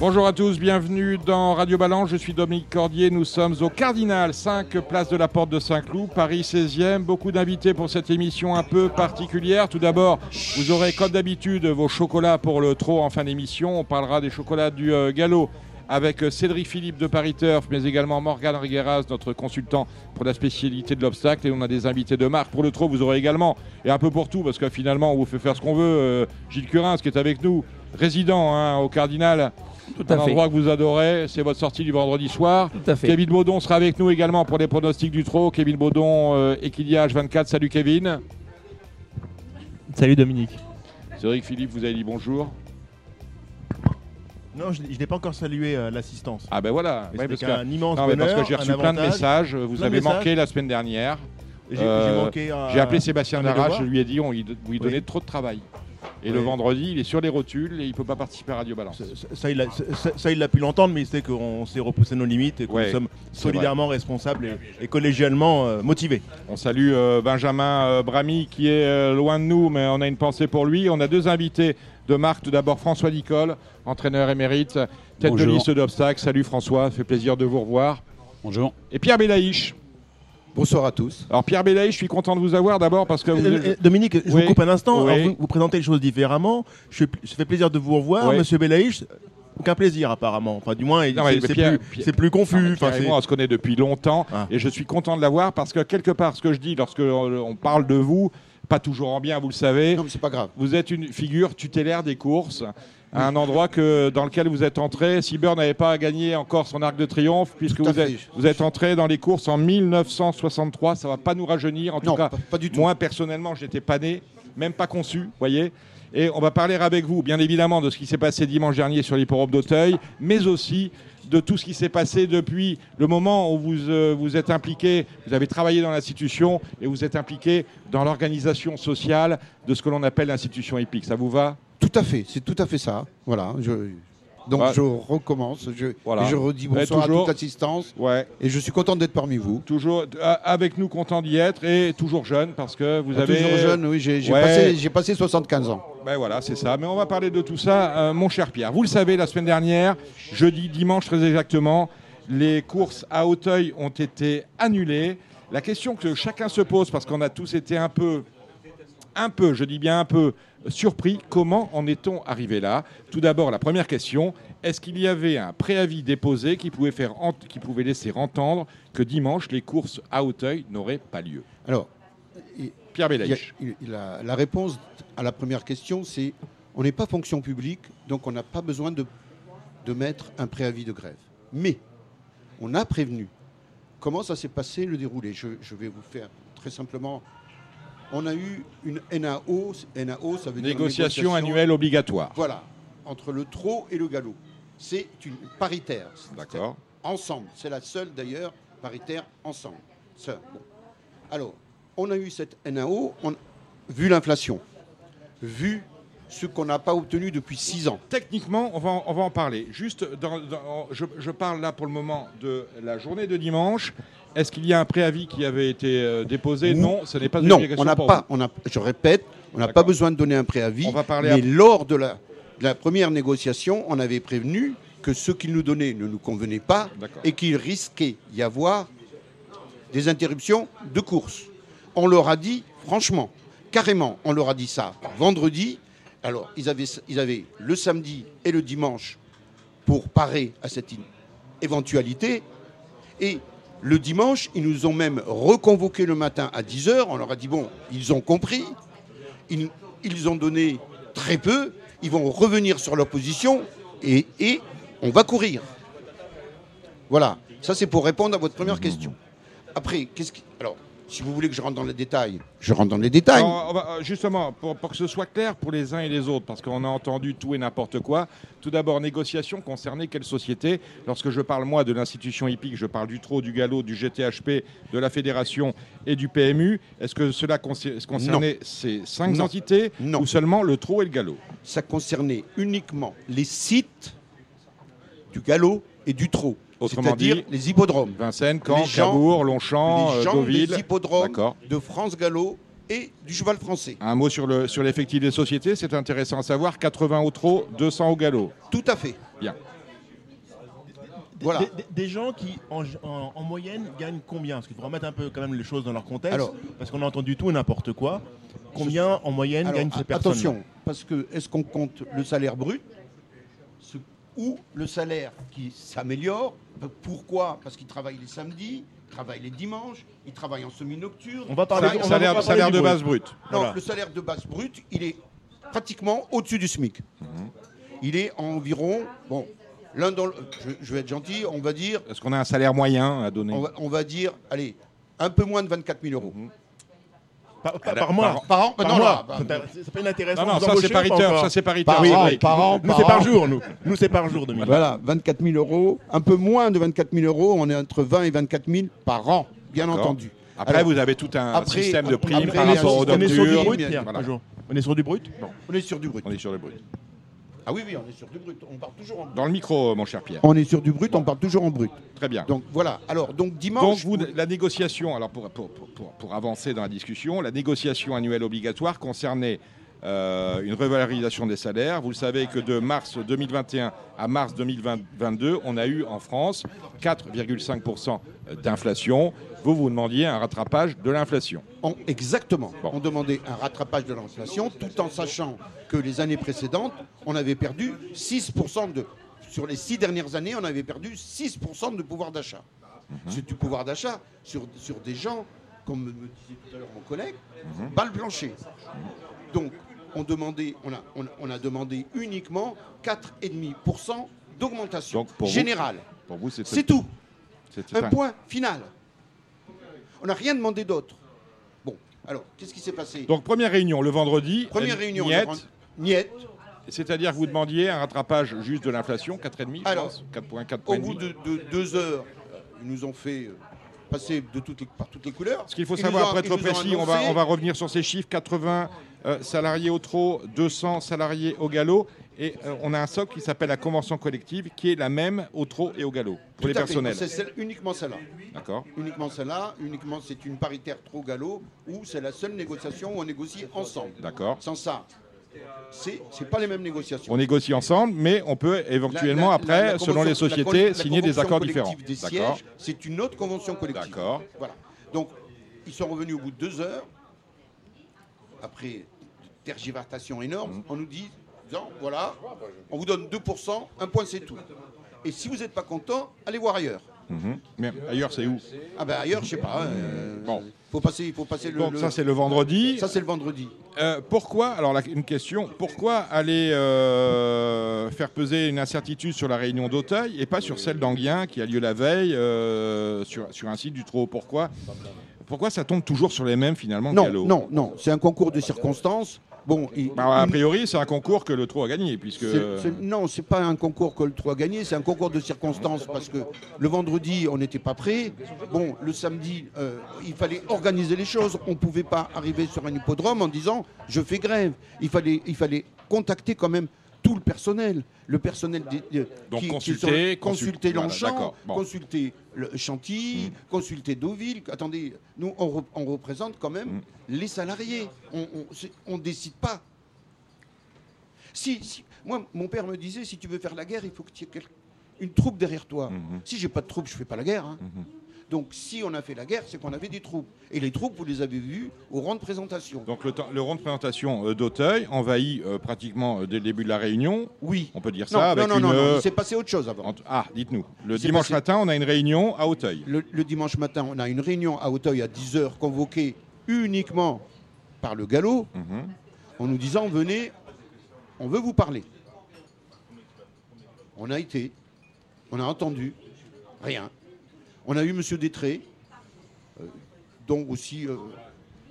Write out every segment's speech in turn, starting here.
Bonjour à tous, bienvenue dans Radio Balance. Je suis Dominique Cordier. Nous sommes au Cardinal, 5 place de la Porte de Saint-Cloud, Paris 16e. Beaucoup d'invités pour cette émission un peu particulière. Tout d'abord, vous aurez comme d'habitude vos chocolats pour le trot en fin d'émission. On parlera des chocolats du euh, galop avec euh, Cédric Philippe de Paris Turf, mais également Morgane Rigueras, notre consultant pour la spécialité de l'obstacle. Et on a des invités de marque. Pour le trot, vous aurez également, et un peu pour tout, parce que finalement, on vous fait faire ce qu'on veut, euh, Gilles Curins, qui est avec nous, résident hein, au Cardinal. Tout un à fait. endroit que vous adorez, c'est votre sortie du vendredi soir. Tout à fait. Kevin Baudon sera avec nous également pour les pronostics du trot. Kevin Baudon, euh, Equiliage 24. Salut Kevin. Salut Dominique. Cédric Philippe, vous avez dit bonjour. Non, je, je n'ai pas encore salué euh, l'assistance. Ah ben voilà. Ouais, parce que, un immense non, mais parce que j'ai un reçu plein de avantage. messages. Vous Plein de avez messages. manqué la semaine dernière. J'ai j'ai Euh, manqué un- J'ai appelé Sébastien un devoirs. je lui ai dit on lui, vous lui donnait Oui. trop de travail. Et Oui. le vendredi, il est sur les rotules et il ne peut pas participer à Radio Balance. Ça, ça- ça, il a, ça- ça, il a pu l'entendre, mais il sait qu'on s'est repoussé nos limites et que Ouais, nous sommes solidairement responsables et, et collégialement euh, motivés. On salue euh, Benjamin euh, Bramy qui est euh, loin de nous, mais on a une pensée pour lui. On a deux invités de marque. Tout d'abord François Nicole, entraîneur émérite, tête de liste d'obstacles. Salut François, fait plaisir de vous revoir. Bonjour. Et Pierre Belaïch. Bonsoir à tous. Alors Pierre Belaïch, je suis content de vous avoir d'abord parce que vous... Euh, euh, Dominique, je Oui. vous coupe un instant. Oui. Alors, vous, vous présentez les choses différemment. Je, ça fait plaisir de vous revoir, Oui. Monsieur Belaïch. Aucun plaisir apparemment. Enfin, du moins, c'est plus, plus confus. Non, Enfin, moi, on se connaît depuis longtemps Ah. et je suis content de l'avoir parce que quelque part, ce que je dis lorsque on parle de vous, pas toujours en bien, vous le savez, Non, mais c'est pas grave. vous êtes une figure tutélaire des courses, à un endroit que, dans lequel vous êtes entré. Seaburn n'avait pas gagné encore son arc de triomphe, puisque vous êtes, fait. vous êtes entré dans les courses en 1963. Ça va pas nous rajeunir, en Non, tout cas. pas, pas du tout. Moi, personnellement, j'étais pas né, même pas conçu, voyez. Et on va parler avec vous, bien évidemment, de ce qui s'est passé dimanche dernier sur l'hipporome d'Auteuil, mais aussi de tout ce qui s'est passé depuis le moment où vous euh, vous êtes impliqué, vous avez travaillé dans l'institution et vous êtes impliqué dans l'organisation sociale de ce que l'on appelle l'institution épique. Ça vous va? Tout à fait, c'est tout à fait ça. Voilà. Je... Donc Ouais. je recommence. Je, Voilà. et je redis bonsoir toujours. à toute l'assistance. Ouais. Et je suis content d'être parmi vous. Toujours euh, avec nous, content d'y être et toujours jeune parce que vous avez. Toujours jeune, oui, j'ai Ouais. passé, j'ai passé 75 ans. Ben voilà, c'est ça. Mais on va parler de tout ça, Euh, mon cher Pierre. Vous le savez, la semaine dernière, jeudi, dimanche très exactement, les courses à Hauteuil ont été annulées. La question que chacun se pose, parce qu'on a tous été un peu, un peu, je dis bien un peu, surpris, comment en est-on arrivé là? Tout d'abord, la première question, est-ce qu'il y avait un préavis déposé qui pouvait, faire ent- qui pouvait laisser entendre que dimanche, les courses à Hauteuil n'auraient pas lieu? Alors, Pierre il- la, la réponse à la première question, c'est on n'est pas fonction publique, donc on n'a pas besoin de, de mettre un préavis de grève. Mais on a prévenu. Comment ça s'est passé le déroulé? Je, je vais vous faire très simplement. On a eu une NAO. NAO, ça veut dire Négociation annuelle obligatoire. Voilà, entre le trot et le galop. C'est une paritaire. D'accord. Ensemble. C'est la seule d'ailleurs paritaire ensemble. Bon. Alors, on a eu cette NAO, on- vu l'inflation, vu ce qu'on n'a pas obtenu depuis six ans. Techniquement, on va, en- on va en parler. Juste, dans- dans- je, je parle là pour le moment de la journée de dimanche. Est-ce qu'il y a un préavis qui avait été euh, déposé? Non, ce n'est pas une Non, obligation on n'a pour pas, on a, je répète, on n'a pas D'accord. besoin de donner un préavis. On va parler mais après. lors de la, de la première négociation, on avait prévenu que ce qu'ils nous donnaient ne nous convenait pas D'accord. et qu'il risquait y avoir des interruptions de course. On leur a dit, franchement, carrément, on leur a dit ça vendredi. Alors, ils avaient, ils avaient le samedi et le dimanche pour parer à cette in- éventualité. Et le dimanche, ils nous ont même reconvoqué le matin à 10h. On leur a dit, bon, ils ont compris. Ils, ont donné très peu. Ils vont revenir sur leur position et, on va courir. Voilà. Ça, c'est pour répondre à votre première question. Après, qu'est-ce qui. Si vous voulez que je rentre dans les détails, je rentre dans les détails. Euh, justement, pour, pour que ce soit clair pour les uns et les autres, parce qu'on a entendu tout et n'importe quoi. Tout d'abord, négociation concernait quelle société? Lorsque je parle, moi, de l'institution hippique, je parle du TRO, du Gallo, du GTHP, de la Fédération et du PMU. Est-ce que cela concer- concernait ces cinq Non. entités ou seulement le TRO et le Gallo Ça concernait uniquement les sites du galop et du trot. Autrement dit, les hippodromes. Vincennes, Caen, Les gens- Cabourg, Longchamp, les gens Deauville. des hippodromes D'accord. de France Gallo et du cheval français. Un mot sur le sur l'effectif des sociétés, c'est intéressant à savoir. 80 au trot, 200 au galop. Tout à fait. Bien. Voilà. Des, des- des gens qui, en, en- en moyenne, gagnent combien? Parce qu'il faut remettre un peu quand même les choses dans leur contexte. Alors- parce qu'on a entendu tout et n'importe quoi. Combien en moyenne gagnent ces personnes? attention, parce que est-ce qu'on compte le salaire brut? Ou le salaire qui s'améliore Pourquoi? Parce qu'ils travaillent les samedis, ils travaillent les dimanches, ils travaillent en semi-nocturne. On va parler, va- salaire va du de base brute. Non, Voilà. le salaire de base brut, il est pratiquement au-dessus du SMIC. Il est environ, bon, l'un dans le, je, je vais être gentil, on va dire, Est-ce qu'on a un salaire moyen à donner? On va, on va dire, allez, un peu moins de 24 000 euros. Par, par- Alors, par mois. par- Par an Par Non, mois. là, bah, C'est pas inintéressant. Non, non, ça c'est encore Ça c'est pariteur. Par oui, an, oui. par an, Nous, par c'est par jour, nous. Nous, c'est par jour, Dominique. Voilà, 24 000 euros, un peu moins de 24 000 euros, on est entre 20 et 24 000 par an, bien entendu. Après, Alors, vous avez tout un après, système de on- primes par on est rapport sur- on est sur du brut. On est sur du brut? On est sur du brut. On est sur le brut. Ah oui, oui, on est sur du brut. On part toujours en brut. Dans le micro, mon cher Pierre. On est sur du brut, on part toujours en brut. Très bien. Donc voilà. Alors, donc Donc, dimanche. vous, la négociation, alors pour, pour, pour- pour- pour avancer dans la discussion, la négociation annuelle obligatoire concernait euh, une revalorisation des salaires. Vous le savez que de mars 2021 à mars 2022, on a eu en France 4,5% d'inflation. Vous, vous demandiez un rattrapage de l'inflation. On- exactement. Bon. On demandait un rattrapage de l'inflation tout en sachant que les années précédentes, on avait perdu 6% de. Sur les six dernières années, on avait perdu 6% de pouvoir d'achat. C'est du pouvoir d'achat sur, sur des gens, comme me disait tout à l'heure mon collègue, balle plancher. Donc, on, demandait, on, a, on, a- on a demandé uniquement 4,5% d'augmentation vous, générale. Pour vous, c'est C'est tout. c'est- Un point final. On n'a rien demandé d'autre. Bon, alors, qu'est-ce qui s'est passé? Donc, première réunion le vendredi. Première réunion. niette. C'est-à-dire que vous demandiez un rattrapage juste de l'inflation, 4,5 je Alors, pense 4 points, 4 Au bout de, de deux heures, ils nous ont fait euh, passer de toutes les, par toutes les couleurs. Ce qu'il faut Ils savoir, pour être précis, on va, annoncé- on va revenir sur ces chiffres 80 euh, salariés au trot, 200 salariés au galop. Et euh, on a un socle qui s'appelle la convention collective, qui est la même au trot et au galop, pour Tout les personnels. C'est celle- uniquement celle-là. D'accord Uniquement celle-là. Uniquement, c'est une paritaire trop galop où c'est la seule négociation où on négocie ensemble. D'accord. Sans ça, c'est pas les mêmes négociations. On négocie ensemble, mais on peut éventuellement, La- la- après, la- selon les sociétés, signer des accords différents. D'accord c'est une autre convention collective. D'accord. Voilà. Donc, ils sont revenus au bout de deux heures, après une tergiversation énorme, Mmh. on nous dit, voilà, on vous donne 2%, un point c'est tout. Et si vous n'êtes pas content, allez voir ailleurs. Mhm. Mais ailleurs, c'est où Ah ben ailleurs, je sais pas. euh, Bon. faut passer, il faut passer le. Donc le- ça, c'est le vendredi. ça, c'est le vendredi. Euh, pourquoi, alors la- une question, pourquoi aller euh, faire peser une incertitude sur la réunion d'Auteuil et pas sur celle d'Anguien qui a lieu la veille sur, sur un site du Trot? Pourquoi Pourquoi ça tombe toujours sur les mêmes finalement Non, Gallo non, non. C'est un concours de circonstances. Bon, il- Bah, a priori, c'est un concours que le Trot a gagné puisque C'est- c'est- non, c'est pas un concours que le 3 a gagné, c'est un concours de circonstances parce que le vendredi, on n'était pas prêt. Bon, le samedi, euh, il fallait organiser les choses. On ne pouvait pas arriver sur un hippodrome en disant je fais grève. Il fallait, il fallait contacter quand même tout le personnel. Le personnel des- Donc qui- qui consulter, sont- consul- consulter Longchamp, d'accord, bon. consulter le Chantilly, consulter Deauville. Attendez, nous, on, re- on représente quand même Mm. les salariés. On ne décide pas. Si, si- moi, mon père me disait, si tu veux faire la guerre, il faut que tu aies une troupe derrière toi. Mhm. Si j'ai pas de troupe, je fais pas la guerre. hein. Donc, si on a fait la guerre, c'est qu'on avait des troupes. Et les troupes, vous les avez vues au rang de présentation. donc le, rond de présentation euh, d'Auteuil envahit euh, pratiquement euh, dès le début de la réunion. oui. On peut dire Non, ça non, avec non, une. non, non, il s'est passé autre chose avant. Ah, dites-nous. Le dimanche passé- matin, on a une réunion à Auteuil. Le, le dimanche matin, on a une réunion à Auteuil à 10h, convoquée uniquement par le galop, Mhm. en nous disant venez, on veut vous parler. On a été, on a entendu, rien. On a eu M. Détré, euh, donc aussi, euh,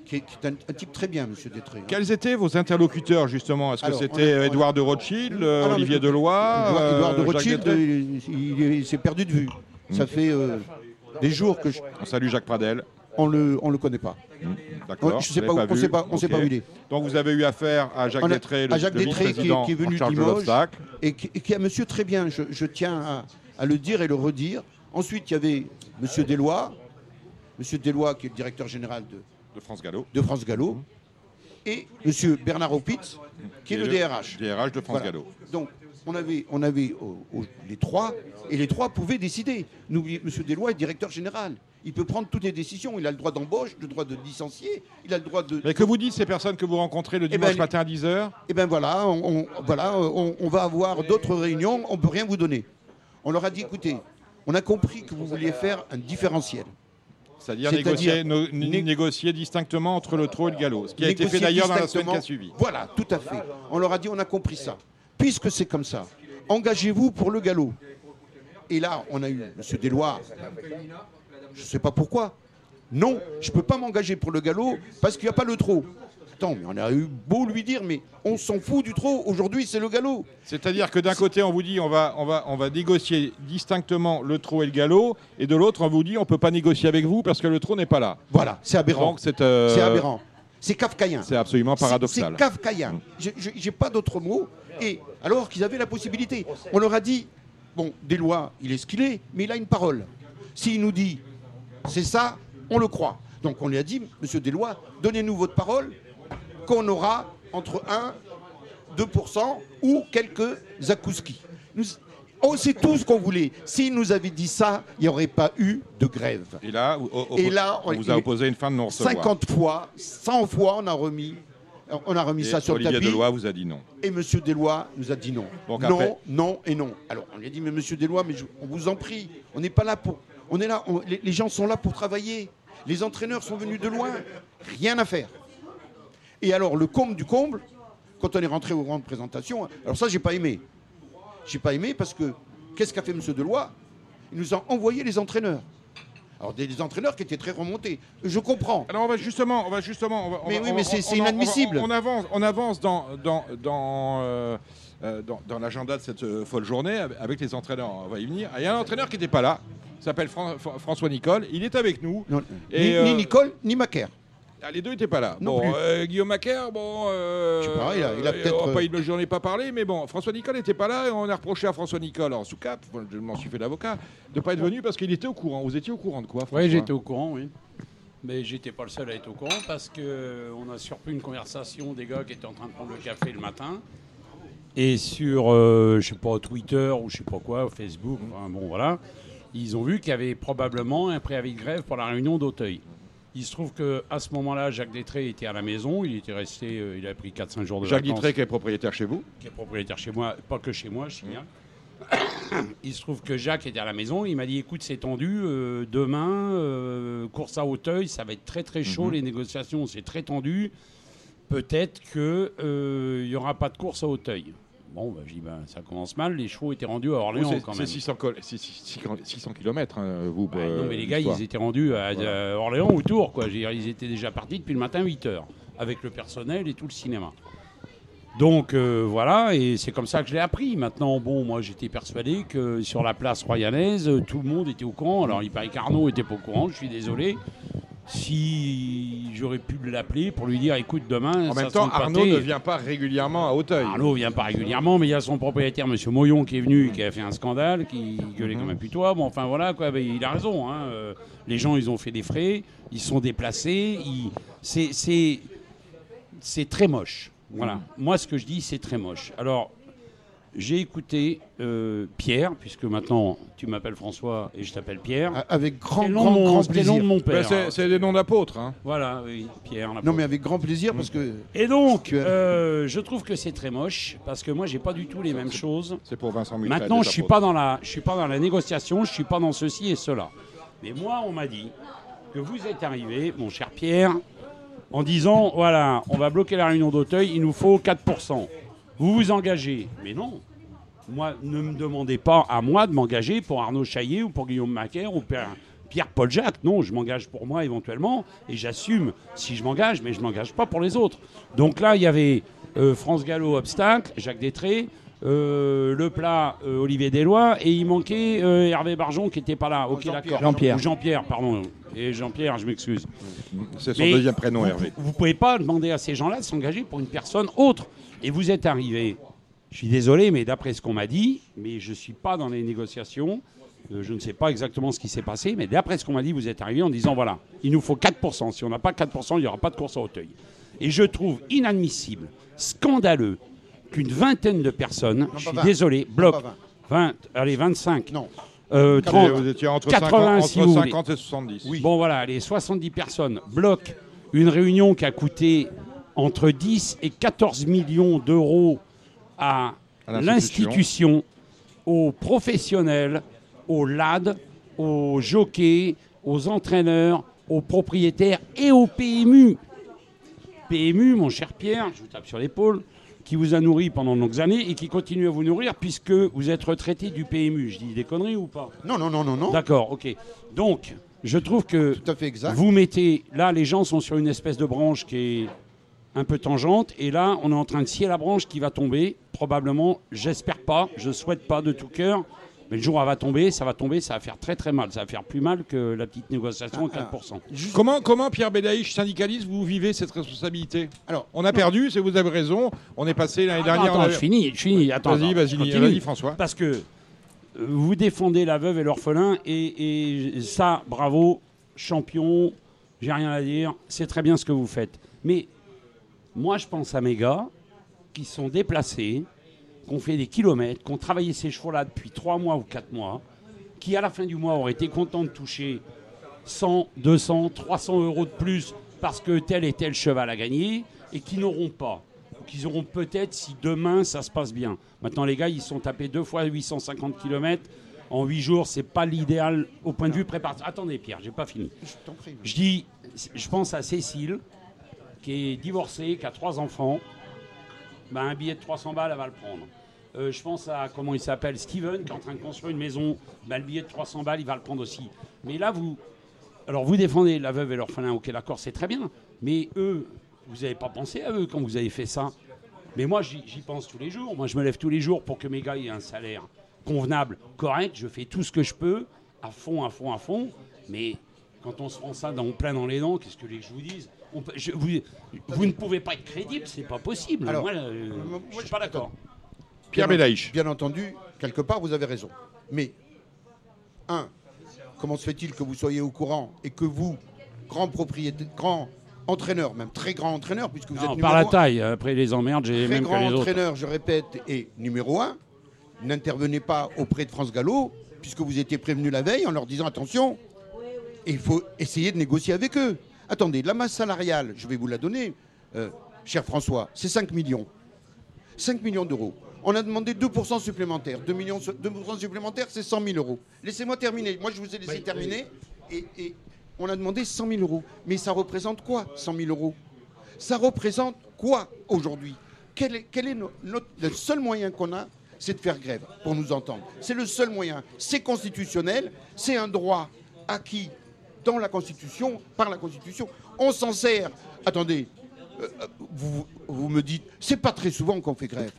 qui est, qui est un, un type très bien, Monsieur Détré. hein. Quels étaient vos interlocuteurs justement? Est-ce que c'était a- a- Édouard de Rothschild, euh, Ah Olivier écoute, Deloy Édouard, euh, de Rothschild, il, s'est perdu de vue. Ça fait euh, des jours que je- On salue Jacques Pradel. on le on le connaît pas. D'accord. Je sais vous pas, on sait pas, on sait pas où il est. Donc vous avez eu affaire à Jacques a- Détré, le, à Jacques le Détré, qui est- vice-président qui est venu en de de Limoges. l'obstacle. et qui, et qui est un monsieur très bien, je, je tiens à, à le dire et le redire. Ensuite, il y avait monsieur Deslois, monsieur Deslois qui est le directeur général de, de France Gallo. de France Gallo, et monsieur Bernard Opitz, qui est le DRH. DRH de France Voilà. Gallo. Donc, on avait, on avait oh, oh, les trois, et les trois pouvaient décider. N'oubliez, monsieur Deslois est directeur général. Il peut prendre toutes les décisions. Il a le droit d'embauche, le droit de licencier, il a le droit de. Mais que vous dites ces personnes que vous rencontrez le Eh ben, dimanche matin à 10h Eh bien voilà, on, on- voilà on, on va avoir d'autres réunions, on ne peut rien vous donner. On leur a dit, écoutez, on a compris que vous vouliez faire un différentiel. C'est-à-dire négocier, no- né- négocier distinctement entre le trot et le galop. Ce qui a été fait d'ailleurs dans la semaine qui a suivi. Voilà, tout à fait. On leur a dit, on a compris ça. Puisque c'est comme ça, engagez-vous pour le galop. Et là, on a eu M. Deslois, je ne sais pas pourquoi. Non, je ne peux pas m'engager pour le galop parce qu'il n'y a pas le trot. Attends, mais on a eu beau lui dire, mais on s'en fout du trot. Aujourd'hui, c'est le galop. C'est-à-dire que d'un côté, on vous dit on va, on, va, on va négocier distinctement le trot et le galop, et de l'autre, on vous dit on ne peut pas négocier avec vous parce que le trot n'est pas là. Voilà, c'est aberrant. C'est euh, C'est aberrant. C'est kafkaïen. C'est absolument paradoxal. C'est kafkaïen. Je- je- J'ai pas d'autre mot. Et alors qu'ils avaient la possibilité, on leur a dit bon, des lois, il est ce qu'il est, mais il a une parole. S'il nous dit c'est ça, on le croit. Donc on lui a dit, Monsieur Deslois, donnez-nous votre parole qu'on aura entre 1, 2% ou quelques zakouskis. Nous- On sait tout ce qu'on voulait. S'il nous avait dit ça, il n'y aurait pas eu de grève. Et là, Et on on- vous a opposé une fin de non-recevoir. 50 fois, 100 fois, on a remis, on a remis Et ça sur Olivier le tapis. Deloy vous a dit non. Et Monsieur Deslois nous a dit non. Donc non, après- non et non. Alors on lui a dit mais Monsieur Deslois, mais je- on vous en prie, on n'est pas là pour, on est là, on- les, les gens sont là pour travailler. Les entraîneurs sont venus de loin, rien à faire. Et alors le comble du comble, quand on est rentré aux grandes présentations, alors ça j'ai pas aimé. J'ai pas aimé parce que qu'est-ce qu'a fait Monsieur Deloy Il nous a envoyé les entraîneurs. Alors des, des entraîneurs qui étaient très remontés. Je comprends. Alors on va justement, on va justement, on va- Mais oui, mais c'est- inadmissible. On, on avance, on avance dans dans dans euh, euh, dans, dans l'agenda de cette euh, folle journée avec- les entraîneurs. On va y venir. Il y a un entraîneur qui n'était pas là. il S'appelle Fran- Fran- François Nicole. Il est avec nous. Non, Et, ni, euh, ni Nicole, ni Macaire. Ah, les deux n'étaient pas là. Non bon, plus. euh, Guillaume Macaire, bon, euh, Je sais pas, il a- il a euh, peut-être, pas- euh, j'en ai pas parlé, mais bon, François Nicole n'était pas là et on a reproché à François Nicole, en sous cap, bon, je m'en suis fait l'avocat, de pas être venu parce qu'il était au courant. Vous étiez au courant de quoi François? Oui, j'étais au courant, oui. Mais j'étais pas le seul à être au courant parce que on a surpris une conversation des gars qui étaient en train de prendre le café le matin. Et sur, euh, je sais pas, Twitter ou je sais pas quoi, Facebook, enfin, bon voilà, ils ont vu qu'il y avait probablement un préavis de grève pour la réunion d'Auteuil. Il se trouve qu'à ce moment-là, Jacques Détré était à la maison, il était resté, euh, il a pris 4-5 jours de Jacques vacances Dittré, qui est propriétaire chez vous. qui est propriétaire chez moi, pas que chez moi, je signale. Il se trouve que Jacques était à la maison, il m'a dit écoute, c'est tendu, euh, demain, euh, course à Hauteuil, ça va être très très chaud, Mhm. les négociations, c'est très tendu. Peut-être qu'il n'y aura pas de course à Hauteuil. Bon, bah, je dis ben, ça commence mal, les chevaux étaient rendus à Orléans quand même. 600, col- c'est 600 km, vous. Bah, euh, non, mais les gars, ils étaient rendus à, Voilà. à Orléans ou Tours, quoi. Ils étaient déjà partis depuis le matin 8 heures, avec le personnel et tout le cinéma. Donc euh, voilà, et c'est comme ça que je l'ai appris. Maintenant, bon, moi j'étais persuadé que sur la place royalaise, euh, tout le monde était au courant. Alors il paraît qu'Arnaud était pas au courant, je suis désolé. Si j'aurais pu l'appeler pour lui dire écoute, demain. En ça même temps, Arnaud ne vient pas régulièrement à Hauteuil. Arnaud vient pas régulièrement, mais il y a son propriétaire, Monsieur Moyon, qui est venu, et qui a fait un scandale, qui gueulait Mhm. comme un putois. Bon, enfin voilà, quoi. il a raison. hein, euh, les gens, ils ont fait des frais, ils sont déplacés. ils- C'est, c'est, c'est très moche. Voilà. Mhm. Moi, ce que je dis, c'est très moche. Alors, j'ai écouté euh, Pierre, puisque maintenant tu m'appelles François et je t'appelle Pierre. Avec grand, grand, de mon- grand c'était le nom plaisir. de mon Ben, père. c'est c'est des noms d'apôtres. hein. Voilà, oui, Pierre. Non, mais avec grand plaisir parce que. Et donc, as- euh, je trouve que c'est très moche parce que moi, j'ai pas du tout les mêmes choses. C'est pour Vincent Mutuel. Maintenant, je suis pas dans la, je suis pas dans la négociation, je suis pas dans ceci et cela. Mais moi, on m'a dit que vous êtes arrivé, mon cher Pierre, en disant voilà, on va bloquer la réunion d'Auteuil, il nous faut 4%. Vous vous engagez, mais non. Moi, ne me demandez pas à moi de m'engager pour Arnaud Chaillet ou pour Guillaume Macaire ou pour, Pierre-Paul Jacques, non, je m'engage pour moi éventuellement, et j'assume si je m'engage, mais je m'engage pas pour les autres. Donc là, il y avait euh, France Gallo, obstacle, Jacques Détré, euh, le plat, euh, Olivier Deslois, et il manquait euh, Hervé Barjon qui n'était pas là. Ok, Jean-Pierre. d'accord. Jean-Pierre. Jean-Pierre, pardon. Et Jean-Pierre, je m'excuse. C'est son Mais deuxième prénom, vous, Hervé. Vous pouvez pas demander à ces gens-là de s'engager pour une personne autre. Et vous êtes arrivé. Je suis désolé, mais d'après ce qu'on m'a dit, mais je suis pas dans les négociations. euh, je ne sais pas exactement ce qui s'est passé, mais d'après ce qu'on m'a dit, vous êtes arrivé en disant voilà, il nous faut 4%. Si on n'a pas 4%, il n'y aura pas de course à Auteuil. Et je trouve inadmissible, scandaleux, qu'une vingtaine de personnes, je suis pas 20. désolé, bloquent pas 20, allez, 25, Non. euh, 30, Vous étiez entre 80, 50, si entre vous voulez. 50 et 70. Oui. Bon voilà, les 70 personnes bloquent une réunion qui a coûté entre 10 et 14 millions d'euros à À l'institution, aux professionnels, aux LAD, aux jockeys, aux entraîneurs, aux propriétaires et au PMU. PMU, mon cher Pierre, je vous tape sur l'épaule, qui vous a nourri pendant de longues années et qui continue à vous nourrir puisque vous êtes retraité du PMU. Je dis des conneries ou pas? Non, non, non, non, non. D'accord, ok. Donc, je trouve que Tout à fait exact. vous mettez. Là, les gens sont sur une espèce de branche qui est un peu tangente. Et là, on est en train de scier la branche qui va tomber. Probablement, j'espère pas, je souhaite pas de tout cœur. Mais le jour où elle va tomber, ça va tomber, ça va faire très très mal. Ça va faire plus mal que la petite négociation à 4%. Comment, comment Pierre Bédaïch, syndicaliste, vous vivez cette responsabilité? Alors, On a perdu, c'est vous avez raison. On est passé l'année Attends, dernière. attends, je finis, je finis. Attends, Vas-y, vas-y, vas-y, François. Parce que euh, vous défendez la veuve et l'orphelin, et, et ça, bravo, champion, j'ai rien à dire, c'est très bien ce que vous faites. Mais moi, je pense à mes gars qui sont déplacés, qui ont fait des kilomètres, qui ont travaillé ces chevaux-là depuis 3 mois ou 4 mois, qui à la fin du mois auraient été contents de toucher 100, 200, 300 euros de plus parce que tel et tel cheval a gagné, et qui n'auront pas ou qu'ils auront peut-être si demain ça se passe bien. Maintenant, les gars, ils sont tapés deux fois 850 km en 8 jours. C'est pas l'idéal au point de vue préparation. Attendez, Pierre, j'ai pas fini. je t'en prie. Je dis, je pense à Cécile, qui est divorcée, qui a trois enfants. Ben, un billet de 300 balles, elle va le prendre. Euh, je pense à, comment il s'appelle, Steven, qui est en train de construire une maison. Ben, le billet de 300 balles, il va le prendre aussi. Mais là, vous. Alors, vous défendez la veuve et l'orphelin, ok, d'accord, c'est très bien. Mais eux, vous n'avez pas pensé à eux quand vous avez fait ça? Mais moi, j'y pense tous les jours. Moi, je me lève tous les jours pour que mes gars aient un salaire convenable, correct. Je fais tout ce que je peux, à fond, à fond, à fond. Mais quand on se prend ça dans, plein dans les dents, qu'est-ce que les je vous dise On peut- je- vous, vous ne pouvez pas être crédible, c'est pas possible. Alors, moi, euh, moi, je je- suis pas d'accord. Pierre Bien Bédaïch. Bien entendu, quelque part, vous avez raison. Mais, un, comment se fait-il que vous soyez au courant et que vous, grand propriétaire, grand entraîneur, même très grand entraîneur, puisque vous Non, êtes par la numéro un, taille, après les emmerdes, j'ai très même que grand les autres. entraîneur, je répète, et numéro un, n'intervenez pas auprès de France Gallo, puisque vous étiez prévenu la veille en leur disant attention, il faut essayer de négocier avec eux. Attendez, la masse salariale, je vais vous la donner, euh, cher François, c'est 5 millions. 5 millions d'euros. On a demandé 2% supplémentaires. 2 millions, 2% supplémentaires, c'est 100 000 euros. Laissez-moi terminer. Moi, je vous ai laissé terminer. Et, et on a demandé 100 000 euros. Mais ça représente quoi, 100 000 euros? Ça représente quoi aujourd'hui? Quel est, quel est no- notre- le seul moyen qu'on a C'est de faire grève pour nous entendre. C'est le seul moyen. C'est constitutionnel. C'est un droit acquis dans la Constitution, par la Constitution. On s'en sert. Attendez, euh, euh, vous, vous me dites, c'est pas très souvent qu'on fait grève.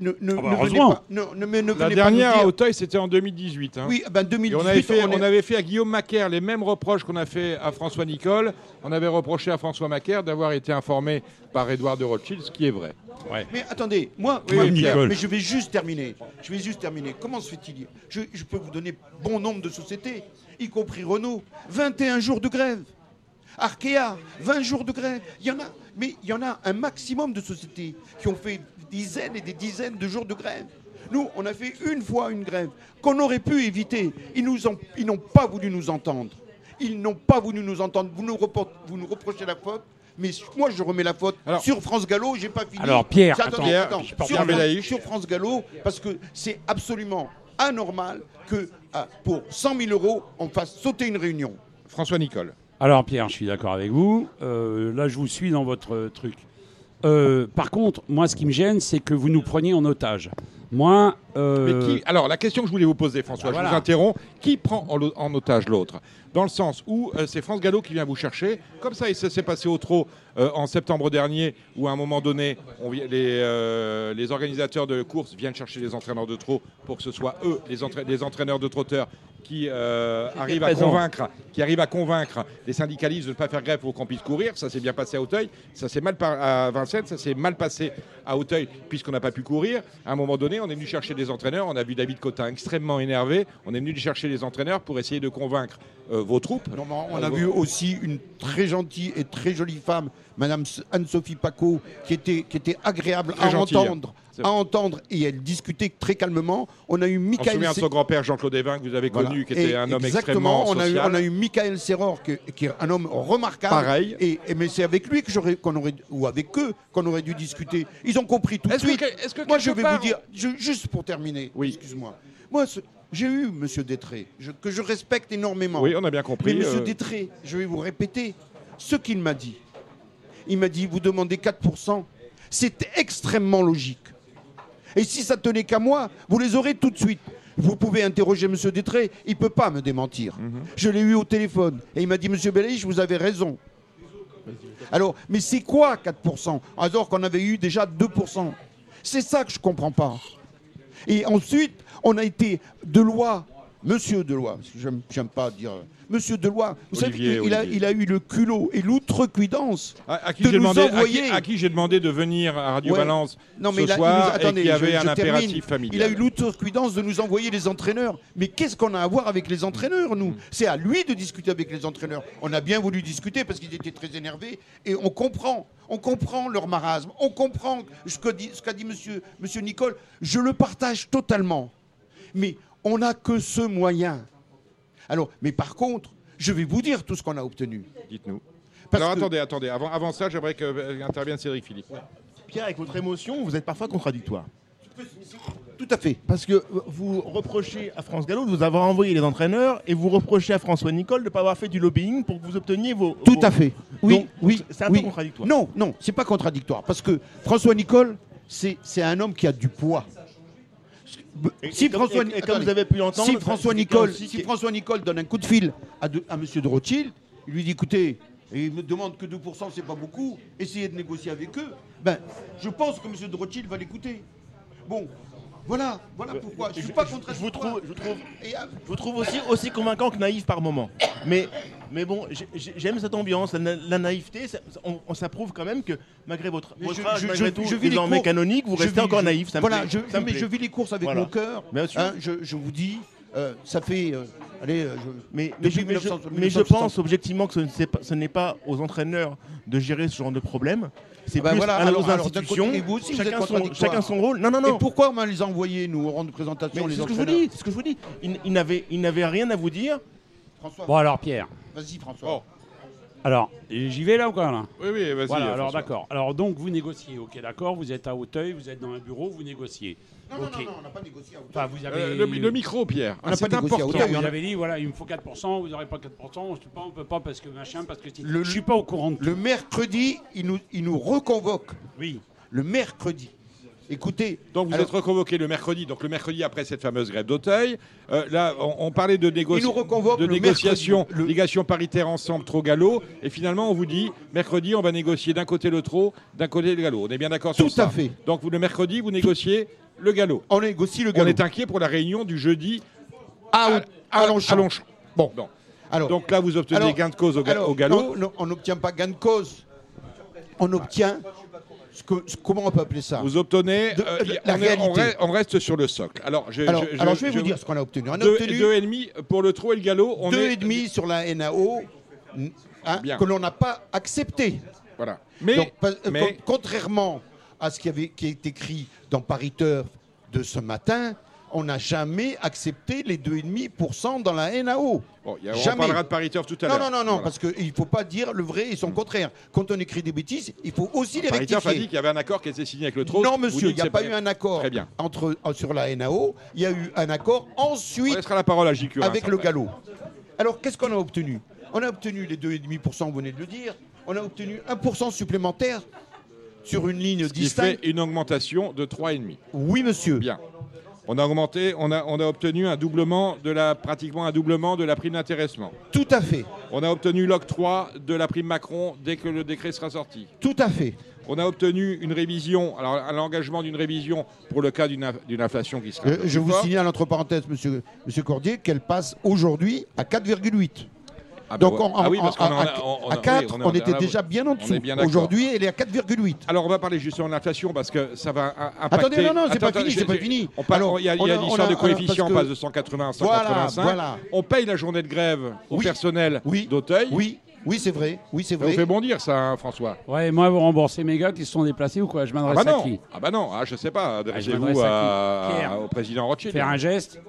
Ne, ne- Ah bah ne venez heureusement. pas, ne, ne- mais ne La venez pas nous dernière à Auteuil, c'était en 2018. hein. Oui, ben Et 2018, on avait, fait, on est- on avait fait à Guillaume Macaire les mêmes reproches qu'on a fait à François Nicole. On avait reproché à François Macaire d'avoir été informé par Édouard de Rothschild, ce qui est vrai. Mais attendez, moi, Oui, moi, oui, Pierre, Nicole. mais je vais juste terminer. Je vais juste terminer. Comment se fait-il? Je, je peux vous donner bon nombre de sociétés, y compris Renault. 21 jours de grève. Arkea, 20 jours de grève. Il y en a, mais il y en a un maximum de sociétés qui ont fait dizaines et des dizaines de jours de grève. Nous, on a fait une fois une grève qu'on aurait pu éviter. Ils nous ont, ils n'ont pas voulu nous entendre. Ils n'ont pas voulu nous entendre. Vous nous, report- vous nous reprochez la faute. Mais moi, je remets la faute Alors- sur France Gallo. J'ai pas fini. Alors, Pierre, Attends, attends, Pierre, attends. je Sur, France, sur France Gallo, parce que c'est absolument anormal que ah, pour 100 000 euros, on fasse sauter une réunion. François Nicole. Alors Pierre, je suis d'accord avec vous. Euh, là, je vous suis dans votre euh, truc. Euh, par contre, moi, ce qui me gêne, c'est que vous nous preniez en otage. Moi, euh, Mais qui- alors, la question que je voulais vous poser, François, Ah, je vous interromps. Qui prend en, otage l'autre? Dans le sens où euh, c'est France Gallo qui vient vous chercher, comme ça, il s'est s'est passé au trot en septembre dernier, où à un moment donné, on les, les organisateurs de courses viennent chercher les entraîneurs de trot pour que ce soit eux, les, entra- les entraîneurs de trotteurs, qui euh, arrivent à convaincre, qui arrivent à convaincre les syndicalistes de ne pas faire grève pour qu'on puisse courir. Ça s'est bien passé à Auteuil, ça s'est mal par- à Vincennes, ça s'est mal passé à Auteuil puisqu'on n'a pas pu courir. À un moment donné, on est venu chercher des entraîneurs. On a vu David Cotin extrêmement énervé. On est venu chercher les entraîneurs pour essayer de convaincre euh, vos troupes. Non, mais on Euh, a vos- vu aussi une très gentille et très jolie femme, Madame Anne-Sophie Paco, qui était, qui était agréable Très à gentille. entendre, à entendre, et elle discutait très calmement. On a eu On se Michael. souvient de son grand-père Jean-Claude Evin que vous avez Voilà. connu, qui était Et un homme exactement, extrêmement on a, eu, social. on a eu Michael Serror, qui, qui est un homme remarquable. Pareil. Et, et- mais c'est avec lui que j'aurais, qu'on aurait, ou avec eux, qu'on aurait dû discuter. Ils ont compris tout de que, suite. est-ce que Moi, je vais part- vous dire, je- juste pour terminer, Oui. excuse-moi. Moi, j'ai eu Monsieur Détré, je- que je respecte énormément. Oui, on a bien Mais compris. Monsieur euh, Détré, je vais vous répéter ce qu'il m'a dit. Il m'a dit, vous demandez 4%, c'est extrêmement logique. Et si ça tenait qu'à moi, vous les aurez tout de suite. Vous pouvez interroger Monsieur Détré, il ne peut pas me démentir. Mhm. Je l'ai eu au téléphone et il m'a dit, Monsieur Belaïch, vous avez raison. Alors, mais c'est quoi 4% alors qu'on avait eu déjà 2% C'est ça que je ne comprends pas. Et ensuite, on a été de loi, Monsieur Deloy, parce que j'aime pas dire Monsieur Deloy, vous Olivier, savez, il a, Olivier. il a eu le culot et l'outrecuidance À, à qui de j'ai nous demandé, envoyer- à qui j'ai demandé de venir à Radio Ouais. Balance Non, mais ce il a- il soir nous- et attendez, qui avait je- un je impératif termine. familial. Il a eu l'outrecuidance de nous envoyer les entraîneurs. Mais qu'est-ce qu'on a à voir avec les entraîneurs, Mm. nous C'est à lui de discuter avec les entraîneurs. On a bien voulu discuter parce qu'ils étaient très énervés. Et on comprend. On comprend leur marasme. On comprend ce qu'a dit, ce qu'a dit monsieur, monsieur Nicole. Je le partage totalement. Mais on n'a que ce moyen. Alors, mais par contre, je vais vous dire tout ce qu'on a obtenu. Dites-nous. Parce Alors que- attendez, attendez. Avant, avant ça, j'aimerais que euh, intervienne Cédric Philippe. Pierre, avec votre émotion, vous êtes parfois contradictoire. Tout à fait. Parce que vous reprochez à France Gallo de vous avoir envoyé les entraîneurs et vous reprochez à François Nicole de ne pas avoir fait du lobbying pour que vous obteniez vos. Tout vos- à fait. Oui, Donc, oui. c'est un oui. peu contradictoire. Non, non, c'est pas contradictoire. Parce que François Nicole, c'est c'est un homme qui a du poids. Si François, et- et comme attendez. vous avez pu l'entendre, si François Nicole, si François Nicole donne un coup de fil à, de, à Monsieur de Rothschild, il lui dit écoutez, et il me demande que 2%, c'est pas beaucoup, essayez de négocier avec eux. Ben, je pense que Monsieur de Rothschild va l'écouter. Bon, voilà, voilà pourquoi. Je suis pas contre je vous trouve, je vous trouve, Et, ah, je vous trouve aussi, aussi convaincant que naïf par moment. Mais, mais bon, j'ai- j'ai- j'aime cette ambiance, la, na- la naïveté. Ça, on, on- ça prouve quand même que malgré votre, âge, malgré tout, désormais canonique, vous restez encore naïf. Voilà, je, mais je vis les courses avec mon cœur. Hein, je vous dis, euh, ça fait, euh, allez, euh, je- Mais, je, mais je- 1900 mais je 1960. pense objectivement que ce n'est pas, aux entraîneurs de gérer ce genre de problème. C'est Bah plus voilà, à alors- nos institutions. côté, et vous aussi, vous êtes chacun, son, contradictoire. chacun son rôle. Non, non, non. Et pourquoi on m'a les envoyés, nous, au rang de présentation, les c'est ce que je vous dis. C'est ce que je vous dis. Ils, n'avaient, ils n'avaient rien à vous dire. François, Bon alors Pierre, vas-y, François. Oh. Alors j'y vais là ou quoi là? Oui, oui, vas-y. Voilà, alors d'accord. Alors donc vous négociez, ok d'accord, vous êtes à Hauteuil, vous êtes dans un bureau, vous négociez. non, non, ok. non, non, on n'a pas négocié à hauteur. Enfin, vous avez Euh, le, le micro, Pierre. On n'a c'est pas négocié à hauteur, Vous avez dit voilà, il me faut 4%, vous n'aurez pas 4%, on ne peut pas, on peut pas parce que machin, parce que si- Le- je suis pas au courant de tout. Le mercredi, il nous, il nous reconvoque. Oui. Le mercredi. Écoutez, Donc vous alors, êtes reconvoqué le mercredi, donc le mercredi après cette fameuse grève d'Auteuil. Euh, là, on, on parlait de, négo- Il nous reconvoque de le négociation, mercredi, le- négociation paritaire ensemble trop galop, et finalement on vous dit mercredi on va négocier d'un côté le trop, d'un côté le galop. On est bien d'accord sur Tout ça à fait. Donc vous, le mercredi vous négociez le galop. on négocie le On galop. est inquiet pour la réunion du jeudi à, à Longchamp. Longchamp. Bon, Bon. alors, Donc là vous obtenez alors- gain de cause au, alors, au galop. non, non, on n'obtient pas gain de cause. On obtient, ce que, ce- comment on peut appeler ça Vous obtenez, De- euh, de- la on, est- on réalité. reste, on reste sur le socle. Alors je, alors, je- alors, je vais vous dire ce qu'on a obtenu. On a deux, obtenu deux et demi pour le trot et le galop. On deux est et demi sur la NAO hein, que l'on n'a pas accepté. Voilà. Mais, Donc, pas- euh, mais- contrairement à ce qui, avait, qui est écrit dans Paris Turf de ce matin, on n'a jamais accepté les 2,5% dans la NAO. Bon, y a- on parlera de Paris Turf tout à l'heure. non, non, non, Voilà. parce qu'il ne faut pas dire le vrai et son contraire. Quand on écrit des bêtises, il faut aussi les Turf a dit rectifier. qu'il y avait un accord qui était signé avec le trot. Non, monsieur, il n'y a pas eu un accord Très bien. entre, euh, sur la NAO. Il y a eu un accord On ensuite laissera la parole à JQ. avec le galop. Alors, qu'est-ce qu'on a obtenu? On a obtenu les 2,5%, vous venez de le dire. On a obtenu 1% supplémentaire sur une ligne Ce qui distincte. fait une augmentation de 3,5. Oui, monsieur. Bien. On a augmenté, on a, on a obtenu un doublement de la, pratiquement un doublement de la prime d'intéressement. Tout à fait. On a obtenu l'octroi de la prime Macron dès que le décret sera sorti. Tout à fait. On a obtenu une révision, alors un engagement d'une révision pour le cas d'une inf- d'une inflation qui sera. Euh, peu je vous signale entre parenthèses, monsieur, monsieur Cordier, qu'elle passe aujourd'hui à 4,8. Ah Donc ouais. en- Ah oui, parce à- en a- à- on- on à a- oui, 4, on était déjà bien en dessous. Aujourd'hui, elle est à 4,8. Alors on va parler justement de l'inflation parce que ça va impacter. Attendez, non, non, c'est pas fini, c'est pas fini. On parle- Alors, il y a, l'histoire de coefficient, on passe de 180 à Voilà, 185. voilà. On paye la journée de grève au personnel Oui. d'Auteuil. Oui, oui, c'est vrai. Oui, c'est Ça vous vrai. fait bondir ça, hein, François Ouais, moi, vous remboursez mes gars qui se sont déplacés ou quoi? Je Ah m'adresse bah à non, qui? Ah bah non, ah, je sais pas. je Adressez-vous à Pierre. au président Rothschild. Faire un geste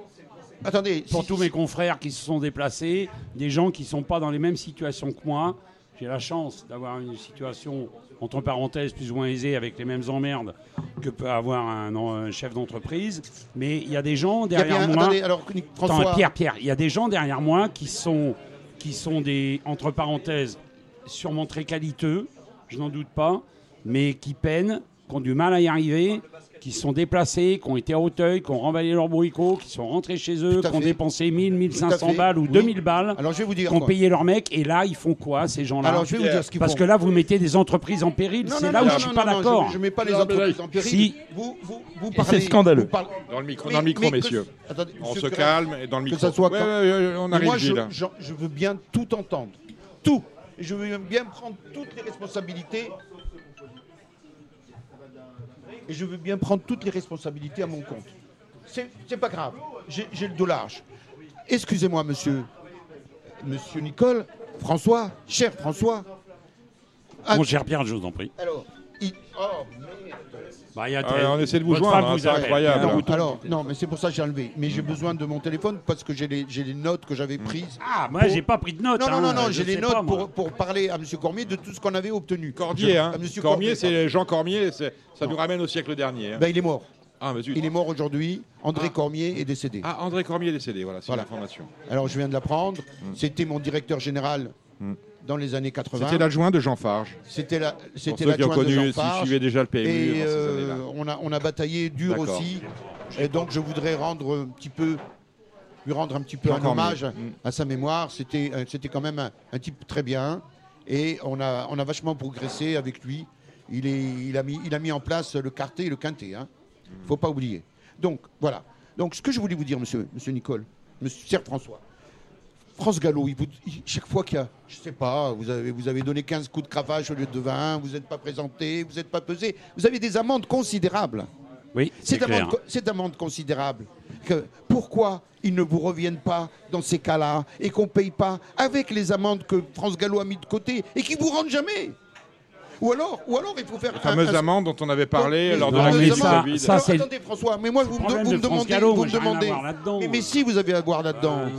Attendez, pour si- tous mes confrères qui se sont déplacés, des gens qui ne sont pas dans les mêmes situations que moi. J'ai la chance d'avoir une situation, entre parenthèses, plus ou moins aisée, avec les mêmes emmerdes que peut avoir un, un chef d'entreprise. Mais il y a des gens derrière bien. moi. Attendez, alors, Attends, François. Pierre, Pierre, il y a des gens derrière moi qui sont, qui sont des, entre parenthèses, sûrement très qualiteux, je n'en doute pas, mais qui peinent, qui ont du mal à y arriver, qui se sont déplacés, qui ont été à Hauteuil, qui ont remballé leur bourricot, qui sont rentrés chez eux, qui ont fait. dépensé 1000, Tout à 1500 fait. balles ou Oui. 2000 balles, Alors, je vais vous dire. qui ont quoi. payé leur mec, et là, ils font quoi, ces gens-là Alors, je vais vous dire ce qu'ils Parce font. que là, vous mettez des entreprises en péril, Non, c'est non, là non, où non, je suis non, pas non, d'accord. Je ne mets pas les entreprises en péril. si. Vous, vous, vous c'est parlez. scandaleux. vous parlez- Dans le micro, Mais- dans le micro mais que- messieurs. Attendez, On se calme et dans le que micro. ça soit on arrive, moi, je, veux bien tout entendre. Tout. Et je veux bien prendre toutes les responsabilités. Et je veux bien prendre toutes les responsabilités à mon compte. C'est pas grave. J'ai le dos large. Excusez-moi, monsieur. Monsieur Nicole, François, cher François. Ah, Mon cher Pierre, je vous en prie. alors, il- oh, merde. Bah, il y a Ah on essaie de vous votre joindre, femme hein, vous c'est appelle. incroyable. Alors, Non, alors, non, mais c'est pour ça que j'ai enlevé. Mais j'ai besoin de mon téléphone parce que j'ai les, j'ai les notes que j'avais prises. Ah, moi, Pour- j'ai pas pris de notes. Non, non, hein, non, non, je j'ai les sais notes pas, moi. pour, pour parler à M. Cormier de tout ce qu'on avait obtenu. Cormier, Je- hein. à Monsieur Cormier, c'est Jean Cormier, c'est- ça nous ramène au siècle dernier. hein. Ben, il est mort. Ah, mais zut. Il est mort aujourd'hui. André Ah. Cormier est décédé. Ah, André Cormier est décédé, voilà, c'est Voilà. l'information. Alors, je viens de l'apprendre. C'était mon directeur général Mm. Dans les années 80. C'était l'adjoint de Jean Farge. C'était la, c'était l'adjoint de connu, Jean Farge. suivaient déjà le PMU Et euh, on, a, on a bataillé dur aussi. Et donc, je voudrais rendre un petit peu, lui rendre un petit peu un hommage Mm. à sa mémoire. C'était, c'était quand même un, un type très bien. Et on a, on a vachement progressé avec lui. Il, est, il, a mis, il a mis en place le quartet et le quintet. Hein. faut pas oublier. Donc, voilà. Donc, ce que je voulais vous dire, monsieur, monsieur Nicole, monsieur cher François, France Gallo, il vous- il- chaque fois qu'il y a, je sais pas, vous avez, vous avez donné 15 coups de cravache au lieu de 20, vous n'êtes pas présenté, vous n'êtes pas pesé, vous avez des amendes considérables. Oui, c'est Cette amende, co- cette amende considérable. Que, pourquoi ils ne vous reviennent pas dans ces cas-là et qu'on ne paye pas avec les amendes que France Gallo a mis de côté et qui vous rendent jamais? Ou alors, ou alors il faut faire Les fameuses un- un- amendes dont on avait parlé mais- lors de Non, la mais crise ça- Covid. ça, Alors, attendez François, mais moi vous, me- problème vous me de France demandez, Gallo, vous me mais, mais si vous avez à voir là-dedans. Ah,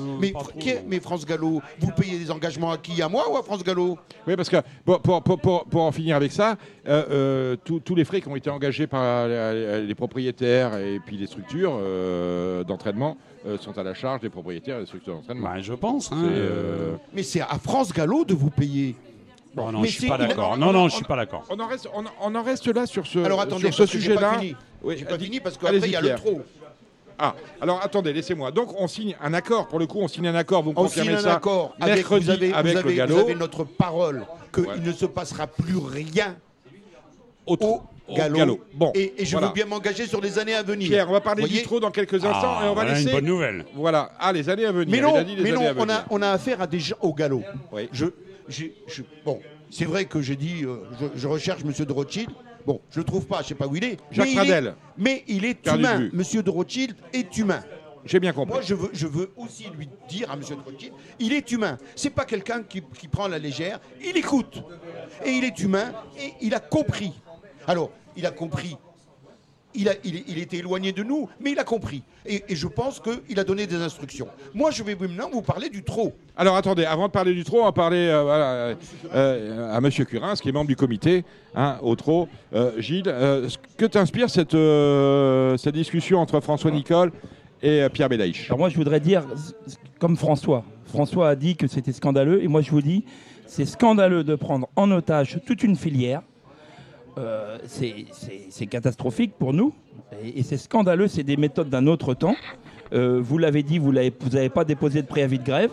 mais, France Gallo, vous payez des engagements à qui? À moi ou à France Gallo? Oui, parce que pour, pour, pour, pour- pour en finir avec ça, euh, euh, tous- tous les frais qui ont été engagés par les, propriétaires et puis les structures euh, d'entraînement euh, sont à la charge des propriétaires et des structures d'entraînement. Bah, je pense. hein, euh, Mais c'est à France Gallo de vous payer. Bon, non, mais je suis pas d'accord. Non, non, je suis pas d'accord. on, en reste, on, on en reste là sur ce, Alors attendez, sur ce parce que j'ai pas sujet-là. fini. Oui, J'ai pas fini parce allez-y, qu'après il y a le Pierre. trop. Ah, alors attendez, laissez-moi. Donc on signe un accord, pour le coup, on signe un accord, vous me On confirmez signe un ça accord avec, mercredi vous avez, vous avec avez- le vous galop avez notre parole qu'il Ouais. ne se passera plus rien au, au au galop. Bon, et, et je voilà. veux bien m'engager sur les années à venir. Pierre, on va parler Voyez du trop dans quelques instants Ah, et on va voilà laisser. une bonne nouvelle. Voilà, ah, les années à venir. Mais Il non, a dit les mais non à on, a, venir. on a affaire à des gens au galop. Oui. Je, je- bon, c'est vrai que j'ai dit, euh, je, je recherche Monsieur de Rothschild. Bon, je le trouve pas, je sais pas où il est. Jacques mais il est- mais il est Perdu humain. Monsieur de Rothschild est humain. J'ai bien compris. Moi, je veux, je veux aussi lui dire à Monsieur de Rothschild, il est humain. C'est pas quelqu'un qui, qui prend la légère. Il écoute. Et il est humain et il a compris. Alors, il a compris. Il, a, il, il était éloigné de nous, mais il a compris. Et, et je pense qu'il a donné des instructions. Moi, je vais maintenant vous parler du trop. Alors attendez, avant de parler du trot, on va parler euh, voilà, euh, euh, à Monsieur Curin, qui est membre du comité, hein, au trot. Euh, Gilles, euh, que t'inspire cette, euh, cette discussion entre François Nicole et euh, Pierre Bélaïch Alors moi, je voudrais dire, comme François. François a dit que c'était scandaleux, et moi je vous dis, c'est scandaleux de prendre en otage toute une filière euh, c'est- catastrophique pour nous et, et c'est scandaleux. C'est des méthodes d'un autre temps. Euh, vous l'avez dit, vous n'avez pas déposé de préavis de grève.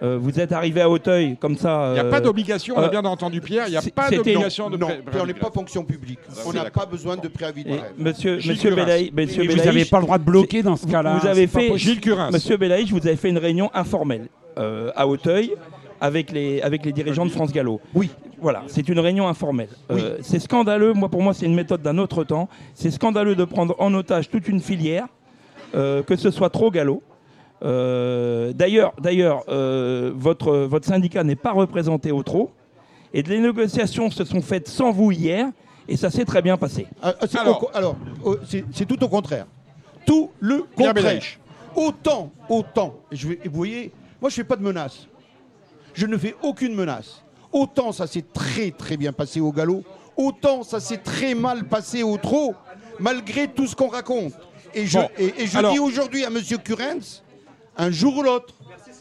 Euh, vous êtes arrivé à Auteuil comme ça. Il n'y a pas d'obligation, on a bien entendu Pierre, il n'y a pas d'obligation de non, pré- puis on n'est pas fonction publique. On n'a pas besoin de préavis de grève. monsieur, Gilles monsieur Curas. Belaï, monsieur Et vous Belaïch, n'avez pas le droit de bloquer dans ce cas-là. Vous avez fait. Gilles Curins. Monsieur Belaïch, vous avez fait une réunion informelle euh, à Auteuil avec les, avec les dirigeants de France Gallo. Oui. Voilà, c'est une réunion informelle. Euh, c'est scandaleux, moi pour moi c'est une méthode d'un autre temps. C'est scandaleux de prendre en otage toute une filière, euh, que ce soit trop galop. Euh, d'ailleurs, d'ailleurs, euh, votre, votre syndicat n'est pas représenté au trop. Et les négociations se sont faites sans vous hier, et ça s'est très bien passé. Ah, ah, c'est Alors- au alors, oh, c'est c'est tout au contraire. Tout le contraire. Autant, autant. et Je vais, vous voyez, moi je fais pas de menace. Je ne fais aucune menace. Autant ça s'est très très bien passé au galop, autant ça s'est très mal passé au trot, malgré tout ce qu'on raconte. Et je, Bon, et, et je alors- dis aujourd'hui à Monsieur Curens, un jour ou l'autre,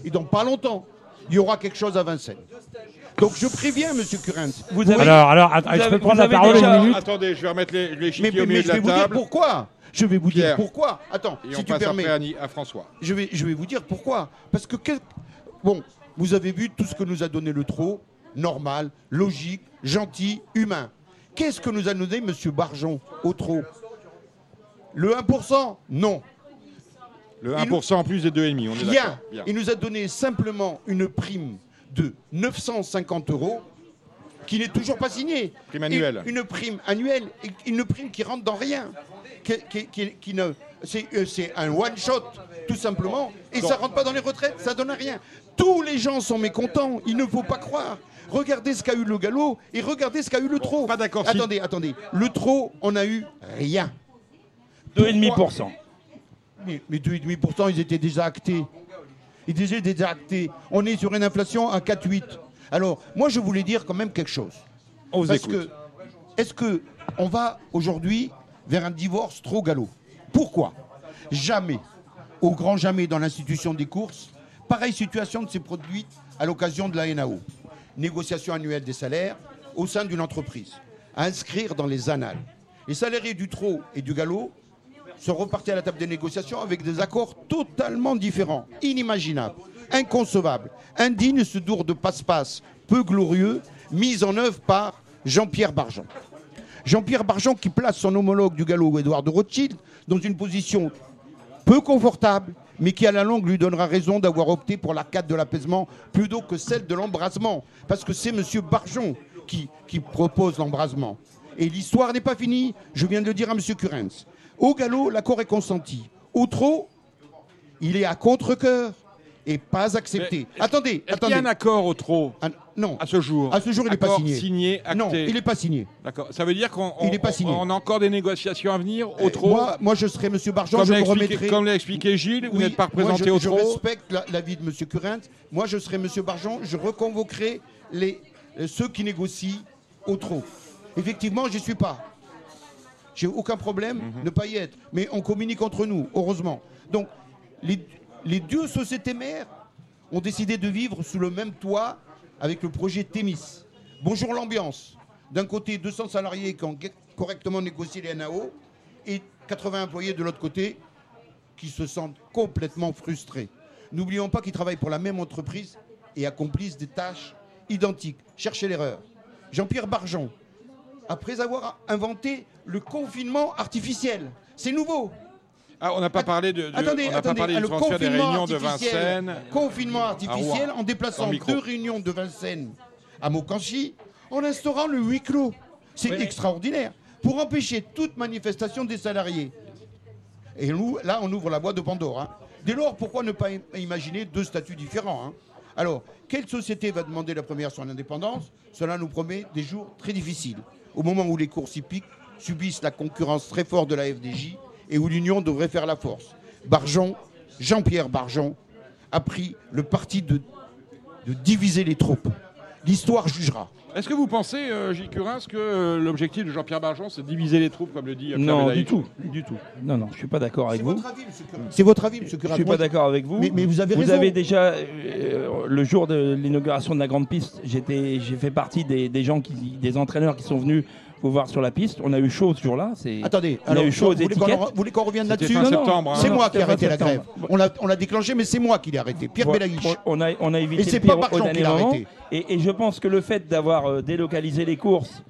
et dans pas longtemps, il y aura quelque chose à Vincennes. Donc je préviens Monsieur Curens. Vous avez- Alors, alors, att- Vous je peux prendre la parole déjà- une minute Attendez, je vais remettre les, les Mais, chiquiers mais- au mais milieu je de vais vous dire pourquoi. Je vais vous Pierre. dire pourquoi. Attends, Et si on tu passe permets. après à, François. Je vais, je vais vous dire pourquoi. Parce que, quel- bon, vous avez vu tout ce que nous a donné le trot, normal, logique, gentil, humain. Qu'est-ce que nous a donné M. Barjon au trot Le 1% Non. Le Il 1% en plus des 2,5, on est. Bien. Il nous a donné simplement une prime de 950 euros qui n'est toujours pas signée. Prime annuelle. Une prime annuelle, une prime qui rentre dans rien. Qui, qui- qui- qui ne, c'est, euh, c'est un one-shot, simplement, et ça rentre pas dans les retraites, ça donne rien. Tous les gens sont mécontents, il ne faut pas croire. Regardez ce qu'a eu le galop et regardez ce qu'a eu le trot. pas d'accord, si- Attendez, attendez. Le trot, on a eu rien. 2,5%. Mais, mais 2,5%, ils étaient déjà actés. Ils étaient déjà actés. On est sur une inflation à 4,8. Alors, moi, je voulais dire quand même quelque chose. On vous Parce écoute. que, est-ce que on va aujourd'hui vers un divorce trop galop? Pourquoi? Jamais, au grand jamais dans l'institution des courses, pareille situation ne s'est produite à l'occasion de la NAO. Négociation annuelle des salaires au sein d'une entreprise. À inscrire dans les annales. Les salariés du trot et du galop sont repartis à la table des négociations avec des accords totalement différents, inimaginables, inconcevables, indignes ce dour de passe-passe, peu glorieux, mis en œuvre par Jean-Pierre Bargeon. Jean-Pierre Bargeon qui place son homologue du galop, Édouard de Rothschild, dans une position peu confortable, mais qui à la longue lui donnera raison d'avoir opté pour l'arcade de l'apaisement plutôt que celle de l'embrasement. Parce que c'est M. Barjon qui, qui propose l'embrasement. Et l'histoire n'est pas finie, je viens de le dire à M. Curens. Au galop, l'accord est consenti. Au trot, il est à contre-coeur et pas accepté. attendez, Est-ce qu'il y attendez. a un accord au trop Ah, non, à ce jour? À ce jour, il n'est pas signé. signé, acté. Non, il n'est pas signé. D'accord. Ça veut dire qu'on Il on- on- a encore des négociations à venir au Euh, trop? Moi, moi, je serai M. Barjon, comme je me remettrai. comme l'a expliqué Gilles, vous n'êtes pas moi, représenté je, au je trop? respecte la- l'avis de M. Current. Moi, je serai M. Barjon. Je reconvoquerai les, euh, ceux qui négocient au trop. Effectivement, j'y suis pas. J'ai aucun problème de ne pas y être. Mais on communique entre nous, heureusement. Donc, les, les deux sociétés mères ont décidé de vivre sous le même toit avec le projet Thémis. Bonjour l'ambiance. D'un côté, 200 salariés qui ont correctement négocié les NAO et 80 employés de l'autre côté qui se sentent complètement frustrés. N'oublions pas qu'ils travaillent pour la même entreprise et accomplissent des tâches identiques. Cherchez l'erreur. Jean-Pierre Barjon, après avoir inventé le confinement artificiel, c'est nouveau. Ah, on n'a pas parlé de, de- attendez, on n'a pas attendez, parlé du le transfert des confinement réunions de artificiel, Vincennes. confinement artificiel Rouen. en déplaçant deux réunions de Vincennes à Mokanchi, en instaurant le huis clos. C'est Oui, extraordinaire. Pour empêcher toute manifestation des salariés. Et nous, là, on ouvre la boîte de Pandore. hein. Dès lors, pourquoi ne pas im- imaginer deux statuts différents hein? Alors, quelle société va demander la première son indépendance? Cela nous promet des jours très difficiles. Au moment où les courses hippiques subissent la concurrence très forte de la FDJ et où l'Union devrait faire la force. Barjon, Jean-Pierre Barjon, a pris le parti de, de diviser les troupes. L'histoire jugera. Est-ce que vous pensez, euh, Gilles Curins, que euh, l'objectif de Jean-Pierre Barjon, c'est de diviser les troupes, comme le dit euh, Pierre Non, du tout, du tout. Non, non, je suis pas d'accord avec vous. C'est votre avis, monsieur Je Currat. suis pas d'accord avec vous. Mais- mais vous avez Vous raison. avez déjà euh, le jour de l'inauguration de la grande piste, j'étais, j'ai fait partie des, des gens qui, des entraîneurs qui sont venus faut voir sur la piste. On a eu chaud ce jour-là. Attendez, on alors, a eu chaud aux vous voulez qu'on revienne là-dessus hein. C'est moi qui ai arrêté la grève. On l'a déclenché, mais c'est moi qui l'ai arrêté. Pierre Voilà, Belaïch. On a, on a évité Et c'est pas Marchand qui l'a arrêté. Et, et je pense que le fait d'avoir euh, délocalisé les courses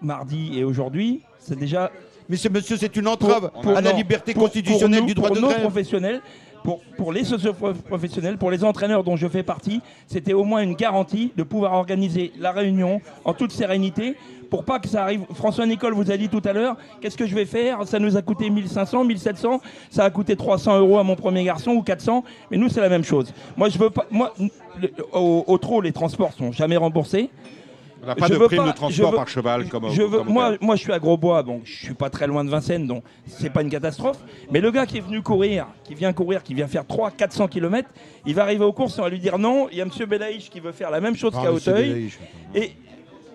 mardi et aujourd'hui, c'est déjà Mais c'est monsieur, c'est une entrave pour- à la liberté pour- constitutionnelle nous- du droit de nos grève. professionnels, pour, pour les socio-professionnels, pour les entraîneurs dont je fais partie, c'était au moins une garantie de pouvoir organiser la réunion en toute sérénité pour pas que ça arrive. François Nicole vous a dit tout à l'heure, qu'est-ce que je vais faire? Ça nous a coûté 1500, 1700, ça a coûté 300 euros à mon premier garçon ou 400, mais nous c'est la même chose. Moi je veux pas, moi le- au, au trot les transports sont jamais remboursés. On n'a pas Je de veux prime pas- de transport veux- par cheval comme je veux, comme moi, je suis à Grosbois, donc je suis pas très loin de Vincennes, donc c'est pas une catastrophe. Mais le gars qui est venu courir, qui vient courir, qui vient faire 300-400 km, il va arriver aux courses et on va lui dire non. Il y a Monsieur Belaïch qui veut faire la même chose Ah, qu'à Auteuil. Et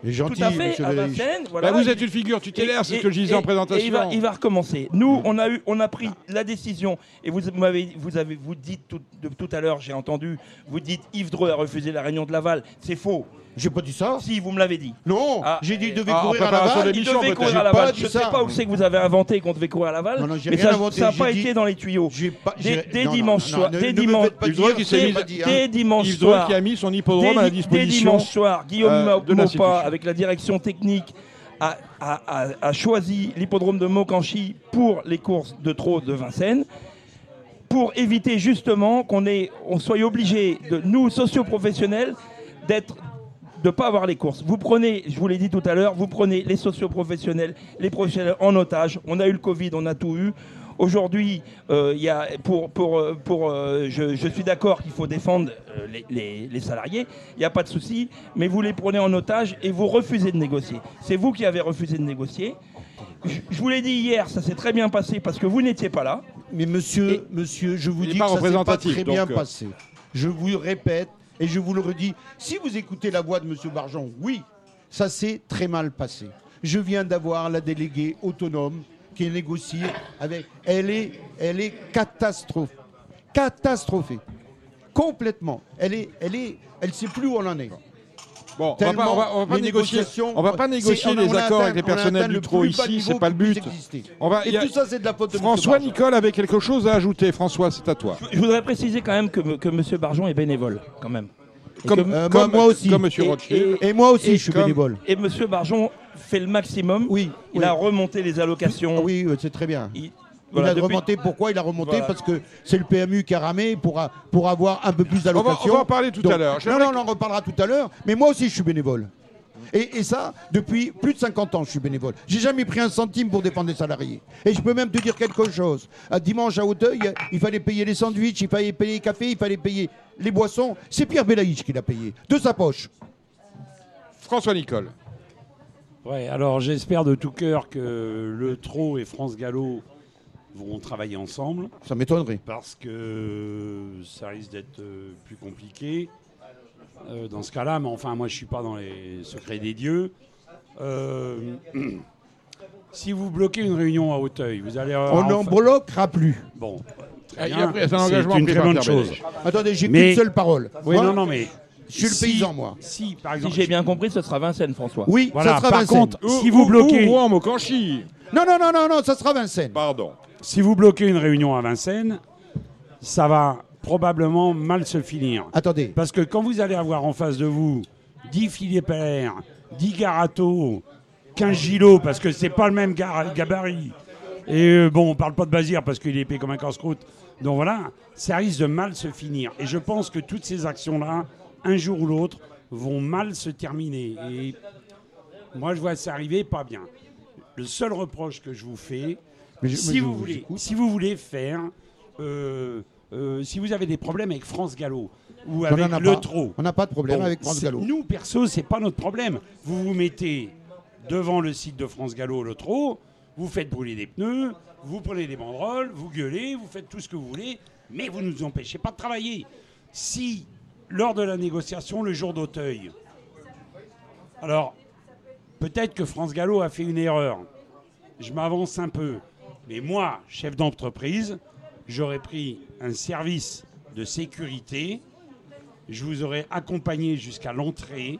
Il est gentil, tout à fait, monsieur à Belaïch. Vincennes, voilà. Bah, vous êtes une figure tutélaire, c'est ce que je disais et- en présentation. Et il va, il va recommencer. Nous, on a eu, on a pris la décision. Et vous m'avez, vous avez, vous dites tout, de- tout à l'heure, j'ai entendu, vous dites Yves Dreux a refusé la réunion de Laval. C'est faux. J'ai pas dit ça. Si, vous me l'avez dit. Non, Ah. j'ai dit il devait Ah, en courir à préparation Laval. de Il l'émission, devait peut-être. courir J'ai à pas Laval. dit Je ne sais ça. pas où c'est que vous avez inventé qu'on devait courir à Laval. Non, non, j'ai mais rien ça inventé, ça n'a j'ai pas dit- été dans les tuyaux. J'ai pas- Dès- j'ai- dès non, non, dimanche non, soir- ne- dès ne me dimanche- faites pas Yves Dreux dire, qui s'est j'ai mis- pas dit, hein. Dès dimanche Yves Dreux soir, qui a mis son hippodrome à la dès, dès disposition. dimanche soir, Guillaume euh, de l'institution. Maupas, avec la direction technique, a, a- a- a choisi l'hippodrome de Mokanchy pour les courses de trot de Vincennes pour éviter justement qu'on ait, on soit obligé de nous socioprofessionnels d'être de pas avoir les courses. Vous prenez, je vous l'ai dit tout à l'heure, vous prenez les socioprofessionnels, les professionnels en otage. On a eu le Covid, on a tout eu. Aujourd'hui, euh, il y a pour pour euh, pour euh, je, je suis d'accord qu'il faut défendre euh, les, les- les salariés. Il n'y a pas de souci, mais vous les prenez en otage et vous refusez de négocier. C'est vous qui avez refusé de négocier. Je, je vous l'ai dit hier, ça s'est très bien passé parce que vous n'étiez pas là. Mais monsieur, Et- monsieur, je vous dis pas que ça s'est pas très donc, bien passé. Je vous répète et je vous le redis. Si vous écoutez la voix de monsieur Barjon, oui, ça s'est très mal passé. Je viens d'avoir la déléguée autonome qui est négociée avec. Elle est, elle est catastrophe, catastrophée, complètement. Elle est, elle est, elle sait plus où on en est. Bon, on va pas, on va- on va pas négocier. On va pas négocier les accords atteint- avec les personnels du bas ici, c'est pas le but. exister. On va- Et il y a- tout ça, c'est de la faute de monsieur François. Nicole avait quelque chose à ajouter. François, c'est à toi. Je voudrais préciser quand même que, que M. Barjon est bénévole, quand même. Et Comme, que- Euh, comme- moi- aussi. Comme Monsieur Et- Rothschild. Et moi aussi, Et je suis comme- bénévole. Et M. Barjon fait le maximum. Oui, Il oui. a remonté les allocations. Oui, oui, c'est très bien. Il, Il a depuis- remonté. Pourquoi il a remonté Voilà. Parce que c'est le PMU qui a ramé pour, a- pour avoir un peu plus On va, on d'allocations. va en parler tout Donc- à l'heure. Non, J'aimerais non, on en reparlera tout à l'heure. Mais moi aussi, je suis bénévole. Et, et ça, depuis plus de 50 ans, je suis bénévole. J'ai jamais pris un centime pour défendre les salariés. Et je peux même te dire quelque chose. À dimanche à Hauteuil, il fallait payer les sandwichs, il fallait payer les cafés, il fallait payer les boissons. C'est Pierre Belaïch qui l'a payé, de sa poche. François Nicole. Ouais, alors j'espère de tout cœur que le Trot et France Gallo vont travailler ensemble Ça m'étonnerait. parce que ça risque d'être euh, plus compliqué euh, dans ce cas-là. Mais enfin, moi, je suis pas dans les secrets des dieux. Euh, si vous bloquez une réunion à Hauteuil, vous allez. avoir On n'en bloquera plus. Bon. Ah, il bien, c'est un c'est engagement une très bonne chose. Attendez, j'ai Mais- qu'une seule parole. Oui, Moi, non, non, mais. Je suis le si- paysan, moi. Si, par Si exemple. j'ai bien compris, ce sera Vincennes, François. Oui, Voilà, ça sera par Vincennes. contre, Ou- si vous ou- bloquez. Ou Rouen, Mokanchi. Non, non, non, non, non, ça sera Vincennes. Pardon. Si vous bloquez une réunion à Vincennes, ça va probablement mal se finir. Attendez. Parce que quand vous allez avoir en face de vous 10 filets pairs, 10 Garato, 15 Gilo, parce que c'est pas le même gar- gabarit, et euh, bon, on parle pas de Bazir parce qu'il est épais comme un casse-croûte, donc voilà, ça risque de mal se finir. Et je pense que toutes ces actions-là, un jour ou l'autre, vont mal se terminer. Et moi, je vois ça arriver pas bien. Le seul reproche que je vous fais, Mais je- mais si, vous vous voulez, écoute. si vous voulez faire, euh, euh, si vous avez des problèmes avec France Gallo ou avec le pas. trot, On n'a pas de problème bon, avec France Gallo. Nous, perso, c'est pas notre problème. Vous vous mettez devant le site de France Gallo, le trot, vous faites brûler des pneus, vous prenez des banderoles, vous gueulez, vous faites tout ce que vous voulez, mais vous ne nous empêchez pas de travailler. Si, lors de la négociation, le jour d'Auteuil, alors, peut-être que France Gallo a fait une erreur. Je m'avance un peu. Mais moi, chef d'entreprise, j'aurais pris un service de sécurité. Je vous aurais accompagné jusqu'à l'entrée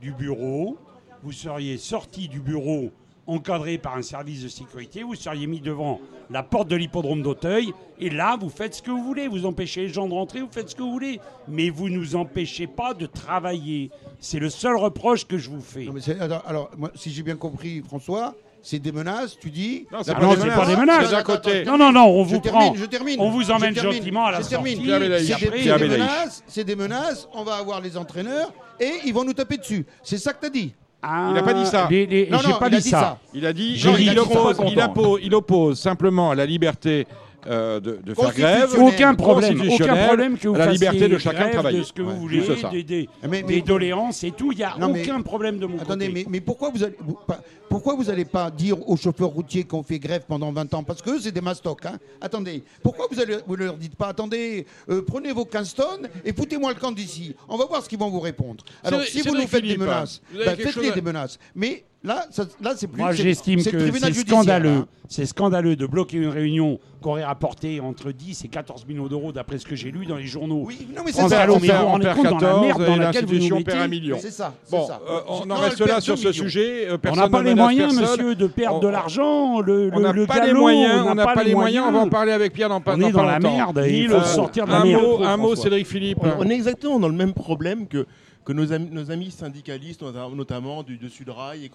du bureau. Vous seriez sorti du bureau encadré par un service de sécurité, vous seriez mis devant la porte de l'hippodrome d'Auteuil, et là, vous faites ce que vous voulez. Vous empêchez les gens de rentrer, vous faites ce que vous voulez. Mais vous nous empêchez pas de travailler. C'est le seul reproche que je vous fais. Alors, alors, moi, si j'ai bien compris, François, c'est des menaces, tu dis. Non, c'est Ah pas des menaces. pas des menaces. Non, non, non, on Je vous termine, prend. je termine. On vous emmène Je termine, gentiment à la je termine. C'est des, menaces, c'est des menaces, on va avoir les entraîneurs et ils vont nous taper dessus. C'est ça que t'as dit. Ah, Il n'a pas dit ça. les- les- Non, non, pas il a dit dit ça. ça. Il a dit J'ai non, dit il, oppose, il, oppose, il oppose simplement à la liberté euh, de, de faire grève. Aucun problème, aucun problème que vous la fassiez liberté de chacun de travailler. de ce que Ouais, vous voulez, ça. des, des, Mais- des mais- doléances et tout. Il n'y a Non, mais- aucun problème de mon Attendez, côté. mais, mais pourquoi vous allez vous- pas- pourquoi vous allez pas dire aux chauffeurs routiers qu'on fait grève pendant 20 ans? Parce que eux, c'est des mastocs. Hein attendez, pourquoi vous allez vous leur dites pas Attendez, euh, prenez vos 15 tonnes et foutez-moi le camp d'ici. On va voir ce qu'ils vont vous répondre. Alors si vous nous faites des menaces, ben, faites-les des menaces. Mais là, ça- là c'est plus. Moi, c'est- j'estime c'est le que tribunal c'est judiciaire, scandaleux. hein. C'est scandaleux de bloquer une réunion qui aurait rapporté entre 10 et 14 millions d'euros, d'après ce que j'ai lu dans les journaux. Oui, non mais c'est France ça. Gallo, on mais perd- vous vous on rendez perd compte dans la 14 merde dans et laquelle vous nous l'institution perd un mettez million. C'est ça. c'est Bon, ça. euh, on Non, en elle reste perd là deux sur ce millions. sujet. euh, On personne n'a pas ne les menace moyens, personne. monsieur, de perdre On- de l'argent. Le, On le- n'a le pas les galop, moyens, on n'a pas les moyens, on va en parler avec Pierre dans pas On est dans la merde, il faut Euh, sortir de la un merde. Mot, un mot, François. Cédric Philippe. On est exactement dans le même problème que, que nos, amis, nos amis syndicalistes, nota- notamment du, de Sudrail. Et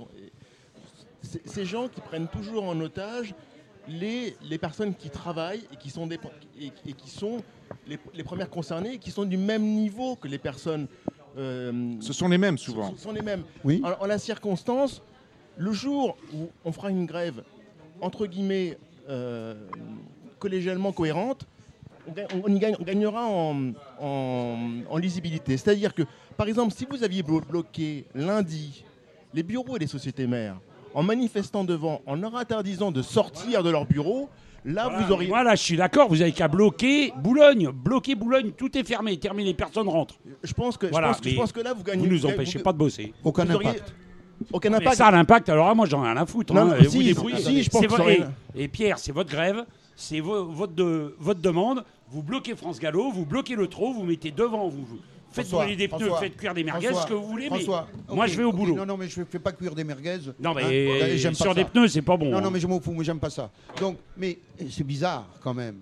ces gens qui prennent toujours en otage les, les personnes qui travaillent et qui sont, des, et, et qui sont les, les premières concernées et qui sont du même niveau que les personnes. euh, Ce sont les mêmes souvent. Ce sont les mêmes. Oui. En, en la circonstance, le jour où on fera une grève, entre guillemets, euh, collégialement cohérente, on, y gagne- on gagnera en, en- en lisibilité. C'est-à-dire que, par exemple, si vous aviez blo- bloqué lundi les bureaux et les sociétés mères en manifestant devant, en leur interdisant de sortir de leur bureau, là, Voilà, vous auriez... Voilà, je suis d'accord, vous avez qu'à bloquer Boulogne. Bloquer Boulogne, tout est fermé, terminé, personne rentre. Je pense que, je Voilà, pense que- je pense que là, vous gagnez... Vous nous empêchez vous- pas de bosser. Aucun vous auriez impact. Aucun Mais impact. ça, l'impact, alors là, moi, j'en ai rien à foutre. Non, hein. si, vous si, débrouillez. si, je pense C'est que vo- et, et Pierre, c'est votre grève, c'est vo- votre, de- votre demande. Vous bloquez France Gallo, vous bloquez le trot, vous mettez devant, vous vous faites François, brûler des pneus, François, faites cuire des merguez, François, ce que vous voulez, mais François, moi, je vais au boulot. Non, non, mais je ne fais pas cuire des merguez. Non, mais Hein, et j'aime pas sur des ça. pneus, c'est pas bon. Non, hein. non, mais je m'en fous, moi j'aime pas ça. Donc, mais eh, c'est bizarre quand même.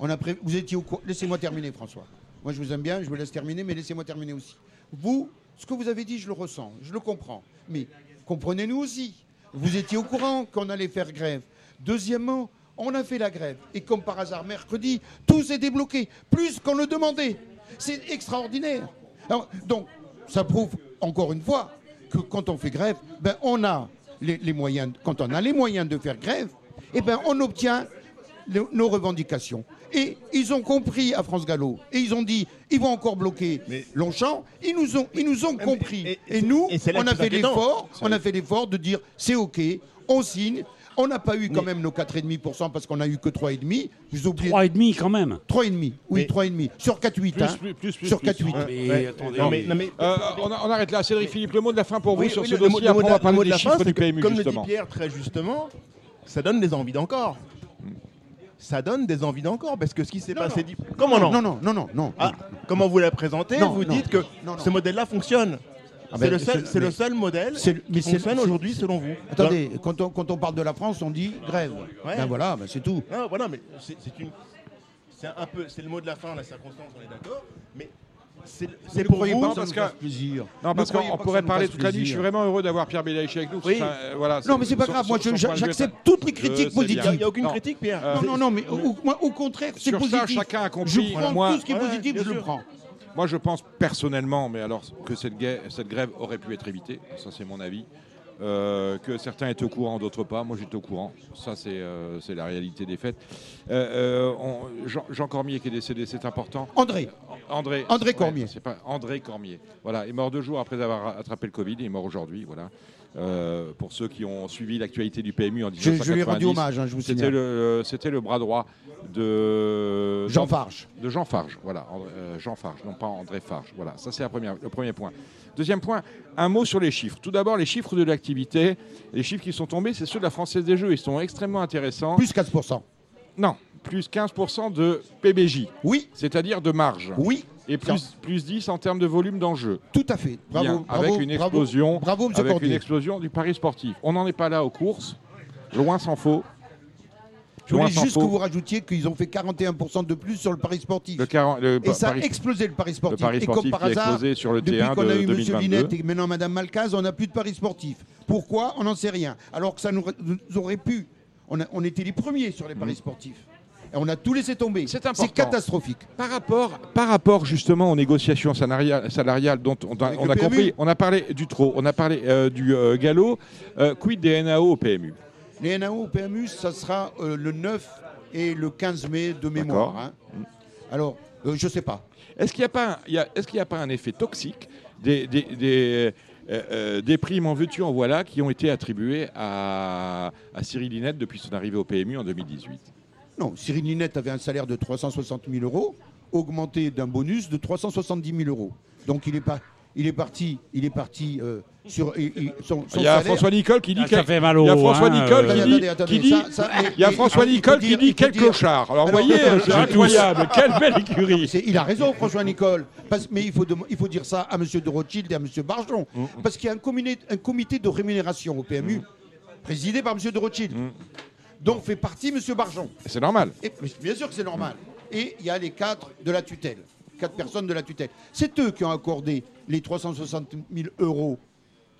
On a pré- Vous étiez au courant. Laissez-moi terminer, François. Moi je vous aime bien, je vous laisse terminer, mais laissez-moi terminer aussi. Vous, ce que vous avez dit, je le ressens, je le comprends. Mais comprenez-nous aussi. Vous étiez au courant qu'on allait faire grève. Deuxièmement, on a fait la grève. Et comme par hasard, mercredi, tout s'est débloqué, plus qu'on le demandait. C'est extraordinaire. Alors, donc, ça prouve encore une fois que quand on fait grève, ben, on a les, les moyens, quand on a les moyens de faire grève, eh ben, on obtient le- nos revendications. Et ils ont compris à France Gallo. Et ils ont dit, ils vont encore bloquer Mais- Longchamp. Ils nous ont, ils nous ont Mais- compris. et- Et, et- nous, et on a fait l'effort. On a fait l'effort de dire, c'est OK, on signe. On n'a pas eu quand Mais- même nos 4,5% parce qu'on a eu que 3,5%. Vous oubliez. 3,5 quand même. 3,5%. Oui, Mais- 3,5%. Sur 4,8. Plus, hein. plus, plus, plus, Sur plus. 4,8. Ah, mais Ouais. attendez, Non, mais, non, mais- Euh, on, a- on arrête là. Cédric Philippe, le mot de la fin pour vous Oui, sur oui, ce le mot- dossier. le mot Après, de on va la- le parler mot de des la fin, chiffres c'est du que, PMU, Comme le justement. dit Pierre très justement, ça donne des envies d'encore. Ça donne des envies d'encore parce que ce qui s'est Non, passé. non. dit- Comment non, Non, non, non, non, non. Ah, Comment vous l'avez présenté, Non, vous non, dites que non, non. ce modèle-là fonctionne. Ah c'est ben, le seul, c'est- c'est le seul modèle c'est le- qui mais c'est- fonctionne c'est- aujourd'hui selon vous. Attendez, quand on, quand on parle de la France, on dit grève. Ouais. Ben voilà, ben c'est tout. Non, voilà, mais c'est c'est une. C'est un peu, c'est le mot de la fin, la circonstance, on est d'accord. Mais c'est c'est croyez vous. pas parce que ça nous que- fasse plaisir. Non, parce qu'on pourrait parler toute la nuit. Je suis vraiment heureux d'avoir Pierre Bélaïch avec nous. Oui. Euh, voilà, Non, mais c'est pas grave. Moi, je- j'accepte toutes les Je critiques sais Il n'y a, positives. aucune Non. critique, Pierre. Non, non, non, mais au, moi, au contraire, c'est Sur ça, positif. chacun a Je compris. prends Moi- tout ce qui est positif, je le prends. Moi, je pense personnellement, mais alors que cette, grève aurait pu être évitée, ça c'est mon avis. Euh, que certains étaient au courant, d'autres pas. Moi, j'étais au courant. Ça, c'est euh, la réalité des faits. Euh, on- Jean, Jean Cormier qui est décédé, c'est important. André, André, André ouais, Cormier. c'est pas André Cormier. Voilà, il est mort deux jours après avoir attrapé le Covid. Il est mort aujourd'hui. Voilà. Euh, pour ceux qui ont suivi l'actualité du PMU en je, 1990, je lui ai rendu hommage, hein, je vous C'était le, c'était le bras droit de Jean Farge. de Jean Farge, voilà, André- euh, Jean Farge, non pas André Farge, voilà, ça c'est le premier point. Deuxième point, un mot sur les chiffres. Tout d'abord, les chiffres de l'activité, les chiffres qui sont tombés, c'est ceux de la Française des Jeux, ils sont extrêmement intéressants. Plus 4%. Non, plus 15% de PBJ, Oui, c'est-à-dire de marge. oui. Et plus, plus 10 en termes de volume d'enjeu. Tout à fait. Bravo. Bien, bravo, avec une explosion, Bravo, avec une explosion du pari sportif. On n'en est pas là aux courses. Loin s'en faut. Je voulais juste que vous rajoutiez qu'ils ont fait 41% de plus sur le pari sportif. Le, 40 le Et ça a explosé le pari le sportif. pari et comme par hasard, explosé sur le depuis T1 qu'on a eu Monsieur 2022. Linette et maintenant Madame Malcaz, on n'a plus de paris sportif. Pourquoi? On n'en sait rien. Alors que ça nous, nous aurait pu. On, a- on était les premiers sur les paris sportifs. Et on a tout laissé tomber. C'est catastrophique. Par rapport, par rapport justement aux négociations salariales, salariales dont on a, on compris, on a parlé du trop, on a parlé euh, du euh, galop, euh, quid des NAO au PMU Les NAO au PMU, ça sera le 9 et le 15 mai de mémoire. Hein. Alors, je sais pas. Est-ce qu'il n'y a, pas un- y a- est-ce qu'il y a pas un effet toxique des, des, des, euh, des primes en veux-tu, en voilà, qui ont été attribuées à, à Cyril Linette depuis son arrivée au PMU en 2018 Non, Cyril Linette avait un salaire de 360 000 euros, augmenté d'un bonus de 370 000 euros. Donc il est, pas, il est parti, il est parti euh, sur il- il- son, son Il y a salaire- François Nicole qui dit Ah, ça fait mal au il y a François hein, Nicole qui dit, attendez, qui dit- ça- ça- mais- il y a François Nicole dire- qui dit quel clochard. Alors vous Alors, voyez, c'est incroyable, quelle belle écurie. C'est- il a raison, François Nicole. Parce- mais il faut, il faut dire ça à M. de Rothschild et à M. Barjon. Mm, Parce qu'il y a un comité, un comité de rémunération au PMU, présidé par M. de Rothschild, Mm. Dont fait partie M. Barjon. C'est normal. Et, bien sûr que c'est normal. Et il y a les quatre de la tutelle, quatre personnes de la tutelle. C'est eux qui ont accordé les 360 000 euros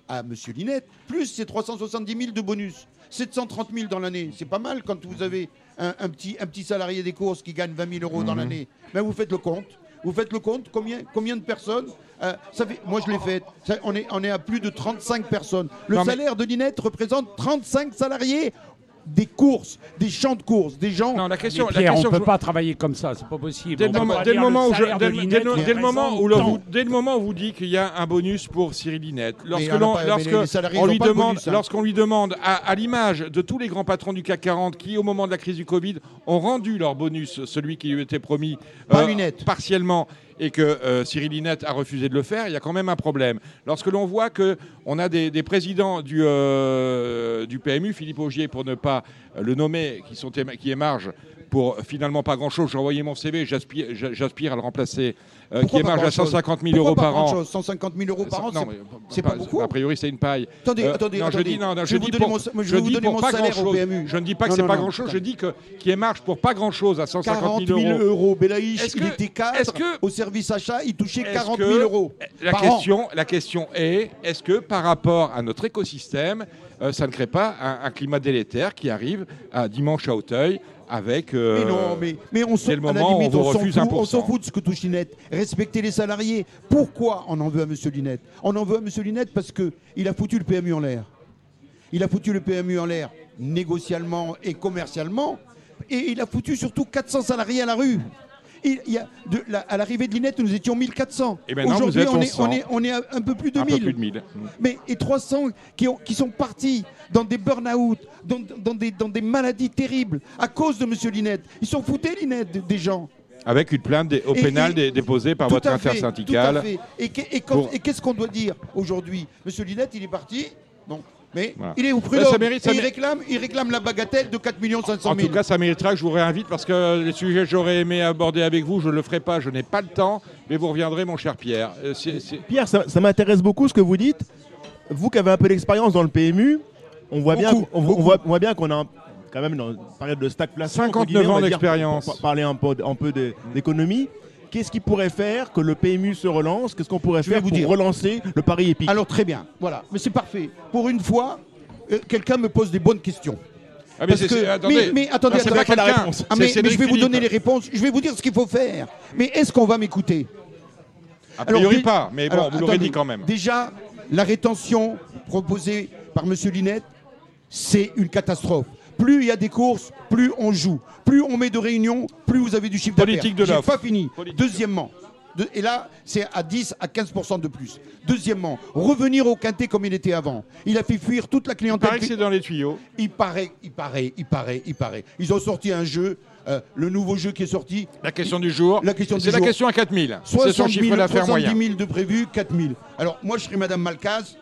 à M. Linette, plus ces 370 000 de bonus. 730 000 dans l'année, c'est pas mal quand vous avez un, un petit, un petit salarié des courses qui gagne 20 000 euros dans l'année. Mais vous faites le compte. Vous faites le compte, combien, combien de personnes euh, ça fait, Moi, je l'ai fait. Ça- on, est, on est à plus de 35 personnes. Le Non, mais- salaire de Linette représente 35 salariés des courses, des champs de courses, des gens Non, la question, Mais la Pierre, on ne peut je- pas travailler comme ça, c'est pas possible. Dès le moment, où dès le- moment où vous, dès le moment où vous dit qu'il y a un bonus pour Cyril Linette, lorsque l'on, on lui demande, bonus, hein. lorsqu'on lui demande, à, à l'image de tous les grands patrons du CAC 40 qui, au moment de la crise du Covid, ont rendu leur bonus, celui qui lui était promis, Pas Linette. partiellement, et que euh, Cyril Linette a refusé de le faire, il y a quand même un problème. Lorsque l'on voit que on a des, présidents du, euh, PMU, Philippe Augier, pour ne pas euh, le nommer, qui, sont, qui émargent pour finalement pas grand-chose. J'ai envoyé mon CV, j'aspire, j'a- j'aspire à le remplacer, euh, qui émarge à grand-chose 150 000 Pourquoi euros par an. grand-chose 150 000 euros par an, c'est- pas beaucoup A priori, c'est une paille. Attendez, Euh, attendez, non, attendez. Je dis, non, non, Je je vais vous dis donner pour, mon- je vous dis pour mon pas grand-chose. PMU. Je ne dis pas que c'est pas non, grand-chose. Je dis que qui émarge pour pas grand-chose à 150 40 000 000 euros. euros. Belaïch, il était cadre au service achat, il touchait Est-ce 40 que- 000 euros. La question, la question est est-ce que par rapport à notre écosystème, euh, ça ne crée pas un, un climat délétère qui arrive à dimanche à Auteuil avec. euh, Mais non, mais, mais on s'en on s'en fout, 1%. on s'en fout de ce que touche Linette. Respecter les salariés. Pourquoi on en veut à M. Linette? On en veut à M. Linette parce qu'il a foutu le PMU en l'air. Il a foutu le PMU en l'air négocialement et commercialement. Et il a foutu surtout 400 salariés à la rue. Il, il y a de, la- à l'arrivée de Linette, nous étions 1400. Et maintenant, Aujourd'hui, on, est, 1100. on, est, on est à un peu plus de un 1000. peu plus de 1000. Mais et 300 qui, ont- qui sont partis dans des burn-out, dans, dans des, dans des maladies terribles à cause de M. Linette. Ils sont foutés, Linette, des- gens. Avec une plainte au pénal et- déposée par votre intersyndicale. Et, et et qu'est-ce qu'on doit dire aujourd'hui? M. Linette, il est parti. Bon. Mais Voilà. il est au Ouais, prud'homme. ça mérite- ça il, réclame, il réclame la bagatelle de 4 500 En 000. tout cas, ça méritera que je vous réinvite parce que les sujets que j'aurais aimé aborder avec vous, je ne le ferai pas, je n'ai pas le temps, mais vous reviendrez, mon cher Pierre. Euh, Pierre, ça, ça m'intéresse beaucoup ce que vous dites. Vous qui avez un peu d'expérience dans le PMU, on voit bien, Beaucoup, on, on voit, on voit bien qu'on a un- quand même dans une période de stagflation. 59 entre guillemets, on ans d'expérience. parler un peu, un peu de- d'économie. Qu'est-ce qui pourrait faire que le PMU se relance? Qu'est-ce qu'on pourrait Je vais faire vous pour dire. relancer le pari épique? Alors très bien, voilà. Mais c'est parfait. Pour une fois, euh, quelqu'un me pose des bonnes questions. Ah, mais Parce que- attendez. mais, mais attendez, Non, c'est attendez, pas la quelqu'un. réponse. Ah, mais, je vais vous donner les réponses. Je vais vous dire ce qu'il faut faire. Mais est-ce qu'on va m'écouter? A priori pas, mais bon, alors, vous l'aurez dit quand même. Déjà, la rétention proposée par M. Linette, c'est une catastrophe. Plus il y a des courses, plus on joue. Plus on met de réunions, plus vous avez du chiffre d'affaires. Politique de l'offre. pas fini. Politique. Deuxièmement, de- et là, c'est à 10 à 15% de plus. Deuxièmement, revenir au quintet comme il était avant. Il a fait fuir toute la Il clientèle. paraît que c'est dans les tuyaux. Il paraît, il paraît, il paraît, il paraît. Ils ont sorti un jeu, euh, le nouveau jeu qui est sorti. La question du jour. La question du C'est la question à 4000. C'est son 60 chiffre 000, d'affaires 70 moyen. 000 de prévu, 4 000. Alors moi, je serais Madame Malcaz,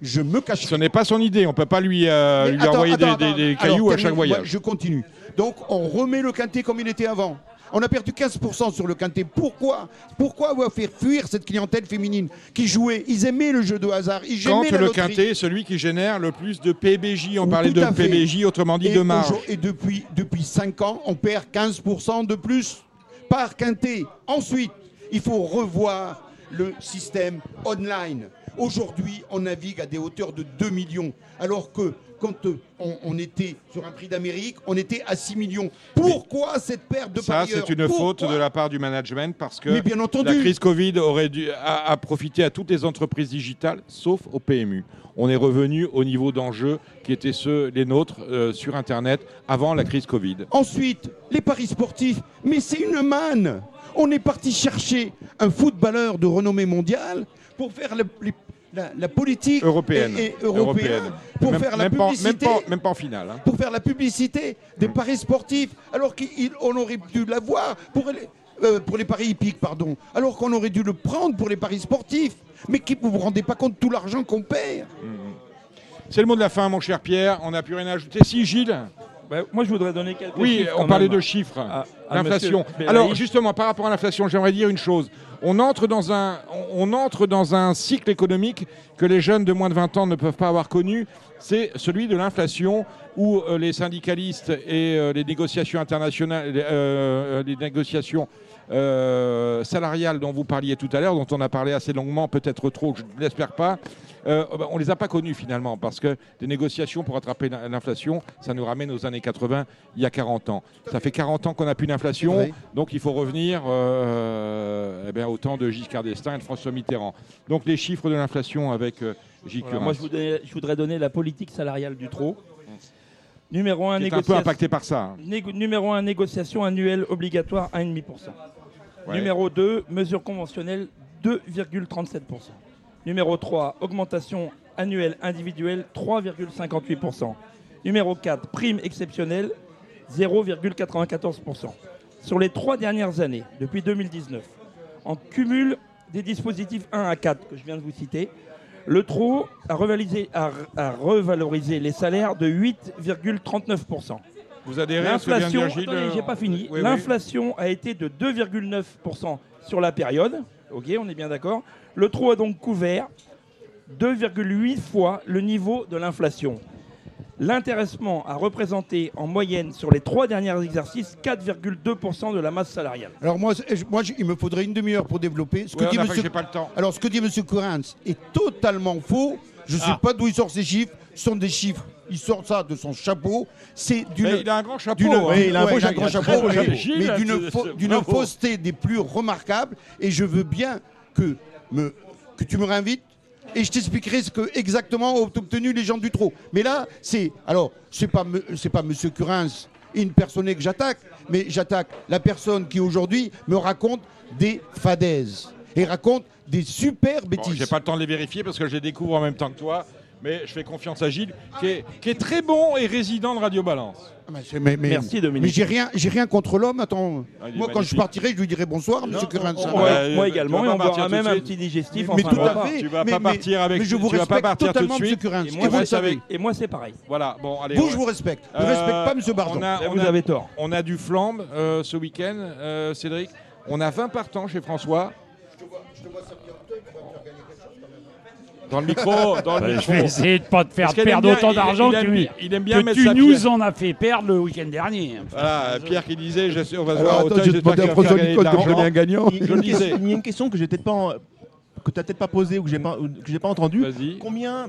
je me cache. Ce n'est pas son idée, on ne peut pas lui, euh, Mais lui attends, envoyer attends, des, attends. cailloux à chaque voyage. je continue. Donc on remet le quintet comme il était avant. On a perdu 15% sur le quintet. Pourquoi Pourquoi avoir fait fuir cette clientèle féminine qui jouait? Ils aimaient le jeu de hasard. Ils Quand aimaient la le loterie. quintet est celui qui génère le plus de PBJ, on Tout parlait de. PBJ, autrement dit Et de marge. Et depuis, depuis 5 ans, on perd 15% de plus par quintet. Ensuite, il faut revoir le système online. Aujourd'hui, on navigue à des hauteurs de 2 millions, alors que quand euh, on, on était sur un prix d'Amérique, on était à 6 millions. Pourquoi cette perte de Ça, c'est une faute de la part du management parce que Mais bien entendu. la crise Covid aurait dû a, a profité à toutes les entreprises digitales, sauf au PMU. On est revenu au niveau d'enjeux qui étaient ceux, les nôtres, euh, sur Internet avant la crise Covid. Ensuite, les paris sportifs. Mais c'est une manne. On est parti chercher un footballeur de renommée mondiale pour faire la, les- la- la politique Européenne. et- et européenne, pour Même- faire la même pas en- publicité. même, pas, même pas en finale. hein. pour faire la publicité des paris sportifs, alors qu'on aurait dû l'avoir pour les, euh, pour les paris hippiques, pardon, alors qu'on aurait dû le prendre pour les paris sportifs. Mais qui, vous vous rendez pas compte de tout l'argent qu'on perd? C'est le mot de la fin, mon cher Pierre. On n'a plus rien à ajouter. Si, Gilles? Bah, moi, je voudrais donner quelques Oui, chiffres on parlait de chiffres. L'inflation. Alors, justement, par rapport à l'inflation, j'aimerais dire une chose. On entre, dans un, on on entre dans un cycle économique que les jeunes de moins de 20 ans ne peuvent pas avoir connu. C'est celui de l'inflation où euh, les syndicalistes et euh, les négociations internationales, les, euh, les négociations salariales dont vous parliez tout à l'heure, dont on a parlé assez longuement, peut-être trop, je ne l'espère pas, euh, bah, on ne les a pas connues finalement, parce que des négociations pour rattraper l'in- l'inflation, ça nous ramène aux années 80, il y a 40 ans. Ça fait 40 ans qu'on n'a plus d'inflation, Oui. donc il faut revenir euh, eh bien, au temps de Giscard d'Estaing et de François Mitterrand. Donc les chiffres de l'inflation avec euh, J. Voilà, moi, je voudrais, je voudrais donner la politique salariale du trot. Numéro 1, qui est un peu impacté par ça. hein. numéro 1, négociation annuelle obligatoire 1,5%. Numéro 2, mesure conventionnelle 2,37%. Numéro 3, augmentation annuelle individuelle 3,58%. Numéro 4, prime exceptionnelle 0,94%. Sur les trois dernières années, depuis 2019, en cumul des dispositifs 1 à 4 que je viens de vous citer, le TRO a revalorisé, a- a revalorisé les salaires de 8,39%. Vous adhérez à ce que vient de L'inflation, dire Gilles attendez, euh, j'ai pas fini. oui, oui. L'inflation a été de 2,9% sur la période. Ok, on est bien d'accord. Le trou a donc couvert 2,8 fois le niveau de l'inflation. L'intéressement a représenté en moyenne sur les trois derniers exercices 4,2% de la masse salariale. Alors moi, moi il me faudrait une demi-heure pour développer. Ce que Ouais, dit on a pas- monsieur... j'ai pas le temps. Alors ce que dit Monsieur est totalement faux. Je ne sais Ah. pas d'où il sort ces chiffres. Ce sont des chiffres. Il sort ça de son chapeau. C'est d'une il a un grand chapeau. d'une- hein. Il a un ouais, beau il a un chapeau, grand chapeau, mais- d'une fausseté des plus remarquables. Et je veux bien que, me, que tu me réinvites et je t'expliquerai ce que exactement ont obtenu les gens du trot. Mais là, c'est alors c'est pas me- c'est pas Monsieur Curins une personne que j'attaque, mais j'attaque la personne qui aujourd'hui me raconte des fadaises et raconte des super Bon, bêtises. j'ai pas le temps de les vérifier parce que je les découvre en même temps que toi. Mais je fais confiance à Gilles, qui est, qui est très bon et résident de Radio Balance. Ah, mais c'est- mais- mais- Merci, Dominique. Mais j'ai rien, j'ai rien contre l'homme. Attends, Ah, il est moi quand je magnifique. partirai, je lui dirai bonsoir, Monsieur on- Ouais, Moi, euh, tu également, vas et pas on boira partir tout même de un suite. petit digestif en mais fin tout à fait. Tu vas mais, pas mais- partir avec- Mais je vous tu vas pas respecte partir tout de totalement, Monsieur suite. Curins. Et Et moi, vous le avec- savez. Et moi, c'est pareil. Voilà, bon, allez. Vous, on- je vous respecte. Ne Euh, respecte pas Monsieur Bardon. On a, Là, on vous a- avez tort. on a du flambe euh, ce week-end, euh, Cédric. On a 20 partants chez François. Dans le micro, dans le Bah, je micro. vais essayer de pas te faire perdre autant d'argent que tu, il aime bien que mettre tu nous en as fait perdre le week-end dernier. Voilà, Pierre qui disait, je sais, on va se voir au à va faire François de Nicole de gagnant. Il y a Je une question- que j'ai peut-être pas, en- que t'as peut-être pas posée ou que j'ai pas, ou que j'ai pas entendue. Vas-y. Combien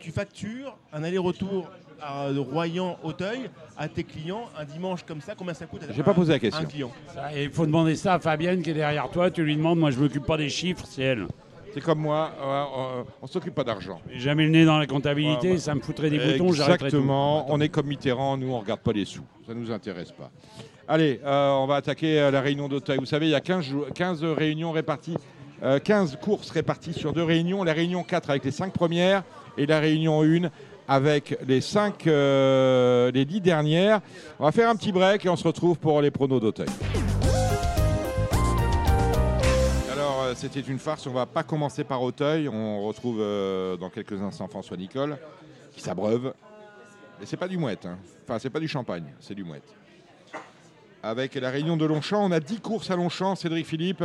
tu factures un aller-retour à Royan Auteuil à tes clients un dimanche comme ça? Combien ça coûte J'ai pas posé la un question. Il faut demander ça à Fabienne qui est derrière toi. Tu lui demandes, moi je m'occupe pas des chiffres, c'est elle. C'est comme moi, euh, euh, on s'occupe pas d'argent. Jamais le nez dans la comptabilité, Ouais, bah, ça me foutrait des boutons, j'arrêterais. Exactement. On est comme Mitterrand, nous on regarde pas les sous. Ça nous intéresse pas. Allez, euh, on va attaquer la réunion d'Auteuil. Vous savez, il y a 15, jou- 15 réunions réparties, euh, 15 courses réparties sur deux réunions. La réunion 4 avec les 5 premières et la réunion 1 avec les 5, les 10 dernières. On va faire un petit break et on se retrouve pour les pronos d'Auteuil. C'était une farce. On va pas commencer par Auteuil. On retrouve euh, dans quelques instants François Nicole qui s'abreuve. Mais c'est pas du mouette. hein. Enfin, c'est pas du champagne, c'est du mouette. avec la réunion de Longchamp. On a 10 courses à Longchamp, Cédric Philippe.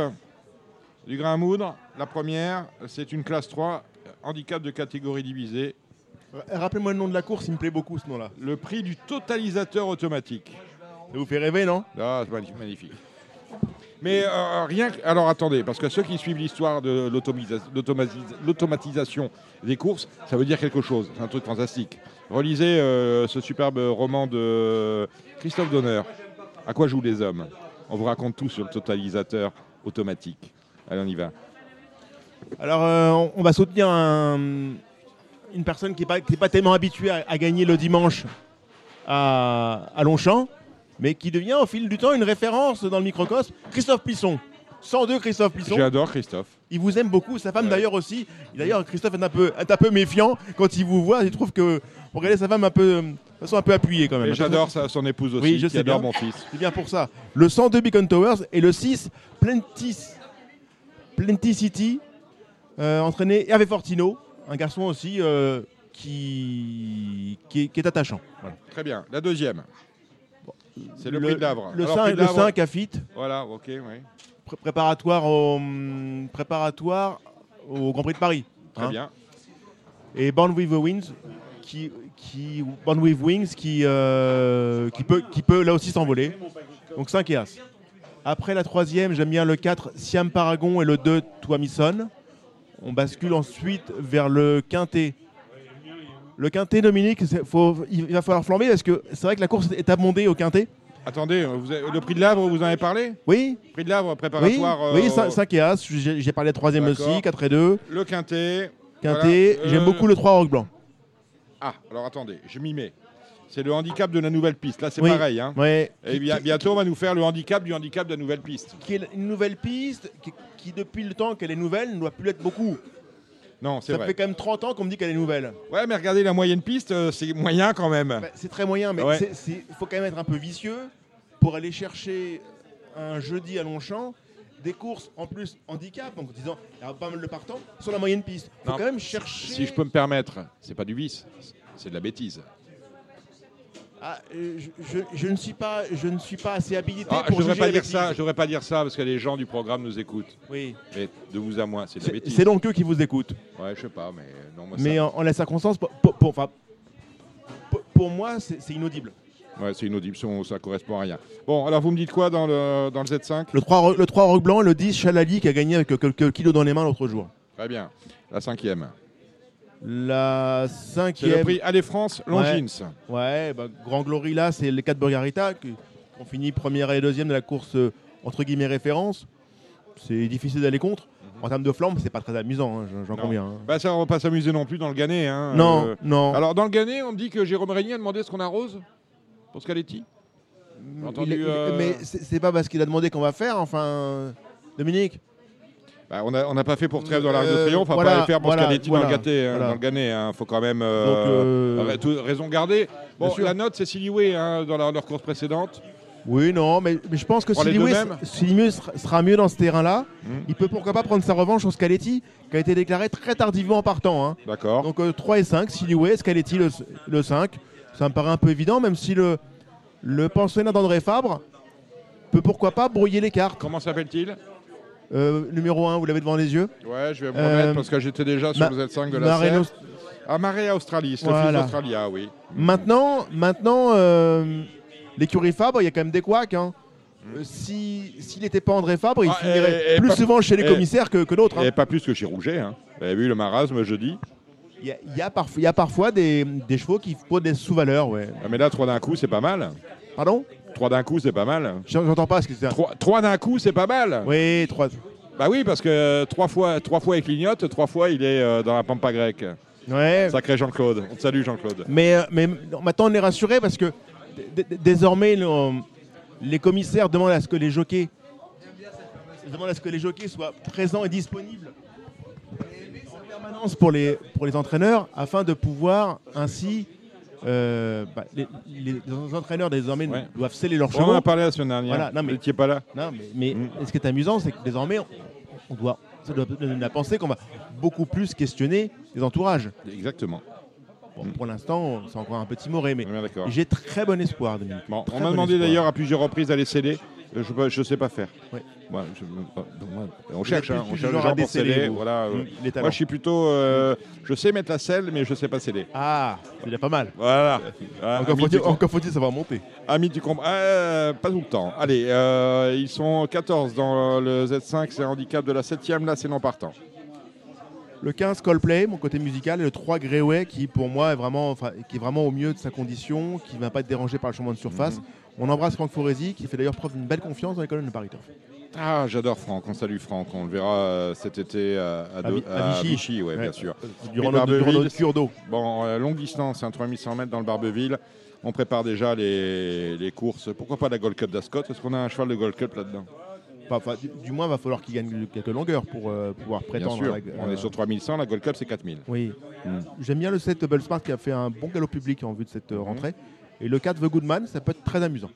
Du grain à moudre, la première, c'est une classe 3, handicap de catégorie divisée. Rappelez-moi le nom de la course, il me plaît beaucoup ce nom-là. Le prix du totalisateur automatique. Ça vous fait rêver, non? Ah, c'est magnifique, magnifique. Mais euh, rien que... Alors attendez, parce que ceux qui suivent l'histoire de l'automatisation des courses, ça veut dire quelque chose. C'est un truc fantastique. Relisez euh, ce superbe roman de Christophe Donner. À quoi jouent les hommes? On vous raconte tout sur le totalisateur automatique. Allez, on y va. Alors, euh, on- va soutenir un- une personne qui n'est pas, pas tellement habituée à, gagner le dimanche à Longchamp, mais qui devient au fil du temps une référence dans le microcosme. Christophe Plisson. 102 Christophe Plisson. J'adore Christophe. Il vous aime beaucoup, sa femme Ouais. d'ailleurs aussi. D'ailleurs, Christophe est un, peu, est un peu méfiant quand il vous voit. Il trouve que regardez sa femme un peu, de façon un peu appuyée quand même. J'adore sa- son épouse aussi, Oui, je qui sais adore bien. mon fils. C'est bien pour ça. Le 102 Beacon Towers et le 6 Plenty, Plenty City, euh, entraîné Hervé Fortino, un garçon aussi euh, qui, qui, est, qui est attachant. Voilà. Très bien. La deuxième. C'est le, prix de l'Avre. Le Alors, 5, prix de le l'Avre- 5 à Fit, Voilà, ok, oui. pré- préparatoire au, préparatoire au Grand Prix de Paris. Très hein. bien. Et Born with the Wings, qui, qui, Born with Wings, qui, euh, qui, peut, qui peut là aussi s'envoler. Donc 5 et As. Après la troisième, j'aime bien le 4, Siam Paragon et le 2, Tuamison. On bascule ensuite vers le quintet. Le quintet, Dominique, faut, il va falloir flamber parce que c'est vrai que la course est abondée au quintet. Attendez, vous avez- le prix de l'Avre, vous en avez parlé? Oui, Prix de l'Avre oui, préparatoire. euh, oui 5, et As. J'ai parlé de troisième D'accord. aussi, 4 et 2. Le quintet. Quintet, Voilà, j'aime euh, beaucoup le 3 Rock Blanc. Ah, alors attendez, je m'y mets. C'est le handicap de la nouvelle piste. Là, c'est Oui. pareil. Hein. Ouais. Et bien- bientôt, on va nous faire le handicap du handicap de la nouvelle piste. qui est une nouvelle piste, qui, qui, depuis le temps qu'elle est nouvelle ne doit plus l'être beaucoup. Non, c'est Ça vrai. fait quand même 30 ans qu'on me dit qu'elle est nouvelle. Ouais, mais regardez la moyenne piste, euh, c'est moyen quand même. Bah, c'est très moyen, mais Ouais. il faut quand même être un peu vicieux pour aller chercher un jeudi à Longchamp des courses en plus handicap, donc en disant il y a pas mal de partants sur la moyenne piste. Il faut Non. quand même chercher. Si je peux me permettre, c'est pas du vice, c'est de la bêtise. Ah, euh, je, je- je ne suis pas, je ne suis pas assez habilité Ah, je pour devrais juger pas la dire bêtise. ça, je devrais pas dire ça parce que les gens du programme nous écoutent. Oui. Mais de vous à moi, c'est de la C'est bêtise. c'est donc eux qui vous écoutent. Ouais, je sais pas, mais non, moi Mais ça. en, en la circonstance, pour, enfin, pour- pour moi, c'est inaudible. Ouais, c'est inaudible, ça, ça correspond à rien. Bon, alors vous me dites quoi dans le, dans le Z5 Le 3, ro- le 3 Rock Blanc, le 10 Chalali qui a gagné avec quelques kilos dans les mains l'autre jour. Très bien. La cinquième. La C'est le cinquième. prix Allez France Longines. Ouais, bah, Grand Glory là, c'est les 4 Bulgarita qui ont fini première et deuxième de la course euh, entre guillemets référence. C'est difficile d'aller contre. En termes de flamme, c'est pas très amusant, hein, j'en- Non. conviens. hein. Bah ça, on va pas s'amuser non plus dans le Gannet. Hein. Non, Euh, non. Alors dans le Gannet, on me dit que Jérôme Régnier a demandé ce qu'on arrose pour Scaletti. Il- entendu, il- euh, Mais c'est pas parce qu'il a demandé qu'on va faire, enfin. Dominique Bah, on n'a on pas fait pour trêve dans l'Arc de Euh, Triomphe, on va voilà, pas le faire pour voilà, Scaletti dans voilà, le Gâté, hein, voilà. dans le Gannet. Hein. Faut quand même euh, Donc, euh, raison garder. Bon, la note c'est Siliway hein, dans leur, leur course précédente. Oui, non, mais, mais je pense que Siliway sera, mieux dans ce terrain-là. Hmm. Il peut pourquoi pas prendre sa revanche sur Scaletti, qui a été déclaré très tardivement en partant. hein. D'accord. Donc euh, 3 et 5, Siliway, Scaletti le, le 5. Ça me paraît un peu évident, même si le, le pensionnat d'André Fabre peut pourquoi pas brouiller les cartes. Comment s'appelle-t-il? Euh, numéro 1, vous l'avez devant les yeux. Ouais, je vais me Euh, remettre parce que j'étais déjà sur le Z5 de la Serre. Ah, Marais Australis, le fils Voilà. d'Australia, oui. Maintenant, maintenant euh, l'écurie Fabre, il y a quand même des couacs. hein. Euh, si- S'il n'était pas André Fabre, il Ah, finirait et- et plus souvent chez les et- commissaires que, que d'autres. hein. Et pas plus que chez Rouget. Hein. Vous avez vu le marasme jeudi Il y a, il y a parf- il y a parfois des, des chevaux qui posent des sous-valeurs. Ouais. ah, Mais là, trois d'un coup, c'est pas mal. Pardon? Trois d'un coup, c'est pas mal. J'en- J'entends pas ce que c'est. Trois, trois d'un coup, c'est pas mal. Oui, trois. Bah oui, parce que euh, trois fois, trois fois il clignote, trois fois il est euh, dans la pampa grecque. Ouais. Sacré Jean-Claude. On te salue Jean-Claude. Mais, euh, mais maintenant, on est rassuré parce que désormais, le- les commissaires demandent à ce que les jockeys demandent à ce que les jockeys soient présents et disponibles en permanence pour les, pour les entraîneurs afin de pouvoir ainsi. Euh, bah, les, les entraîneurs désormais Ouais. doivent sceller leurs On en a parlé la semaine dernière. Voilà, non, mais- pas là. Non, mais, mais Mm. ce qui est amusant, c'est que désormais, on, doit, ça doit donner la pensée qu'on va beaucoup plus questionner les entourages. Exactement. Bon, Pour l'instant, c'est encore un peu timoré, mais j'ai très bon espoir, Dominique. Bon, Très on m'a bon demandé d'ailleurs à plusieurs reprises d'aller sceller. Euh, Je ne sais pas faire. Ouais. Moi, je- euh, donc, on cherche, hein, on du cherche gens pour déceler, sceller. Voilà, euh, Mm, les talents. moi, je suis plutôt. euh, je sais mettre la selle, mais je ne sais pas sceller. Ah, il est pas mal. Voilà. Ah, Encore faut-il faut-il savoir monter. ami, tu comprends Euh, Pas tout le temps. Allez, euh, ils sont 14 dans le Z5, c'est un handicap de la 7ème, là, c'est non partant. Le 15 Coldplay, mon côté musical, et le 3 Greyway qui pour moi est vraiment, enfin, qui est vraiment au mieux de sa condition, qui ne va pas être dérangé par le changement de surface. Mhm. On embrasse Franck Foresi qui fait d'ailleurs preuve d'une belle confiance dans les colonnes de Paris Turf. Ah, j'adore Franck. On salue Franck. On le verra euh, cet été à, à, À Vichy. ouais, Ouais. bien sûr. Durant notre cure d'eau. Bon, euh, longue distance, un 3100 mètres dans le Barbeville. On prépare déjà les, les courses. Pourquoi pas la Gold Cup d'Ascot? Est-ce qu'on a un cheval de Gold Cup là-dedans? Enfin, du, du moins, il va falloir qu'il gagne quelques longueurs pour euh, pouvoir Bien prétendre. sûr. On euh, est sur 3100, la Gold Cup c'est 4000. Oui. Mm. J'aime bien le 7 Double Smart qui a fait un bon galop public en vue de cette euh, Mhm. rentrée. Et le 4 The Goodman, ça peut être très amusant.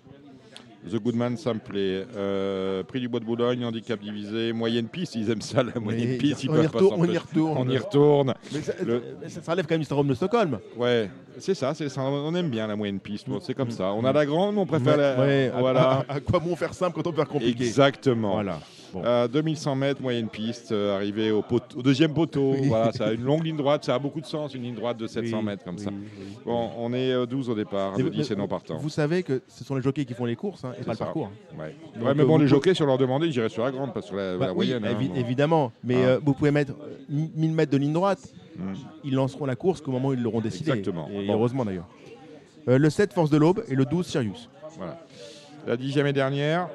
The Goodman, ça me plaît. Euh, prix du Bois de Boulogne, handicap divisé, moyenne piste, ils aiment ça, la moyenne piste. Ils on, y pas retourne, on y retourne. On y retourne. Mais ça, Le- mais ça, ça relève quand même du syndrome de Stockholm. Ouais, c'est ça, ça. On aime bien la moyenne piste. C'est comme ça. On a la grande, mais on préfère la. Ouais, à- Voilà. À, à quoi bon faire simple quand on peut faire compliqué? Exactement. Voilà. Bon. Euh, 2100 mètres, moyenne piste, euh, arrivé au, deuxième poteau. Oui. Voilà, ça a une longue ligne droite, ça a beaucoup de sens, une ligne droite de 700 Oui, mètres comme ça. oui. Bon, on est euh, 12 au départ, Mais de vous- 10 et non partant. Vous savez que ce sont les jockeys qui font les courses hein, et pas le parcours. Ouais. Donc, Ouais, mais euh, bon, les jockeys sur leur demandé, j'irais sur la grande, pas sur la, Bah la moyenne. hein, bon. évidemment. Mais Ah. euh, vous pouvez mettre euh, 1000 mètres de ligne droite. Mm. Ils lanceront la course qu'au moment où ils l'auront décidé. Exactement. Et Bon. heureusement d'ailleurs. Euh, le 7 Force de l'Aube et le 12 Sirius. Voilà. La dixième et dernière.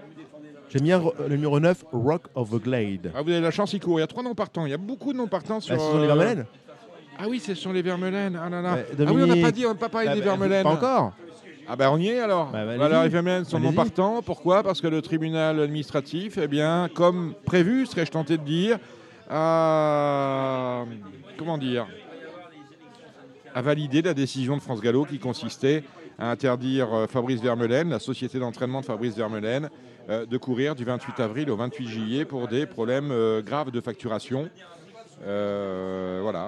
J'aime bien euh, le numéro 9 Rock of the Glade. Ah, vous avez la chance, il court. Il y a trois non partants. Il y a beaucoup de non partants sur. Ah, ce sont les euh, Vermeulen Ah oui, ce sont les Vermeulen. Ah là là. Ouais, ah oui, on n'a pas dit, on n'a pas parlé Ah, des bah, Vermeulen. Pas encore Ah ben on y est alors. Bah, bah, les Vermeulen sont non partants. Pourquoi? Parce que le tribunal administratif, eh bien, comme prévu, serais-je tenté de dire, a comment dire, a validé la décision de France Gallo qui consistait à interdire euh, Fabrice Vermeulen, la société d'entraînement de Fabrice Vermeulen, de courir du 28 avril au 28 juillet pour des problèmes euh, graves de facturation. Euh, voilà,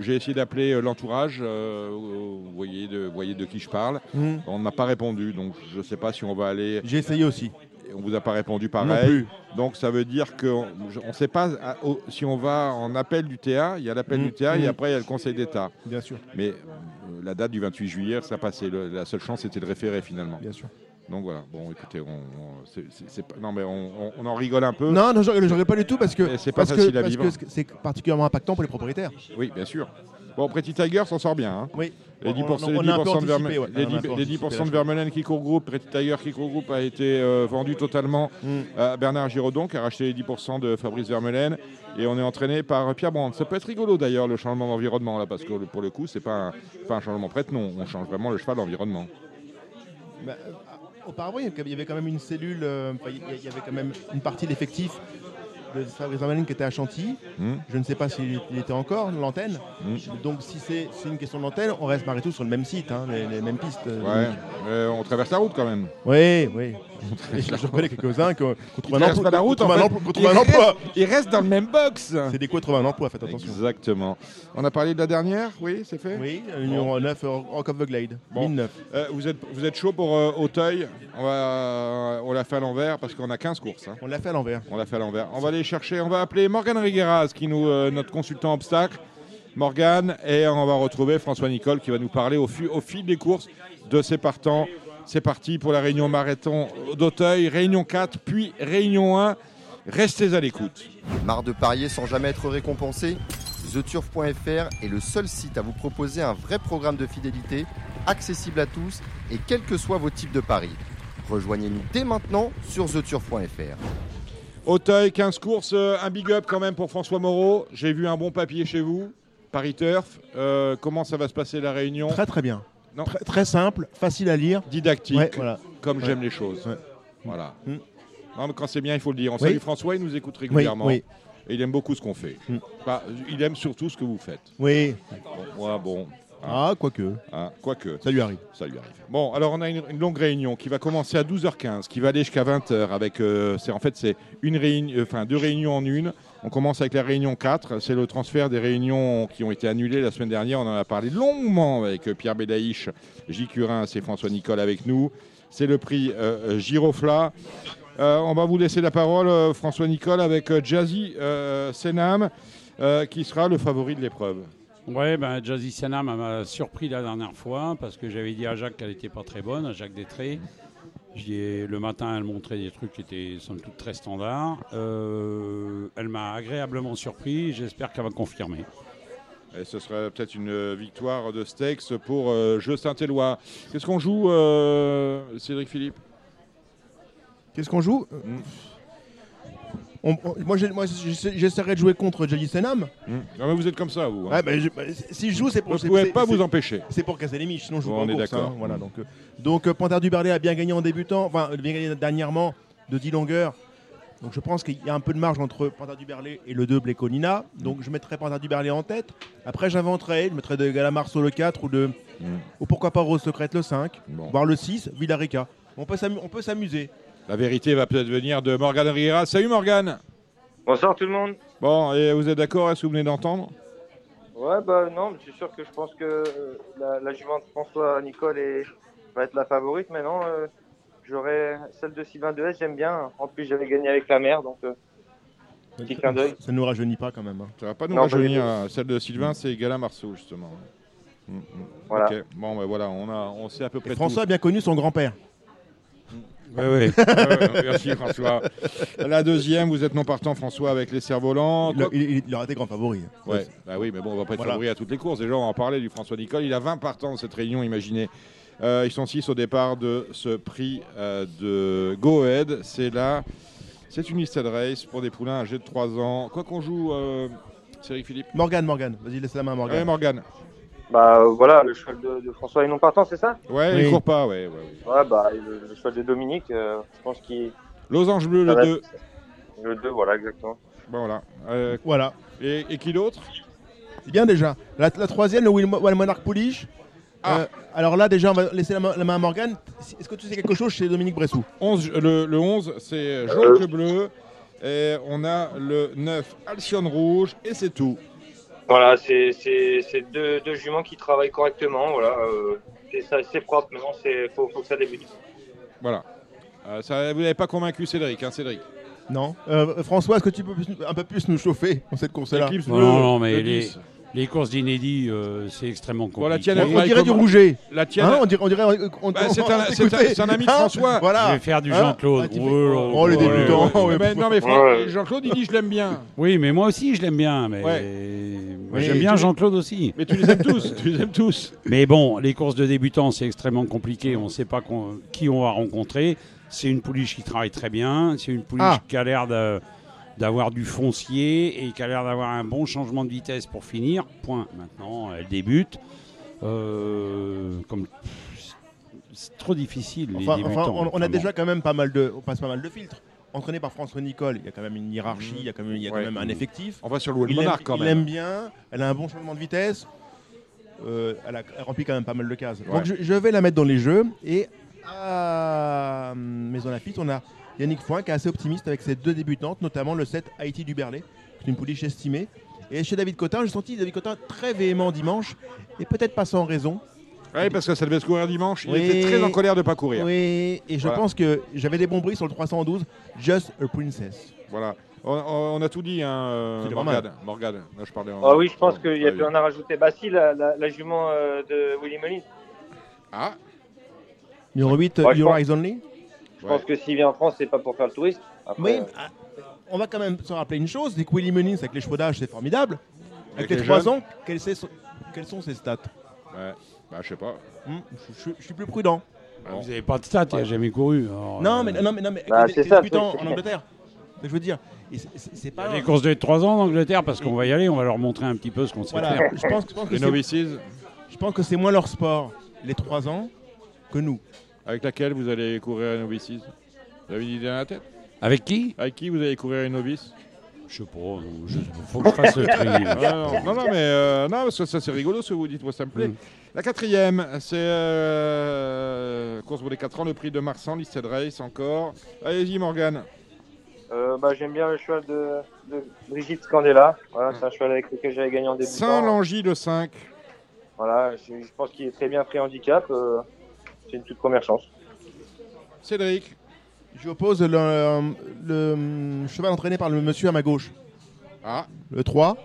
j'ai essayé d'appeler euh, l'entourage, euh, vous, voyez de, vous voyez de qui je parle. Hmm. On ne m'a pas répondu, donc je ne sais pas si on va aller. J'ai essayé aussi. On vous a pas répondu Non pareil. plus. Donc ça veut dire qu'on ne sait pas à- au- si on va en appel du TA. Il y a l'appel Mm, du TA et mm. après il y a le Conseil d'État. Bien sûr, Mais euh, la date du 28 juillet, ça passait. Le- la seule chance c'était de référer finalement. bien sûr. Donc voilà. Bon, écoutez, on, on- c'est- pas- non mais on, on- on en rigole un peu. Non, non, regrette pas du tout parce que c'est pas parce facile que, à parce vivre. que c'est particulièrement impactant pour les propriétaires. Oui, bien sûr. Bon, Pretty Tiger s'en sort bien. hein. Oui. Les 10%, On- on- les on a un peu 10% de, Verme- anticipé, ouais. les On a un 10 peu les anticipé 10% la de Vermeulen qui court groupe, Pretty Tiger qui court groupe a été euh, vendu totalement Mm. à Bernard Giraudon qui a racheté les 10% de Fabrice Vermeulen et on est entraîné par Pierre Brandt. Ça peut être rigolo d'ailleurs le changement d'environnement là parce que pour le coup c'est pas un, pas un changement prête non, on change vraiment le cheval d'environnement. Bah, euh, auparavant, il y avait- quand même une cellule, euh, il y- avait quand même une partie de l'effectif de Fabrice Vermeulen qui était à Chantilly. Hmm Je ne sais pas s'il il était encore l'antenne. Mm. Donc si c'est une question d'antenne, on reste malgré tout sur le même site, hein, les, les mêmes pistes. euh, Ouais, donc. mais on traverse la route quand même. Oui, oui. Et je je connais quelques-uns qui ont qui ont Ils trouvé un emploi. la route qui ont en trouvé un fait. emploi- qui ont Ils trouvé un emploi. restent- Ils restent dans le même box. C'est des de trouver un emploi, faites attention. Exactement. On a parlé de la dernière, oui, c'est fait. Oui, numéro 9, Rock of the Glade. Bon. 1009. Euh, vous, êtes, vous êtes chaud pour euh, Auteuil? On, va, on l'a fait à l'envers parce qu'on a 15 courses. hein. On l'a fait à l'envers. On l'a fait à l'envers. On va aller chercher, on va appeler Morgane Rigueras, qui nous, euh, notre consultant obstacle. Morgane, et on va retrouver François Nicole qui va nous parler au, fu- au fil des courses de ses partants. C'est parti pour la réunion marathon d'Auteuil, réunion 4, puis réunion 1. Restez à l'écoute. Marre de parier sans jamais être récompensé? TheTurf.fr est le seul site à vous proposer un vrai programme de fidélité, accessible à tous et quels que soient vos types de paris. Rejoignez-nous dès maintenant sur TheTurf.fr. Auteuil, 15 courses, euh, un big up quand même pour François Moreau. J'ai vu un bon papier chez vous, Paris Turf. Euh, comment ça va se passer la réunion? Très très bien. Non. Très, très simple, facile à lire. Didactique, Ouais, voilà. comme j'aime les choses. Voilà. Mm. Non, mais quand c'est bien, il faut le dire. On Oui. salue François, il nous écoute régulièrement. oui, Et il aime beaucoup ce qu'on fait. Mm. Enfin, il aime surtout ce que vous faites. oui. Bon, ouais, bon. Ah, quoique. Ah, quoique. Ça lui arrive. Ça lui arrive. Bon, alors on a une, une longue réunion qui va commencer à 12h15, qui va aller jusqu'à 20h. Avec, euh, c'est en fait, c'est une réunion, enfin deux réunions en une. On commence avec la réunion 4. C'est le transfert des réunions qui ont été annulées la semaine dernière. On en a parlé longuement avec euh, Pierre Bédaïch, J. Curin et François Nicole avec nous. C'est le prix euh, euh, Girofla. On va vous laisser la parole, François Nicole, avec Jazzy Senam, qui sera le favori de l'épreuve. Ouais, ben Jazzy Sanam m'a surpris la dernière fois parce que j'avais dit à Jacques qu'elle n'était pas très bonne, à Jacques Détré. J'y ai- Le matin, elle montrait des trucs qui étaient somme toute très standards. Euh, elle m'a agréablement surpris. J'espère qu'elle va confirmer. Et ce serait peut-être une victoire de Steaks pour euh, Jeu Saint-Éloi. Qu'est-ce qu'on joue, euh, Cédric Philippe? Qu'est-ce qu'on joue? Mm. On- on- Moi, j'essaierai de jouer contre Jali Senam. Non, mais vous êtes comme ça, vous. hein. Ouais, bah, je- bah, si je joue, c'est pour. vous ne pouvez pas vous empêcher. C'est pour casser les miches, sinon je joue Bon, pas on en est course, d'accord. hein, voilà, donc, euh, donc euh, Panthère du Berlay a bien gagné en débutant, enfin bien gagné dernièrement de 10 longueurs. Donc je pense qu'il y a un peu de marge entre Panthère du Berlay et le 2 Bléconina. Donc je mettrai Panthère du Berlay en tête. Après j'inventerai, je mettrai de Galamarceau le 4 ou de ou pourquoi pas Rose Secrète le 5, Bon. voire le 6, Villarica. On peut s'amuser. La vérité va peut-être venir de Morgane Riera. Salut Morgane Bonsoir tout le monde. Bon, et vous êtes d'accord Est-ce que vous venez d'entendre? Ouais, bah non, mais c'est sûr que je pense que euh, la, la jument de François Nicole est, va être la favorite, mais non, euh, j'aurais celle de Sylvain Dehaes, j'aime bien. En plus, j'avais gagné avec la mère, donc euh, petit clin d'œil. Ça ne nous rajeunit pas quand même. hein. Ça va pas nous Non, rajeunir. pas hein. Celle de Sylvain, c'est Gala Marceau, justement. Mm, mm. Voilà. Ok. Bon, ben voilà, on, a, on sait à peu près Et François a bien connu son grand-père. Oui, oui. Ouais, merci François. La deuxième, vous êtes non partant François avec les cerfs-volants. Il, a- il- il- il aura été grand favori. Ouais, bah oui, mais bon, on va pas être Voilà. favori à toutes les courses. Déjà, on en parlait du François Nicole. Il a 20 partants dans cette réunion, imaginez. Euh, ils sont 6 au départ de ce prix euh, de Go Ahead. C'est là, c'est une listed race pour des poulains âgés de 3 ans. Quoi qu'on joue, euh, Cédric Philippe Morgane, Morgane. Vas-y, laisse la main à Morgane. Ouais, Morgane. Bah voilà, le cheval de, de François est non partant, c'est ça? Ouais, Oui. il court pas, ouais. ouais, ouais. Ouais, bah le, le cheval de Dominique, euh, je pense qu'il. Losange bleu, le ça va 2. être- Le 2, voilà, exactement. Bon, voilà. Euh, Voilà. et, et qui d'autre? C'est bien déjà. La, la troisième, le Will, Will Monarch Pouliche. Ah. Euh, alors là, déjà, on va laisser la main, la main à Morgane. Est-ce que tu sais quelque chose chez Dominique Bressou? 11, le, le 11, c'est jaune que bleu. Et on a le 9, Alcyone rouge. Et c'est tout. Voilà, c'est deux, deux juments qui travaillent correctement, voilà. euh, c'est propre, maintenant, il faut, faut que ça débute. Voilà. Euh, ça, vous n'avez pas convaincu Cédric, hein, Cédric? Non. Euh, François, est-ce que tu peux plus- un peu plus nous chauffer dans cette course-là? Non, non, mais les, 10. Les courses d'inédit, euh, c'est extrêmement compliqué. Bon, la tienne, On, dirait du rouget. La tienne, Hein, on dirait, on dirait, Bah, c'est un- ami de Hein François. Je Voilà. vais faire du Hein Jean-Claude. Ah, Oh Oh, les là. débutants. Ouais, ouais, mais- faut- non mais Ouais. Jean-Claude il dit je l'aime bien. Oui, mais moi aussi, je l'aime bien. Mais Ouais. moi, Oui, j'aime bien tu- Jean-Claude aussi. Mais tu les aimes tous, tu les aimes tous. Mais bon, les courses de débutants, c'est extrêmement compliqué. On ne sait pas qui on va rencontrer. C'est une pouliche qui travaille très bien. C'est une pouliche Ah. qui a l'air de- d'avoir du foncier et qui a l'air d'avoir un bon changement de vitesse pour finir. Point. Maintenant, elle débute. Euh, comme c'est trop difficile les Enfin, débutants. enfin, on, on a déjà quand même pas mal de, on passe pas mal de filtres. Entraîné par François Nicole, il y a quand même une hiérarchie, il y a quand même, il y a quand Ouais. même un effectif. On va sur le Il aime, Monarch quand il même. aime bien, elle a un bon changement de vitesse. Euh, elle, a, elle remplit quand même pas mal de cases. Ouais. Donc je, je vais la mettre dans les jeux. Et à Maison Lafitte, on a Yannick Foin qui est assez optimiste avec ses deux débutantes, notamment le 7 Haïti du Berlay, qui est une pouliche estimée. Et chez David Cotin, j'ai senti David Cotin très véhément dimanche, et peut-être pas sans raison. Oui, parce que ça devait se courir dimanche. Il Oui. était très en colère de ne pas courir. Oui, et je Voilà. pense que j'avais des bons bruits sur le 312, Just a Princess. Voilà. On, a tout dit, hein, euh, C'est pas Morgane. Morgane. Là, je parlais en- Ah oui, je pense qu'il n'y a Ouais, plus rien à rajouter. Bah si, la, la, la jument euh, de Willy Mullins. Ah, Numéro 8, Ouais, Your pense- Eyes Only. Je pense que s'il vient en France, c'est pas pour faire le touriste. Après, Oui, euh, ah, on va quand même se rappeler une chose, c'est que Willy avec les chevaux d'âge, c'est formidable. Avec, Avec les les 3 jeunes. ans, quelles, c'est- quelles sont ses stats? Ouais. Bah, je sais pas. Hmm, je, je- je suis plus prudent. Ah, Vous n'avez pas de stats, il n'a jamais couru. alors, non, euh, mais, non, mais, non, mais Bah, les, c'est les ça, en Angleterre. Je veux dire. Et c'est- c'est c'est il y a pas. des courses de 3 ans en Angleterre parce qu'on va y aller, on va leur montrer un petit peu ce qu'on sait Voilà, faire. je pense, je pense que Les c'est- novices, je pense que c'est moins leur sport, les 3 ans, que nous. Avec laquelle vous allez courir les novices Vous avez une idée dans la tête Avec qui Avec qui vous allez courir les novices Je sais pas, je- faut que je fasse le tri. Ah, non, non, non, mais euh, non, parce que ça c'est rigolo ce que vous dites, moi ça me plaît. Mm. La quatrième, c'est euh, course pour les 4 ans, le prix de Marsan, Listed Race encore. Allez-y Morgane. Euh, bah, J'aime bien le cheval de, de Brigitte Scandella. Voilà, c'est un cheval avec lequel j'avais gagné en débutant. Saint-Langy le 5. Voilà, je, je pense qu'il est très bien pris handicap. Euh, c'est une toute première chance. Cédric. Je oppose le, le, hum, cheval entraîné par le monsieur à ma gauche. Ah. Le 3.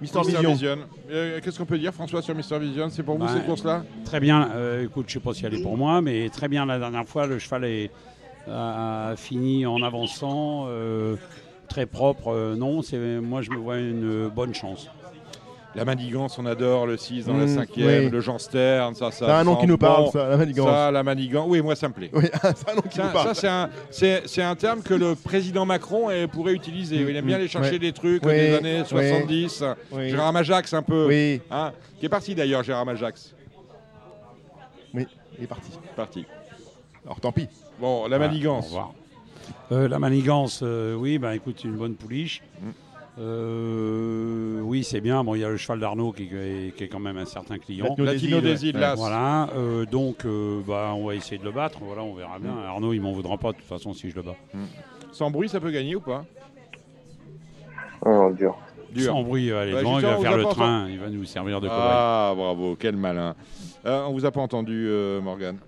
Mister Mister Vision. Euh, Qu'est-ce qu'on peut dire François sur Mister Vision? C'est pour vous Bah, cette course-là? Très bien. euh, écoute, je sais pas si elle est pour moi, mais très bien la dernière fois. Le cheval est, a, a fini en avançant, euh, très propre. euh, non, c'est moi je me vois une bonne chance. La manigance, on adore le 6 dans Mm, la 5e, oui. le Jean Stern, ça, ça. C'est un nom qui nous parle, bon. ça, la manigance. Ça, la manigance. Oui, moi ça me plaît. Oui, c'est un nom qui Ça, nous parle. ça, c'est un, c'est- c'est un terme que le président Macron eh, pourrait utiliser. Il aime bien aller chercher Ouais. des trucs Oui, des années oui. 70. Oui. Gérard Majax, un peu. Oui. Hein, qui est parti d'ailleurs, Gérard Majax. Oui, il est parti. Parti. Alors tant pis. Bon, la manigance. au revoir. Euh, la manigance, euh, oui, bah écoute, c'est une bonne pouliche. Mm. Euh, oui, c'est bien. Bon, il y a le cheval d'Arnaud qui, est- qui est quand même un certain client. Latino des îles. Voilà, euh, donc euh, bah, on va essayer de le battre. Voilà, on verra bien. Arnaud, il m'en voudra pas de toute façon si je le bats. Sans bruit, ça peut gagner ou pas? Oh, dur. Dur. Sans bruit, euh, allez, Bah, il va faire le train, il va nous servir de cobaye. Ah, bravo, quel malin. Euh, on vous a pas entendu, euh, Morgane.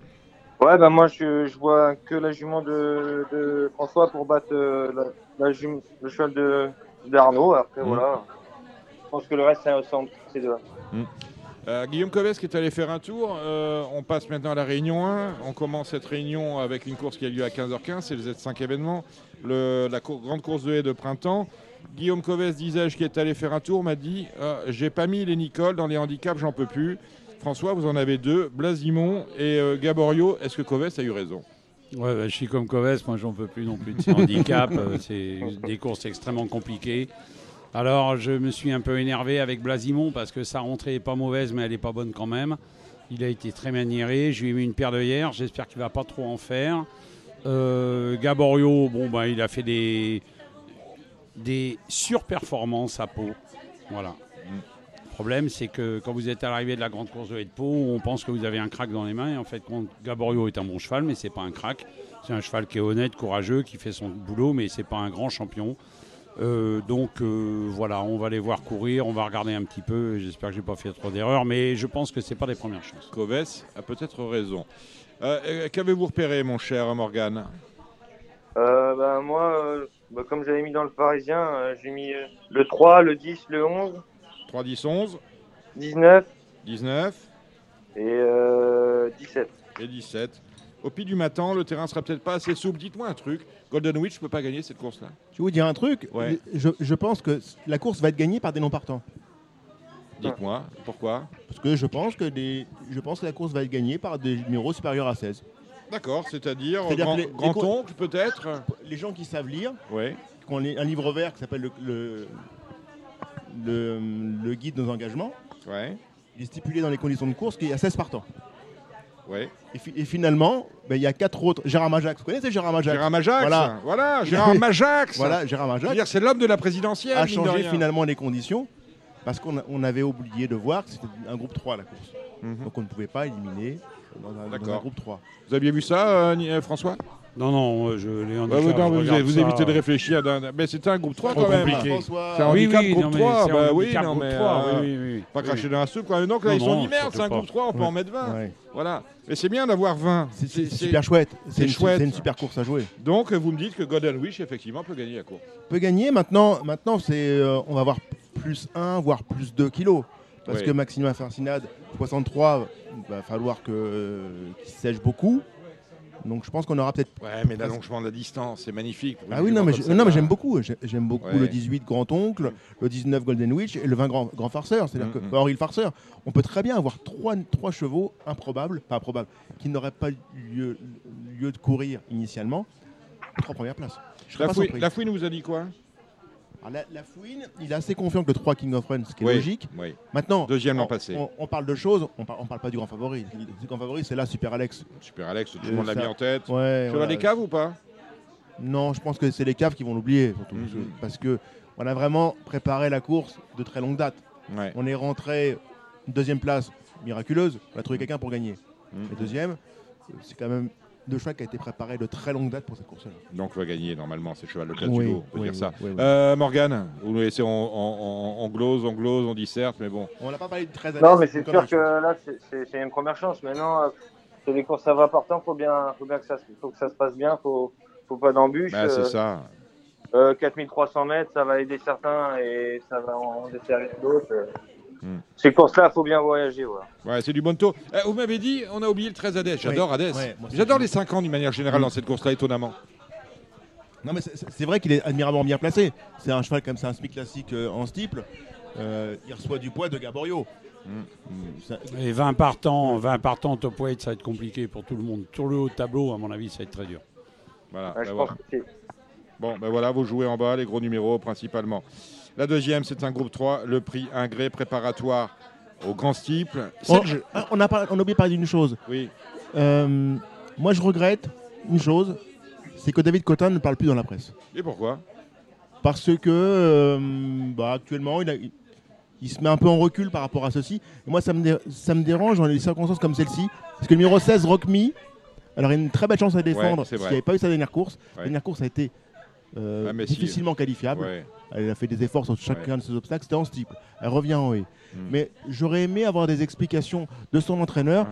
Ouais, bah moi je, je vois que la jument de, de François pour battre euh, la, la jument- le cheval de d'Arnaud. Après, Mhm. voilà. Je pense que le reste, c'est un centre, ces deux-là. Euh, Guillaume Coves qui est allé faire un tour. Euh, on passe maintenant à la réunion 1. On commence cette réunion avec une course qui a lieu à 15h15. C'est le Z5 événement, le- la cour- grande course de haie de printemps. Guillaume Coves, disais-je, qui est allé faire un tour, m'a dit euh, J'ai pas mis les Nicole dans les handicaps, j'en peux plus. François, vous en avez deux, Blasimon et Gaborio. Est-ce que Coves a eu raison? Ouais, bah, je suis comme Coves, moi j'en peux plus non plus de ces handicaps. euh, c'est des courses extrêmement compliquées. Alors je me suis un peu énervé avec Blasimon parce que sa rentrée est pas mauvaise, mais elle est pas bonne quand même. Il a été très maniéré. Je lui ai mis une paire de hier. J'espère qu'il va pas trop en faire. Euh, Gaborio, bon bah il a fait des des surperformances à Pau. Voilà. Le problème, c'est que quand vous êtes à l'arrivée de la grande course de Pau, on pense que vous avez un crack dans les mains. Et en fait, Gaborio est un bon cheval, mais c'est pas un crack. C'est un cheval qui est honnête, courageux, qui fait son boulot, mais c'est pas un grand champion. Euh, donc euh, voilà, on va les voir courir, on va regarder un petit peu. J'espère que j'ai pas fait trop d'erreurs, mais je pense que c'est pas des premières chances. Coves a peut-être raison. Euh, Qu'avez-vous repéré, mon cher Morgane Euh, bah, moi, euh, bah, comme j'avais mis dans le Parisien, euh, j'ai mis euh, le 3, le 10, le 11, 3, 10, 11, 19 19 et euh, 17. et 17. Au pied du matin, le terrain sera peut-être pas assez souple. Dites-moi un truc. Golden Witch ne peut pas gagner cette course-là. Je vais vous dire un truc. Ouais. Je, je pense que la course va être gagnée par des non partants. Dites-moi, pourquoi Parce que je pense que des, je pense que la course va être gagnée par des numéros supérieurs à 16. D'accord, c'est-à-dire C'est-à-dire grand, que les- les grand cours- oncle peut-être Les gens qui savent lire, Oui. qui ont un livre vert qui s'appelle le, le, le- le guide de nos engagements, Ouais. il est stipulé dans les conditions de course qu'il y a 16 partants. Ouais. Et, fi- et finalement, ben, il y a quatre autres. Gérard Majax, vous connaissez Gérard Majax Gérard Majax Voilà. Voilà, Gérard Majax Voilà, Gérard Majax dire, c'est l'homme de la présidentielle. a changé finalement les conditions parce qu'on a- on avait oublié de voir que c'était un groupe 3 la course. Mhm. Donc on ne pouvait pas éliminer dans un, dans un D'accord. groupe 3. Vous aviez vu ça, euh, euh, François? Non, non, euh, je les handicaps, je non, vous, évitez de réfléchir. Mais c'était un groupe 3 Trop quand même. C'est un Oui, handicap oui, groupe non, mais 3. c'est un Bah oui, non, groupe mais. 3, euh, oui, oui, oui. Pas Oui. cracher dans la soupe quand même. Donc là, Non, ils sont dit merde, c'est un groupe 3, on peut en mettre 20. Ouais. Voilà. Mais c'est bien d'avoir 20. C'est super chouette. c'est chouette. c'est une super course à jouer. Donc vous me dites que Golden Wish, effectivement, peut gagner la course. On peut gagner maintenant. Maintenant, c'est euh, on va avoir plus 1, voire plus 2 kilos. Parce Oui. que Maxime Farcinade, 63, il va falloir que, euh, qu'il sèche beaucoup. Donc je pense qu'on aura peut-être. Ouais, mais l'allongement de la distance, c'est magnifique. Ah oui, non, mais, j'aime beaucoup. J'ai- J'aime beaucoup Ouais. le 18 Grand Oncle, le 19 Golden Witch et le 20 Grand, grand Farceur. C'est-à-dire Mm, mm. que Henri le Farceur, on peut très bien avoir trois, trois chevaux improbables, pas improbables, qui n'auraient pas lieu, lieu de courir initialement. Trois premières places. Je La, surpris. la fouine vous a dit quoi? La, la fouine, il est assez confiant que le 3 King of Run, ce qui est Oui, logique. Oui. Maintenant, Deuxième on, passé. on- on parle de choses, on parle, on parle pas du grand favori. Le grand favori, c'est là Super Alex. Super Alex, tout le monde l'a mis en tête. Ouais, voilà. des caves ou pas? Non, je pense que c'est les caves qui vont l'oublier. surtout, Mhm. parce que- Parce que on a vraiment préparé la course de très longue date. Ouais. On est rentré deuxième place miraculeuse. On a trouvé quelqu'un pour gagner. Mhm. Et deuxième, euh, c'est quand même deux choix qui a été préparé de très longue date pour cette course-là. Donc va gagner normalement, c'est cheval de Oui, Catulo, on peut oui, dire ça. oui, oui, oui. Euh, Morgane, vous nous laissez, on, on, on- on glose, on glose, on disserte, mais bon. On n'a pas parlé de très Non, mais c'est sûr que là, c'est- une première chance. Maintenant, euh, c'est des courses à 20 partants. Faut bien, faut bien que ça, se- faut que ça se passe bien. Faut, faut pas d'embûches. Bah, c'est Euh, ça. euh, 4300 mètres, ça va aider certains et ça va en desservir d'autres. Euh, Hmm. Ces courses-là, faut bien voyager. Voilà. Ouais, c'est du bon taux. Euh, vous m'avez dit, on a oublié le 13 Hadès. J'adore Oui, ouais, aussi. J'adore les 5 ans d'une manière générale Mm. dans cette course-là, étonnamment. Non, mais c'est- c'est c'est vrai qu'il est admirablement bien placé. C'est un cheval comme c'est un semi classique euh, en steeple. Euh, il reçoit du poids de Gaborio. Ça- Et 20 partants, 20 partants top weight, ça va être compliqué pour tout le monde. Sur le haut de tableau, à mon avis, ça va être très dur. Voilà. Ouais, bah je voilà. pense que c'est- Bon, ben voilà, vous jouez en bas, les gros numéros principalement. La deuxième, c'est un groupe 3, le prix Ingré préparatoire au grand steeple. On, jeu- ah, on a, pas- on a oublié de parler d'une chose. Oui, Euh, moi, je regrette une chose c'est que David Cotin ne parle plus dans la presse. et pourquoi? Parce que euh, bah, actuellement, il, a- il- il se met un peu en recul par rapport à ceci. Et moi, ça me, dé- ça me dérange dans les circonstances comme celle-ci. Parce que le numéro 16, Rock Me, alors il a une très belle chance à défendre Ouais, c'est s'il vrai. n'y avait pas eu sa dernière course. Ouais. La dernière course a été euh, Ah, si. difficilement qualifiable. Ouais. Elle a fait des efforts sur chacun de ses obstacles. C'était en steeple. Elle revient en haie. Hmm. Mais j'aurais aimé avoir des explications de son entraîneur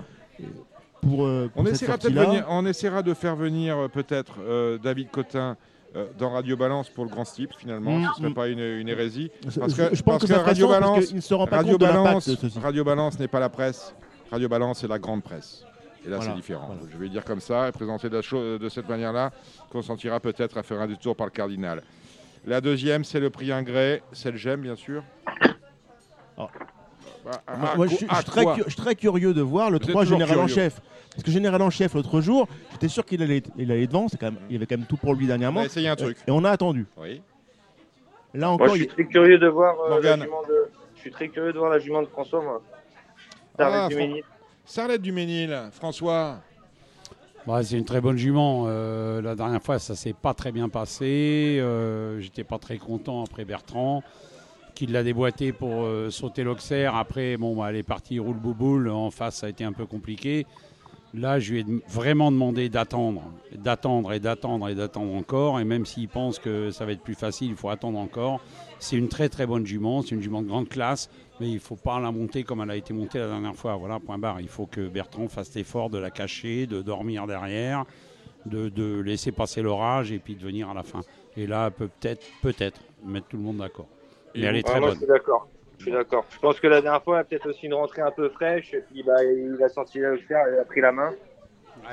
pour, euh, pour On cette essaiera, venir- on essaiera de faire venir euh, peut-être euh, David Cotin euh, dans Radio Balance pour le grand steeple finalement. Mm, Ce serait mm. pas une, une hérésie. Parce que, je pense parce que ça ferait Radio Balance, qu'il ne se rend pas Radio compte de l'impact Balance, de ceci. Radio Balance n'est pas la presse. Radio Balance, c'est la grande presse. Et là, Voilà, c'est différent. voilà. Je vais dire comme ça, et présenter la chose de cette manière-là, qu'on sentira peut-être à faire un détour par le cardinal. La deuxième, c'est le prix Ingré. C'est le GEM, bien sûr. Bah, Moi, moi, je, suis, à je suis très quoi cu- je suis très curieux de voir le Vous êtes 3 toujours général en chef. Parce que général en chef l'autre jour, j'étais sûr qu'il allait, il allait devant. C'est quand même, il y avait quand même tout pour lui On dernièrement. a essayé un truc. Et on a attendu. Oui. Là Moi, encore, je suis très curieux de voir euh, la jument de. Je suis très curieux de voir la jument de François, moi. Starlet Ah, du Fran- Ménil. Sarlette du Ménil, François. Bah, c'est une très bonne jument. Euh, la dernière fois, ça s'est pas très bien passé. Euh, J'étais pas très content après Bertrand, qui l'a déboîté pour euh, sauter l'Auxerre. Après, bon, bah, elle est partie roule bouboule. En face, ça a été un peu compliqué. Là, je lui ai vraiment demandé d'attendre, d'attendre et d'attendre et d'attendre encore. Et même s'il pense que ça va être plus facile, il faut attendre encore. C'est une très très bonne jument. C'est une jument de grande classe. Mais il ne faut pas la monter comme elle a été montée la dernière fois. Voilà, point barre. Il faut que Bertrand fasse l'effort de la cacher, de dormir derrière, de, de laisser passer l'orage et puis de venir à la fin. Et là, elle peut peut-être, peut-être mettre tout le monde d'accord. Mais elle est très bonne. je suis d'accord. Je suis d'accord. Je pense que la dernière fois, il y a peut-être aussi une rentrée un peu fraîche. Et puis, bah, il a senti la faire, il a pris la main.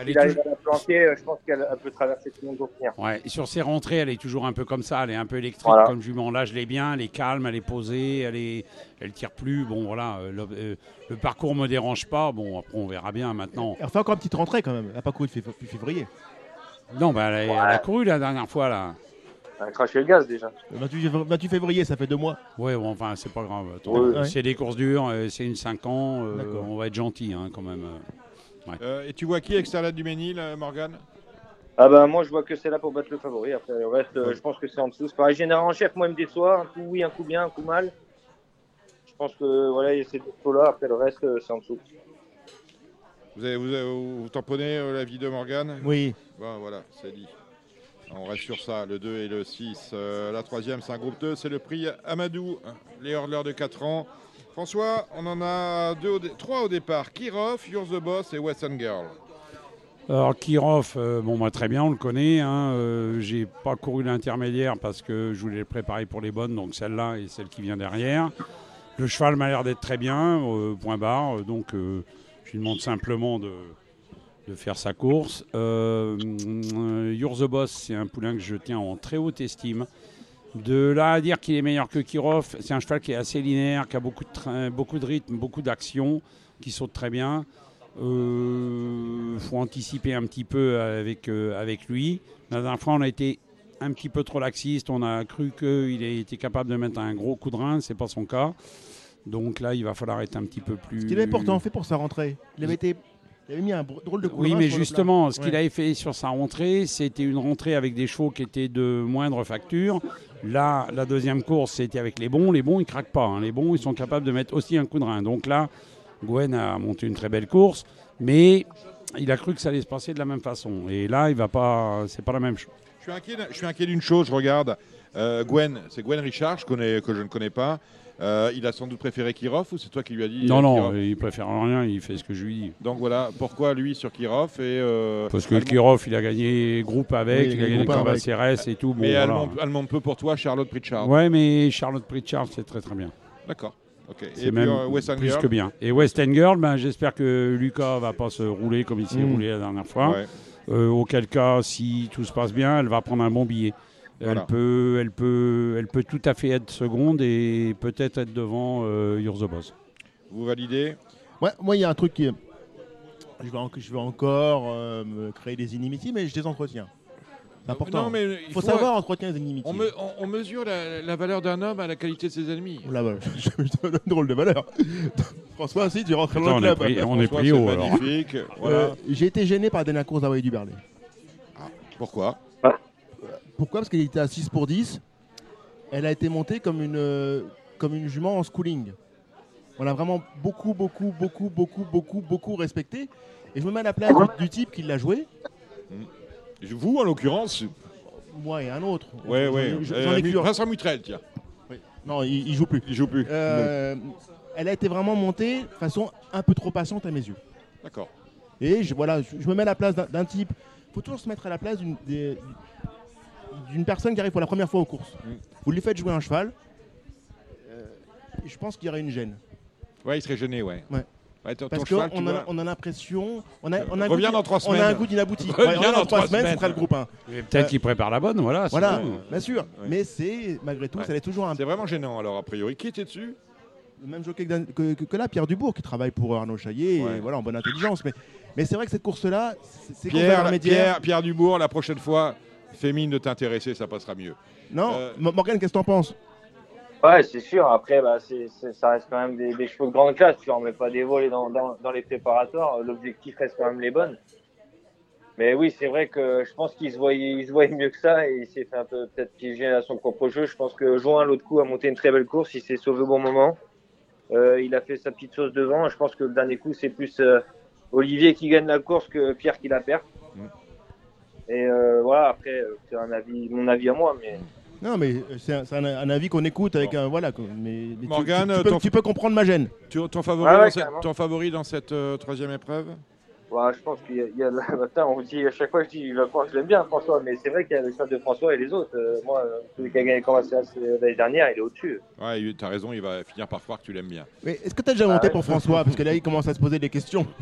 Elle est toujours- à la planquer. Je pense qu'elle elle peut traverser tout le monde finir. Ouais, et sur ses rentrées, elle est toujours un peu comme ça. Elle est un peu électrique Voilà. comme jument. Là, je l'ai bien. Elle est calme, elle est posée, elle est, elle tire plus. Bon, voilà. euh, Le, euh, le parcours me dérange pas. Bon, après, on verra bien maintenant. elle refait encore une petite rentrée quand même. Elle n'a pas couru depuis février. Non, bah, elle, a- elle a couru la dernière fois là. Elle a craché le gaz déjà. Le 28, février- 28 février, ça fait deux mois. Ouais, bon, enfin, c'est pas grave. Ouais. C'est des courses dures. euh, C'est une 5 ans. euh, on va être gentil hein, quand même. Euh. Euh, et tu vois qui avec Sarlette du Ménil, euh, Morgane Ah bah moi je vois que c'est là pour battre le favori. Après le reste, euh, je pense que c'est en dessous. C'est pareil, général en chef, moi il me déçoit. Un coup oui, un coup bien, un coup mal. Je pense que voilà, il y a ces deux là. Après le reste, euh, c'est en dessous. Vous, avez, vous, avez- vous tamponnez euh, l'avis de Morgane Oui. Bon, voilà, c'est dit. On reste sur ça, le 2 et le 6. Euh, la troisième, c'est un groupe 2, c'est le prix Amadou, les hurleurs de 4 ans. François, on en a deux trois au départ. Kirov, You're the et Western Girl. Alors Kirov, euh, bon bah, très bien, on le connaît. Hein, euh, J'ai pas couru l'intermédiaire parce que je voulais le préparer pour les bonnes, donc celle-là et celle qui vient derrière. Le cheval m'a l'air d'être très bien, euh, point barre. Donc je lui demande simplement de, faire sa course. You're the c'est un poulain que je tiens en très haute estime. De là à dire qu'il est meilleur que Kirov, c'est un cheval qui est assez linéaire, qui a beaucoup de, beaucoup de rythme, beaucoup d'action, qui saute très bien. Il faut anticiper un petit peu avec, euh, avec lui. La dernière fois, on a été un petit peu trop laxiste. On a cru qu'il était capable de mettre un gros coup de rein. C'est pas son cas. Donc là, il va falloir être un petit peu plus. Ce qu'il avait pourtant fait pour sa rentrée. Il avait été il avait mis un drôle de coup de Oui, mais justement, ce qu'il Ouais. avait fait sur sa rentrée, c'était une rentrée avec des chevaux qui étaient de moindre facture. Là, la deuxième course, c'était avec les bons. Les bons, ils craquent pas. hein. Les bons, ils sont capables de mettre aussi un coup de rein. Donc là, Gwen a monté une très belle course, mais il a cru que ça allait se passer de la même façon. Et là, il va pas. C'est pas la même chose. Je suis inquiet, je suis inquiet d'une chose, je regarde. euh, Gwen, c'est Gwen Richard, je connais, que je ne connais pas. Euh, il a sans doute préféré Kirov ou c'est toi qui lui as dit Non, euh, non, Kirov il préfère rien. Il fait ce que je lui dis. Donc voilà, pourquoi lui sur Kirov et euh, Parce que Allemande- Kirov, il a gagné groupe avec, Oui, il a gagné avec. CRS et tout. Bon, Mais voilà. Allemande, Allemande peu pour toi, Charlotte Pritchard. Ouais, mais Charlotte Pritchard, c'est très très bien. D'accord. Ok. C'est Et puis même euh, West plus Girl que bien. Et West End Girl, ben, j'espère que Lucas va pas se rouler comme il s'est Mm. roulé la dernière fois. Ouais. Euh, auquel cas, si tout se passe bien, elle va prendre un bon billet. Voilà. Elle, peut, elle, peut, elle peut tout à fait être seconde et peut-être être devant euh, You're the Boss. Vous validez? Ouais, moi, il y a un truc qui est. Je vais, en- je vais encore euh, me créer des inimitiés, mais je les entretiens. C'est important. Non, mais Il faut, faut- savoir entretenir les inimitiés. On, me- on- on mesure la, la valeur d'un homme à la qualité de ses ennemis. Bah, je, je te donne une drôle de valeur. François, aussi, tu rentres dans le est club. pris, on est pris haut alors. magnifique. Voilà. Euh, J'ai été gêné par la dernière course d'Hawaii du Berlay. Pourquoi? Pourquoi? Parce qu'elle était à 6 pour 10. Elle a été montée comme une, euh, comme une jument en schooling. On l'a vraiment beaucoup, beaucoup, beaucoup, beaucoup, beaucoup, beaucoup respecté. Et je me mets à la place du, du type qui l'a joué, Vous, en l'occurrence moi et un autre. Ouais, ouais. J'en Euh, ai Mu- plusieurs. Vincent Mutrel, tiens. Non, il, il joue plus. Il joue plus. Euh, Elle a été vraiment montée de façon un peu trop patiente à mes yeux. D'accord. Et je, voilà, je, je me mets à la place d'un- type. Il faut toujours se mettre à la place d'une des- d'une personne qui arrive pour la première fois aux courses. Mm. Vous lui faites jouer un cheval. euh, je pense qu'il y aurait une gêne. Ouais, il serait gêné, ouais. Ouais. Ouais, ton, Parce qu'on a, on a l'impression. On a, on a un Reviens goût- dans trois On a un semaines. goût d'inabouti. Reviens Ouais, dans dans trois semaines, ce semaines. sera le groupe 1. Peut-être Euh, qu'il prépare la bonne, voilà. Voilà, bien sûr. Ouais. Mais c'est, malgré tout, Ouais. ça est toujours un C'est vraiment gênant, alors, a priori. Qui était dessus? Le même jockey que, que, que- que là, Pierre Dubourg, qui travaille pour Arnaud Chaillet, Ouais. et voilà, en bonne intelligence. Mais, mais c'est vrai que cette course-là, c'est c'est Pierre. Pierre, Pierre Dubourg, la prochaine fois, mine de t'intéresser, ça passera mieux. Non, Euh, Mo- Morgane, qu'est-ce que t'en penses? Ouais, c'est sûr. Après, bah, c'est, c'est- ça reste quand même des, des chevaux de grande classe. Tu en mets pas des volets dans, dans, dans les préparatoires. L'objectif reste quand même les bonnes. Mais oui, c'est vrai que je pense qu'il se voyait, il se voyait mieux que ça et il s'est fait un peu peut-être piéger à son propre jeu. Je pense que Join, l'autre coup, a monté une très belle course. Il s'est sauvé au bon moment. Euh, il a fait sa petite sauce devant. Je pense que le dernier coup, c'est plus euh, Olivier qui gagne la course que Pierre qui la perd. Et euh, voilà, après, euh, c'est un avis, mon avis à moi. Mais Non, mais euh, c'est un, c'est un- un avis qu'on écoute avec un. Voilà, mais, Morgane, tu, tu peux, ton- tu peux comprendre ma gêne. Tu, ton, favori Ah ouais, dans cette, ton favori dans cette euh, troisième épreuve? Ouais, je pense qu'il y a, il y a Attends, on dit à chaque fois je dis je crois que je l'aime bien François, mais c'est vrai qu'il y a le choix de François et les autres. Euh, moi, celui qui a gagné comme ça l'année dernière, il est au-dessus. Ouais, t'as raison, il va finir par croire que tu l'aimes bien. Mais est-ce que tu as déjà Ah monté ouais. pour François? Parce que là, il commence à se poser des questions.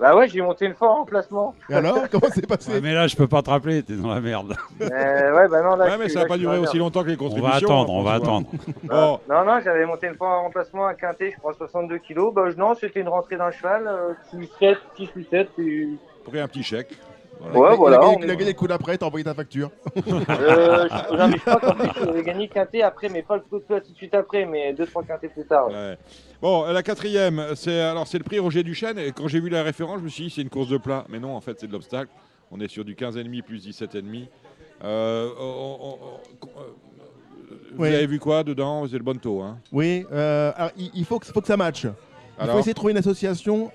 Bah ouais, j'ai monté une fois en remplacement. Et alors Comment c'est passé? Ouais, mais là, je peux pas te rappeler, t'es dans la merde. Euh, ouais, bah non, là, Ouais, mais ça va pas durer aussi longtemps que les On contributions. va attendre, hein, on va attendre. Bon, Non, non, j'avais monté une fois en remplacement à Quintet, je crois 62 kilos. Bah non, c'était une rentrée d'un cheval, euh, 6-7, 6-7. puis- pris un petit chèque. Ouais, il, voilà. a, on gagné- il a est- gagné le coup d'après, t'as envoyé ta facture. Euh, qu'en plus, j'avais gagné Quintet après, mais pas le coup de tout de suite après, mais 2-3 Quintet plus tard. ouais. Ouais. Bon, la quatrième, c'est alors c'est le prix Roger Duchesne. Et quand j'ai vu la référence, je me suis dit c'est une course de plat. Mais non, en fait, c'est de l'obstacle. On est sur du 15,5 plus 17,5. Euh, on- on- on- euh, vous Oui. avez vu quoi dedans? C'est le bon taux. Hein. Oui, euh, alors, il, il faut, que, faut que ça matche. Il faut essayer de trouver une association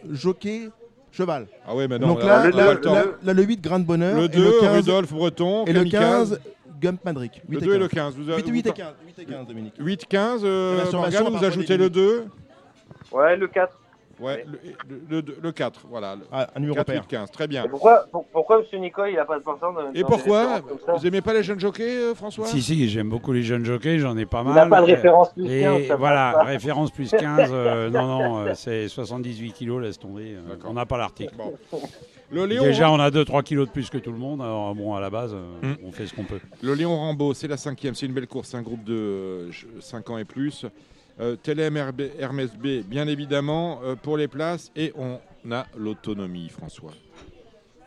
jockey-cheval. Ah oui, mais non, Donc on là, là, pas le temps. là, là, le 8, Grain de Bonheur. le et 2, le 15, Rudolf Breton. et le kamikaze. 15, Gump Madrick. Le 8 2 et le 15. Vous avez- 8, 8 et vous- 15, 8 et 15, Dominique. 8, 15, euh, Morgane, vous ajoutez le 2 Ouais, le 4. Ouais, le, le, le 4, voilà. le Ah, un numéro 4, pair. 8, 15, très bien. Et pourquoi, pour- pourquoi M. Nicole, il a pas de portant dans Et dans pourquoi Vous aimez pas les jeunes jockeys, euh, François? Si, si, j'aime beaucoup les jeunes jockeys, j'en ai pas Il mal. n'a pas de référence plus Et 15. ça voilà, référence plus 15, euh, non, non, euh, c'est 78 kilos, laisse tomber. euh, on n'a pas l'article. Bon. Le Léon, Déjà, on a 2-3 kilos de plus que tout le monde. Alors, bon, à la base, euh, Hmm. on fait ce qu'on peut. le Léon Rambo, c'est la cinquième, c'est une belle course, un groupe de 5 ans et plus. Euh, Telem RB Hermès B, bien évidemment, euh, pour les places. Et on a l'autonomie, François.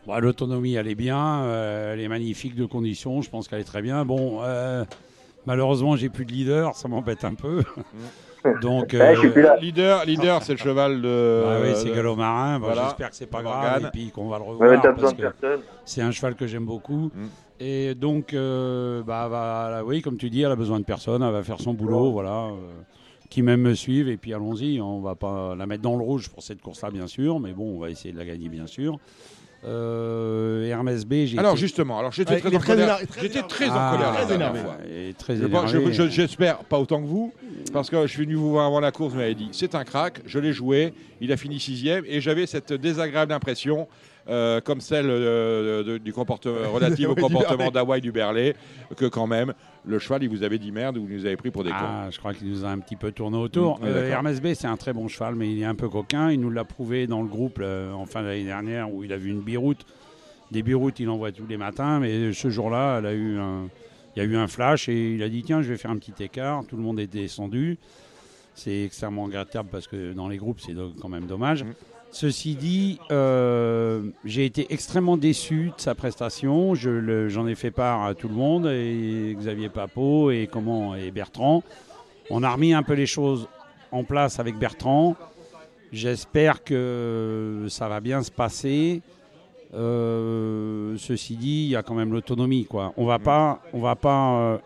Bon, L'autonomie, elle est bien, euh, elle est magnifique de conditions, je pense qu'elle est très bien. Bon, euh, malheureusement, j'ai plus de leader, ça m'embête un peu. Donc, Ouais, euh, là. Leader, leader c'est le cheval de. Ah oui, c'est de- Gallo Marin. Bon, voilà. J'espère que c'est pas Morgane. grave et puis qu'on va le Ouais, revoir. t'as parce besoin de que personne. c'est un cheval que j'aime beaucoup. Mm. Et donc, euh, bah, bah, oui, comme tu dis, elle a besoin de personne. Elle va faire son boulot, voilà. Qui même me suivent et puis allons-y. On va pas la mettre dans le rouge pour cette course-là, bien sûr, mais bon, on va essayer de la gagner, bien sûr. Euh, Hermès B, j'ai Alors été- justement, alors j'étais Ouais, très en très colère. J'étais très en Ah, colère la très dernière fois. Et très je- J'espère pas autant que vous, parce que je suis venu vous voir avant la course, vous m'avez dit c'est un crack, je l'ai joué, il a fini sixième, et j'avais cette désagréable impression, euh, comme celle euh, de- du comportement relative au comportement d'Hawaï du Berlay, que quand même le cheval il vous avait dit merde ou vous nous avez pris pour des cons. Ah, je crois qu'il nous a un petit peu tourné autour. Mm, Euh, d'accord. Hermès B, c'est un très bon cheval, mais il est un peu coquin. Il nous l'a prouvé dans le groupe euh, en fin d'année dernière où il a vu une biroute. Des biroutes, il en voit tous les matins, mais ce jour-là, elle a eu un- il y a eu un flash et il a dit tiens, je vais faire un petit écart. Tout le monde est descendu. C'est extrêmement regrettable parce que dans les groupes, c'est quand même dommage. Mm. Ceci dit, euh, j'ai été extrêmement déçu de sa prestation. Je J'en ai fait part à tout le monde, et Xavier Papot et, comment, et Bertrand. On a remis un peu les choses en place avec Bertrand. J'espère que ça va bien se passer. Euh, ceci dit, il y a quand même l'autonomie. Quoi. On va pas, on va pas, euh,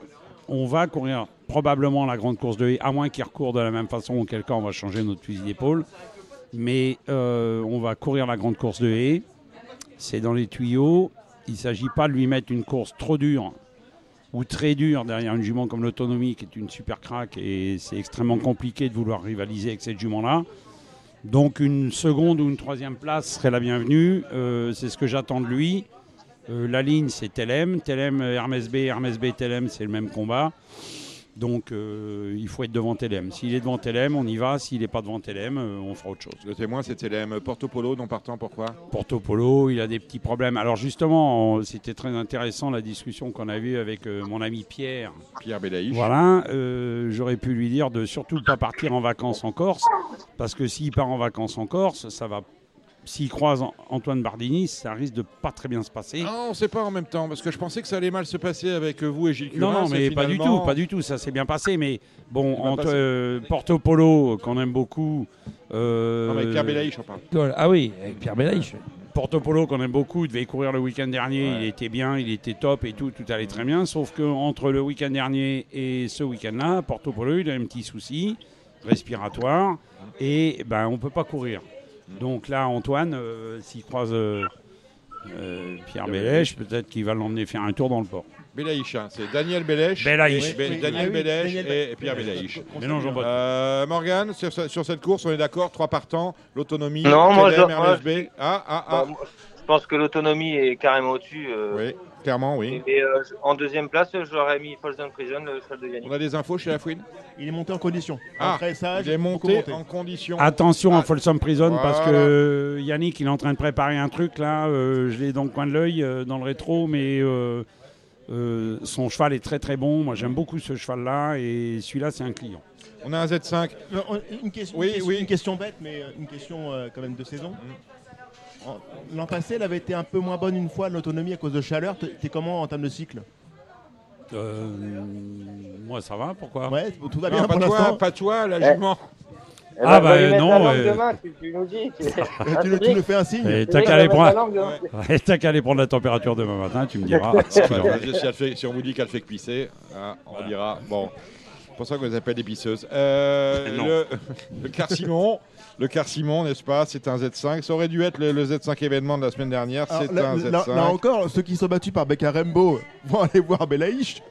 on va courir probablement la grande course de haie, à moins qu'il recourt de la même façon, auquel cas on va changer notre fusil d'épaule. Mais euh, on va courir la grande course de haie. C'est dans les tuyaux. Il ne s'agit pas de lui mettre une course trop dure ou très dure derrière une jument comme l'autonomie qui est une super craque et c'est extrêmement compliqué de vouloir rivaliser avec cette jument-là. Donc une seconde ou une troisième place serait la bienvenue. Euh, c'est ce que j'attends de lui. Euh, la ligne c'est Telem. Telem, Hermès B, Hermès B, Telem, c'est le même combat. Donc euh, il faut être devant Telem. S'il est devant Telem, on y va. S'il n'est pas devant Telem, euh, on fera autre chose. Le témoin c'était l'AM Porto Polo non partant, pourquoi? Porto Polo, il a des petits problèmes. Alors justement, c'était très intéressant la discussion qu'on a eue avec euh, mon ami Pierre. Pierre Belaïch. Voilà, j'aurais pu lui dire de surtout pas partir en vacances en Corse, parce que s'il part en vacances en Corse, ça va. S'il croise An- Antoine Bardini, ça risque de pas très bien se passer. Non, on sait pas en même temps, parce que je pensais que ça allait mal se passer avec vous et Gilles Non, Curin, non, c'est mais pas du tout, pas du tout. Ça s'est bien passé, mais bon, entre euh, Porto Polo, qu'on aime beaucoup. euh, Non, avec Pierre Belaïch, on parle. Ah oui, avec Pierre Belaïch. Porto Polo, qu'on aime beaucoup, il devait courir le week-end dernier. Ouais. Il était bien, il était top et tout, tout allait très bien. Sauf que entre le week-end dernier et ce week-end-là, Porto Polo, il a un petit souci respiratoire et ben on peut pas courir. Donc là, Antoine, euh, s'il croise euh, euh, Pierre Bélèche, peut-être qu'il va l'emmener faire un tour dans le port. Belaïch, hein, c'est Daniel Belaïch. Belaïch. et- Be- Oui, Daniel ah oui, Belaïch Daniel et, Be- et Pierre Belaïch. Mélange en botte. Euh, Morgane, sur, ce- sur cette course, on est d'accord Trois partants, l'autonomie, Non, moi, je- moi. Ah, ah, Bah, ah. moi, je pense que l'autonomie est carrément au-dessus. euh, Oui, clairement, oui. Et euh, en deuxième place, j'aurais mis Folsom Prison, le cheval de Yannick. On a des infos chez la Fouine Il est monté en condition. Ah, très sage, Il est monté en condition. Attention Ah, à Folsom Prison parce que Yannick il est en train de préparer un truc là, euh, je l'ai dans le coin de l'œil, euh, dans le rétro, mais euh, euh, son cheval est très très bon. Moi j'aime beaucoup ce cheval là et celui-là c'est un client. On a un Z5. Non, on- Une question, Oui, une question- oui. une question bête, mais euh, une question euh, quand même de saison. En- L'an passé, elle avait été un peu moins bonne une fois, l'autonomie à cause de chaleur. T'es comment en termes de cycle? Euh, moi ça va, pourquoi? Ouais, tout va Non, bien pas pour toi, l'instant. pas toi, la jument. Eh Ah, ben, bah, va lui mettre non, euh, demain, tu, tu nous dis. Tu, Euh, tu, nous- tu nous fais un signe Et T'as qu'à aller prendre. Ouais, la température demain matin, tu me diras. si, elle fait- si on vous dit qu'elle fait que pisser, hein, on dira. Bon, c'est pour ça qu'on les appelle des pisseuses. Euh, le, le Carcimon, le Carcimon, n'est-ce pas? C'est un Z5. Ça aurait dû être le, le Z5 événement de la semaine dernière. C'est là, un là- Z5. là encore, ceux qui sont battus par Becca Rembo vont aller voir Belaïch.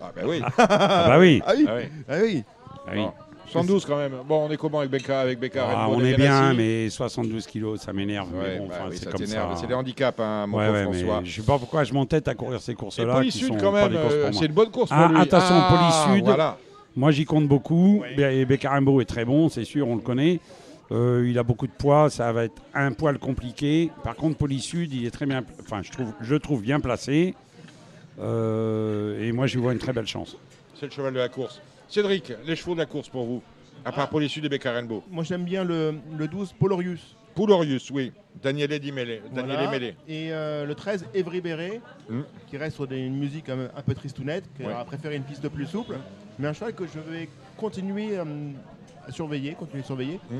Ah bah oui. Ah bah oui. Ah oui, Ah oui. ah oui. Ah oui. Bon. 72 quand même. Bon, on est comment avec Becca avec Becca Ah, Rainbow on est bien, mais 72 kilos, ça m'énerve. mais Ouais, bon, bah oui, c'est ça comme t'énerve. ça. C'est des handicaps, hein, mon Ouais, ouais, François. mais je sais pas pourquoi je m'entête à courir ces courses-là. Police qui Sud, sont quand même, euh, c'est une bonne course pour Ah, lui. attention, Ah, Police Sud. Voilà. Moi, j'y compte beaucoup. Et Beccarambo est très bon, c'est sûr, on le connaît. Euh, il a beaucoup de poids, ça va être un poil compliqué. Par contre, Police Sud, il est très bien, enfin, je trouve, je trouve bien placé. Euh, et moi, je lui vois une très belle chance. C'est le cheval de la course. Cédric, les chevaux de la course pour vous À part Police Sud et Becca Rainbow. Moi, j'aime bien le, le 12 Polorius. Poulorius, oui. Daniel. Daniel Voilà. Et euh, le 13, Evry Béré, Mm. qui reste sur des- une musique un, un peu tristounette, qui Ouais. a préféré une piste plus souple. Mais un cheval que je vais continuer euh, à surveiller, continuer à surveiller. Mm.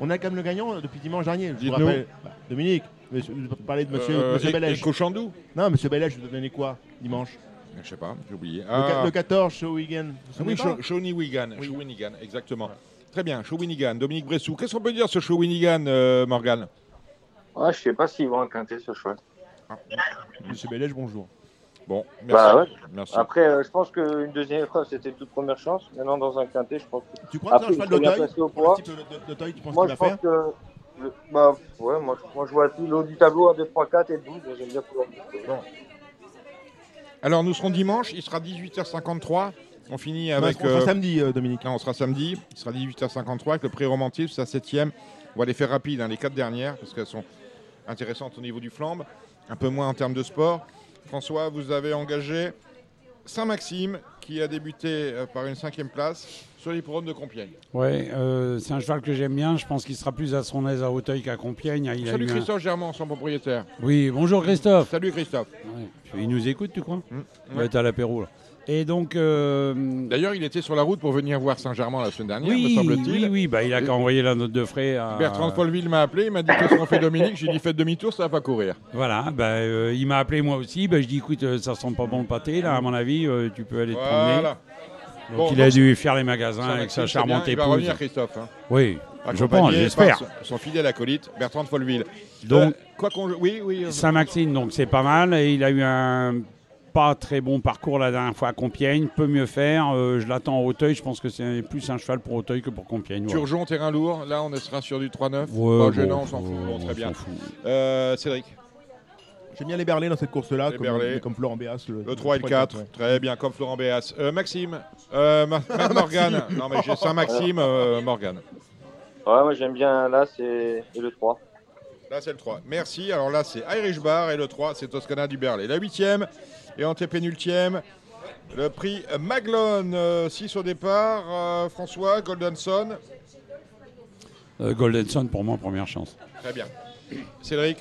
On a quand même le gagnant euh, depuis dimanche dernier. Je vous rappelle, bah, Dominique, vais parler de monsieur, Euh, monsieur et Cochandou Non, monsieur Bellège, je vous ai donné quoi dimanche? Je sais pas, j'ai oublié. le, ca- Ah, le 14, Shawinigan. Vous vous ah oui, Shawinigan, Shawinigan, exactement. Très bien, Shawinigan, Dominique Bressou. Qu'est-ce qu'on peut dire sur Shawinigan, euh, Morgane? Ah, je sais pas s'ils vont un quintet ce choix. Monsieur Bellège, bonjour. Bon, merci. Bah ouais. merci. Après, euh, je pense qu'une deuxième épreuve, c'était toute première chance. Maintenant, dans un quintet, je pense que. Tu crois que c'est un Après, cheval Un poids. type de- de- d'Auteuil, tu penses Moi, qu'il je va pense faire que. le- Bah, ouais, moi, moi, je vois tout le haut du tableau 1, 2, 3, 4 et 12. mais J'aime bien pouvoir. Alors, nous serons dimanche, il sera 18h53. On finit avec. on sera euh, samedi, euh, Dominique. Non, on sera samedi. Il sera 18h53 avec le prix romantisme, c'est la septième. On va les faire rapides, hein, les quatre dernières, parce qu'elles sont intéressantes au niveau du flambe. Un peu moins en termes de sport. François, vous avez engagé Saint-Maxime, qui a débuté euh, par une cinquième place sur l'hippodrome de Compiègne. Ouais, euh, c'est un cheval que j'aime bien. Je pense qu'il sera plus à son aise à Auteuil qu'à Compiègne. Il a Salut un- Christophe Germain, son propriétaire. Oui, bonjour Christophe. Salut Christophe. Ouais. Il nous écoute, tu crois? Mmh. Il va être à l'apéro. là. Et donc. euh, D'ailleurs, il était sur la route pour venir voir Saint-Germain la semaine dernière, me oui, semble-t-il. oui, oui, bah, il a qu'à envoyer la note de frais à. Bertrand de Folleville m'a appelé, il m'a dit qu'est-ce qu'on fait Dominique? J'ai dit faites demi-tour, ça va pas courir. Voilà, bah, euh, il m'a appelé moi aussi. Bah, je dis écoute, euh, ça sent pas bon le pâté, là, à mon avis, tu peux aller te promener. Voilà. Donc Bon, il a dû faire les magasins avec sa charmante Il va épouse. revenir Christophe. hein. Oui, je pense, j'espère. Son, fidèle acolyte, Bertrand de Folleville. Donc- Euh, quoi qu'on. Oui, oui. Saint-Maxime, donc c'est pas mal. Et il a eu un pas très bon parcours la dernière fois à Compiègne. Peut mieux faire. Euh, je l'attends à Auteuil. Je pense que c'est plus un cheval pour Auteuil que pour Compiègne. voilà. Turgeon, terrain lourd. Là, on sera sur du 3-9. Ouais, gênant, on s'en fout. Bon, très bien. fout. Euh, Cédric, J'aime bien les berlets dans cette course-là, Les comme, comme Florent Béas. le 3 et le 4. Très bien, comme Florent Béas. Euh, Maxime, euh, Ma- Matt Morgan. Non, mais j'ai Saint-Maxime, euh, Morgan. Ouais, moi, j'aime bien là, c'est et le 3. Là, c'est le 3. Merci. Alors là, c'est Irish Bar et le 3, c'est Toscana du Berlay. La 8e et antépénultième, le prix Maglone. 6 au départ. Euh, François, Goldenson. Euh, Golden Sun pour moi, première chance. Très bien. Cédric,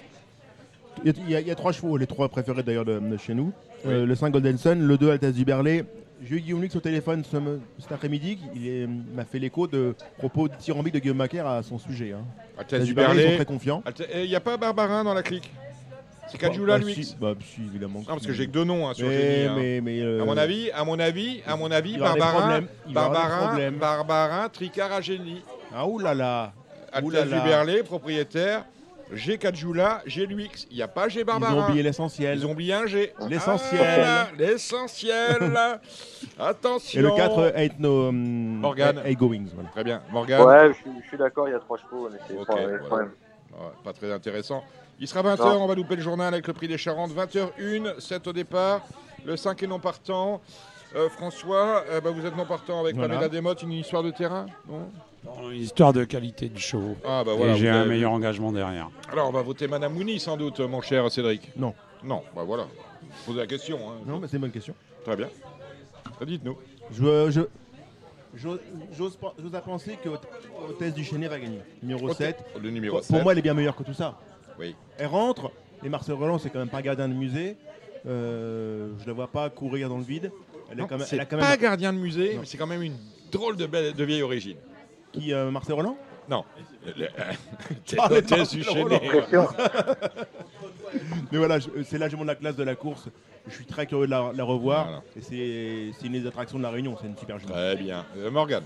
Il y, a, il y trois chevaux, les trois préférés d'ailleurs de, de chez nous. Euh, le 5 Golden Sun, le 2 Altesse du Berlay. J'ai eu Guillaume Lux au téléphone ce, cet après-midi. Il m'a fait l'écho de propos dithyrambiques de Guillaume Macaire à son sujet. Hein. Altesse Altesse du Berlay, ils sont très confiants. Il n'y a pas Barbarin dans la clique? C'est Kadjoula, Bah, lui si, bah, si, évidemment. Non, parce que j'ai que deux noms hein, sur mais, Génie. hein. mais, mais, euh, À mon avis, à mon avis, à mon avis, Barbarin, Barbarin. Barbarin, Tricard à Génie. Ah oulala Berlay, propriétaire. J'ai Kadjoula, j'ai l'UX. Il n'y a pas G Ils Barbarin. ont oublié l'essentiel. Ils ont oublié un G. L'essentiel. Ah, L'essentiel. Attention. Et le 4, Ain't No um, Morgan. Ain't Goings. Voilà. Très bien. Morgan. Ouais, je, suis- d'accord, il y a trois chevaux, mais c'est voilà. Ouais, pas très intéressant. Il sera 20h, Non. on va louper le journal avec le prix des Charentes. 20h01, 7 au départ. Le 5 est non partant. Euh, François, euh, bah, vous êtes non partant avec Voilà. Pamela Desmottes, une histoire de terrain non? Une histoire de qualité du show. Ah bah Et voilà. j'ai vous un avez- meilleur engagement derrière. Alors on va voter Madame Mouni sans doute, mon cher Cédric. Non. Non, bah voilà. Posez la question. hein. Non, mais c'est une bonne question. Très bien. Dites-nous. Je, je, j'ose, j'ose à penser que Hôtesse du Chénet va gagner. Numéro Hôte- 7. Le numéro Pour, 7. pour moi, elle est bien meilleure que tout ça. Oui. Elle rentre. Et Marcel Roland, c'est quand même pas gardien de musée. Euh, je la vois pas courir dans le vide. Elle, est quand même, c'est elle a quand pas même. gardien de musée, Non. mais c'est quand même une drôle de, belle, de vieille origine. Qui, euh, Marcel Roland? Non. Le- mais voilà, je- c'est largement la classe de la course. Je suis très curieux de la, la revoir. Voilà. Et c'est, c'est une des attractions de la Réunion. C'est une super jument. Très bien. Euh, Morgane.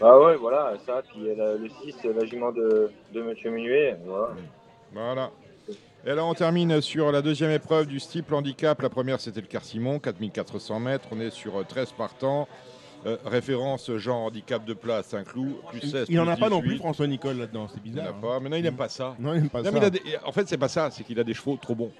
Bah ouais, voilà, ça, puis euh, la- le 6, la jument de, de Monsieur Minuet, voilà. Voilà. Et là, on termine sur la deuxième épreuve du steeple handicap. La première, c'était le Carcimon, 4400 mètres. On est sur euh, 13 partants. Euh, référence genre handicap de place, Saint-Cloud, plus 16. Il n'en a pas non plus, 18. François Nicole, là-dedans. C'est Il n'en bizarre. a hein. pas. Maintenant, il n'aime pas ça. Non, il n'aime pas Non, ça. mais il a des- En fait, c'est pas ça. C'est qu'il a des chevaux trop bons.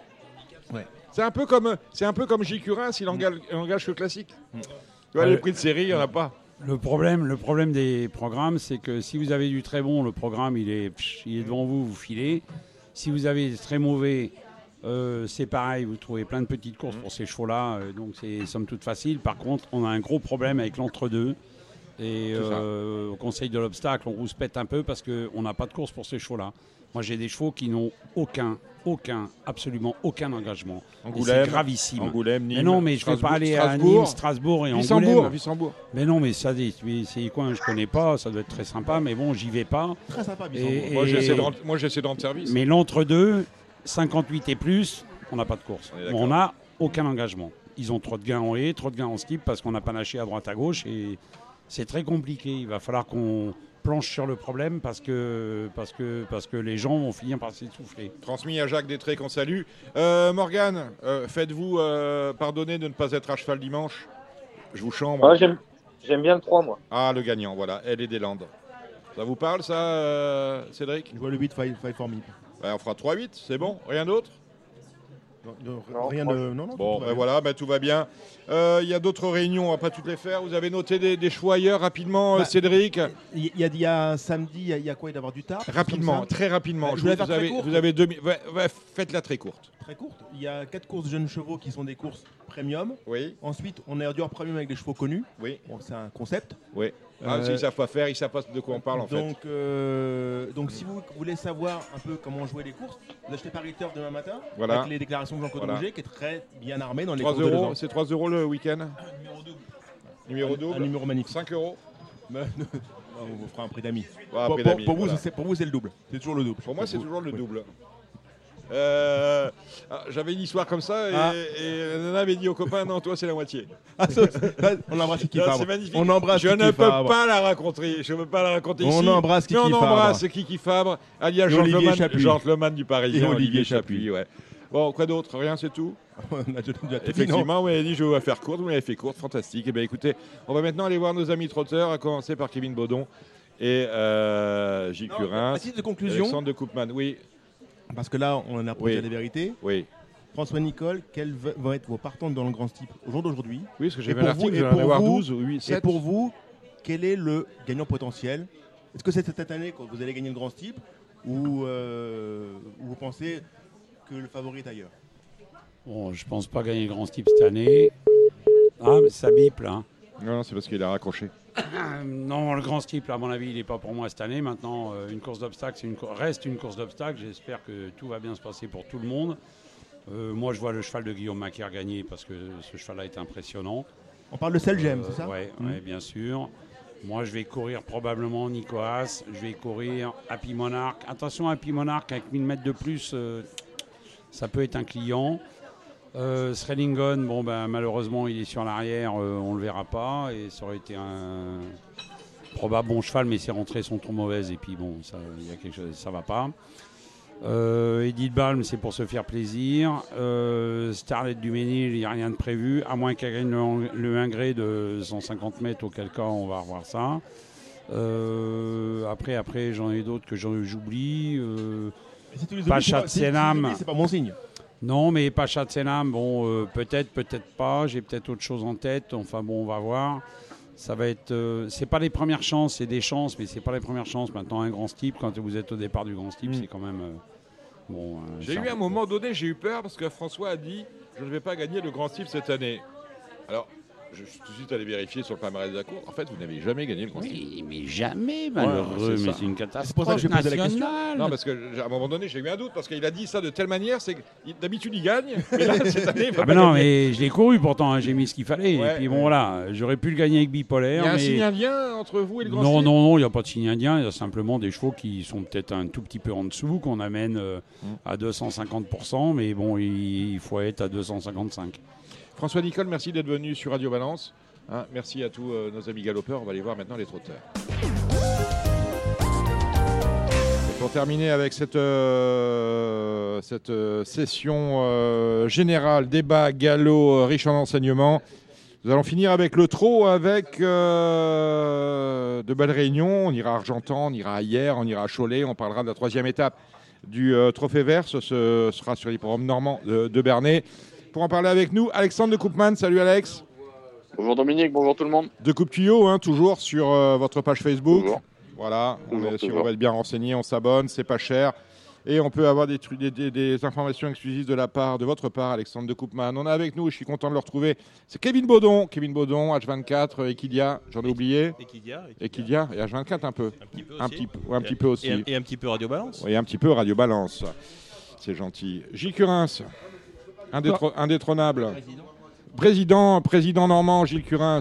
Ouais. C'est un peu comme, c'est un peu comme J. Curin s'il engage, il engage que classique. Mm. Tu vois, Ah, les le- prix de série, il n'y en a pas. Le problème, le problème des programmes, c'est que si vous avez du très bon, le programme il est, pff, il est devant vous, vous filez. Si vous avez des très mauvais, euh, c'est pareil, vous trouvez plein de petites courses pour ces chevaux-là, euh, donc c'est somme toute facile. Par contre, on a un gros problème avec l'entre-deux. Et euh, au conseil de l'obstacle, on rouspète un peu parce qu'on n'a pas de course pour ces chevaux-là. Moi, j'ai des chevaux qui n'ont aucun, aucun, absolument aucun engagement. Et Angoulême, C'est gravissime. Angoulême, Nîmes, mais non, mais je ne vais pas aller à. Nîmes, Strasbourg et Angoulême. Wissembourg. Mais non, mais ça, c'est des coins que je connais pas. Ça doit être très sympa, mais bon, j'y vais pas. Très sympa, Et-. Moi, j'essaie de rendre- service. Mais l'entre-deux, 58 et plus, on n'a pas de course. On n'a aucun engagement. Ils ont trop de gains en haie, trop de gains en skip parce qu'on a panaché à droite à gauche et c'est très compliqué. Il va falloir qu'on planche sur le problème parce que, parce que, parce que les gens vont finir par s'essouffler. Transmis à Jacques Détré qu'on salue. Euh, Morgane, euh, faites-vous euh, pardonner de ne pas être à cheval dimanche Je vous chambre. J'aime, j'aime bien le 3, moi. Ah, le gagnant, voilà, elle est des Landes. Ça vous parle, ça, euh, Cédric? Je vois le 8 Five, five for me. Ouais, On fera 3-8, c'est bon Rien d'autre? Non, non, Non, rien de. Non, non, Bon, ben bien. voilà, ben tout va bien. Euh, Il y a d'autres réunions, on va pas toutes les faire. Vous avez noté des, des choix ailleurs rapidement, euh, Bah, Cédric Il y, a, il y a un samedi, il y a, y quoi Il doit y avoir du tard Rapidement, très rapidement. Euh, je vous, faire très avez, court. vous avez deux ouais, Faites-la très courte. Très courte. Il y a quatre courses de jeunes chevaux qui sont des courses premium. Oui, Ensuite, on est du hors premium avec des chevaux connus. oui, Bon, c'est un concept. oui. Ah, Euh, S'ils savent pas faire, ils savent pas de quoi on parle en fait. donc, euh, donc, si vous voulez savoir un peu comment jouer les courses, vous achetez Paris Turf demain matin Voilà. avec les déclarations de Jean-Claude Voilà. Rouget qui est très bien armé dans les 3 courses euros, c'est 3 euros le week-end Numéro Un double numéro magnifique. 5 euros Mais- on vous fera un prix d'amis. Ouais, pour, pour- pour vous, voilà. c'est- pour vous, c'est le double. C'est toujours le double. Pour moi, c'est toujours le double. Euh, ah, J'avais une histoire comme ça et, Ah. et la nana avait dit au copain Non, toi, c'est la moitié. Ah, ça, on embrasse Kiki. C'est magnifique. On embrasse Je Kiki ne peux Fabre. pas la raconter. Je ne peux pas la raconter On ici. embrasse Mais Kiki on Fabre. embrasse Kiki Fabre, alias Et gentleman, Olivier Chapuis. gentleman du Parisien. Et Olivier Chapuis. ouais. Bon, quoi d'autre? Rien, c'est tout? On. Effectivement, vous m'avez dit je vais faire courte, vous m'avez fait courte, fantastique. Et bien écoutez, on va maintenant aller voir nos amis trotteurs, à commencer par Kevin Baudon et euh, Gilles Curin, de conclusion, Alexandre de Koopman. Oui, parce que là, on a posé Oui. des vérités. oui. François Nicole, quelles v- vont être vos partantes dans le grand type au jour d'aujourd'hui Oui, parce que j'ai vu un pour vous- article, et je vais en pour avoir vous- 12 ou 8, Et 7. pour vous, quel est le gagnant potentiel Est-ce que c'est cette année que vous allez gagner le grand ou, euh, ou vous pensez que le favori est ailleurs Bon, je pense pas gagner le grand type cette année. Ah, mais ça bip là. hein. Non, non, c'est parce qu'il a raccroché. Euh, Non, le grand steeple, à mon avis, il n'est pas pour moi cette année. Maintenant, euh, une course d'obstacles, une reste une course d'obstacles. J'espère que tout va bien se passer pour tout le monde. Euh, moi, je vois le cheval de Guillaume Macaire gagner parce que ce cheval-là est impressionnant. On parle de Selgem, Euh, c'est ça? Mhm. ouais, bien sûr. Moi, je vais courir probablement Nicoas. Je vais courir Happy Monarch. Attention, Happy Monarch, avec 1000 mètres de plus, euh, ça peut être un client. Euh, Srelingon, bon, ben, malheureusement, il est sur l'arrière, euh, on le verra pas. Et ça aurait été un probable bon cheval, mais ses rentrées sont trop mauvaises. Et puis, bon, ça, il y a quelque chose, ça va pas. Euh, Edith Balm, c'est pour se faire plaisir. Euh, Starlet du Ménil, il n'y a rien de prévu, à moins qu'elle gagne le, le 1 gré de 150 mètres, auquel cas on va revoir ça. Après, après j'en ai d'autres que j'oublie. Euh, si Pacha oublies, c'est pas- C'est bon signe. Non, mais Pacha Tsenam, bon, euh, peut-être, peut-être pas. J'ai peut-être autre chose en tête. Enfin, bon, on va voir. Ça va être. euh, c'est pas les premières chances, c'est des chances, mais c'est pas les premières chances. Maintenant, un grand steep, quand vous êtes au départ du grand steep, Mm. c'est quand même. euh, bon. J'ai eu un moment donné, j'ai eu peur parce que François a dit je ne vais pas gagner le grand type cette année. Alors, je suis tout de suite allé vérifier sur le palmarès de la cour. En fait, vous n'avez jamais gagné le type. Oui, mais jamais, malheureux, c'est mais ça. c'est une C'est pour ça catastrophe que j'ai posé la question. nationale. Non, parce que j'ai- à un moment donné, j'ai eu un doute parce qu'il a dit ça de telle manière, c'est que d'habitude il gagne, mais là cette année il va Ah pas ben non, gagner. mais je l'ai couru pourtant, hein, j'ai mis ce qu'il fallait. Ouais, et puis bon, ouais. voilà, j'aurais pu le gagner avec Il y bipolaire. a un mais... signe indien entre vous et le grand Non, non, non, il n'y a pas de signe indien. Il y a simplement des chevaux qui sont peut-être un tout petit peu en dessous, qu'on amène euh, Mm. à 250%, mais bon, il, il faut être à 255. François Nicole, merci d'être venu sur Radio Balance. Hein, merci à tous euh, nos amis galopeurs. On va aller voir maintenant les trotteurs. Et pour terminer avec cette, euh, cette euh, session générale, débat, galop, riche en enseignements, nous allons finir avec le trot, avec de belles réunions. On ira à Argentan, on ira à Hier, on ira à Cholet. On parlera de la troisième étape du Trophée Vert. Ce, ce sera sur l'hippodrome normand de, de Bernay. Pour en parler avec nous, Alexandre de Koopman. Salut Alex. Bonjour Dominique, bonjour tout le monde. De Coupe Tuyau, hein, toujours sur euh, votre page Facebook. Bonjour. Voilà, on Toujours, est sûr, on va être bien renseigné, on s'abonne, c'est pas cher. Et on peut avoir des, trucs- des, des- des informations exclusives de la part de votre part, Alexandre de Koopman. On est avec nous, je suis content de le retrouver. C'est Kevin Baudon. Kevin Baudon, H24, Equidia, j'en ai oublié. Equidia, Equidia et H24 un peu. Un petit peu Un aussi. petit peu, ouais, un Et- petit peu aussi. et un- et un petit peu Radio Balance. Oui, un petit peu Radio Balance. C'est gentil. Gilles Curins, indétro- indétrônable. Président, président normand, Gilles Curins.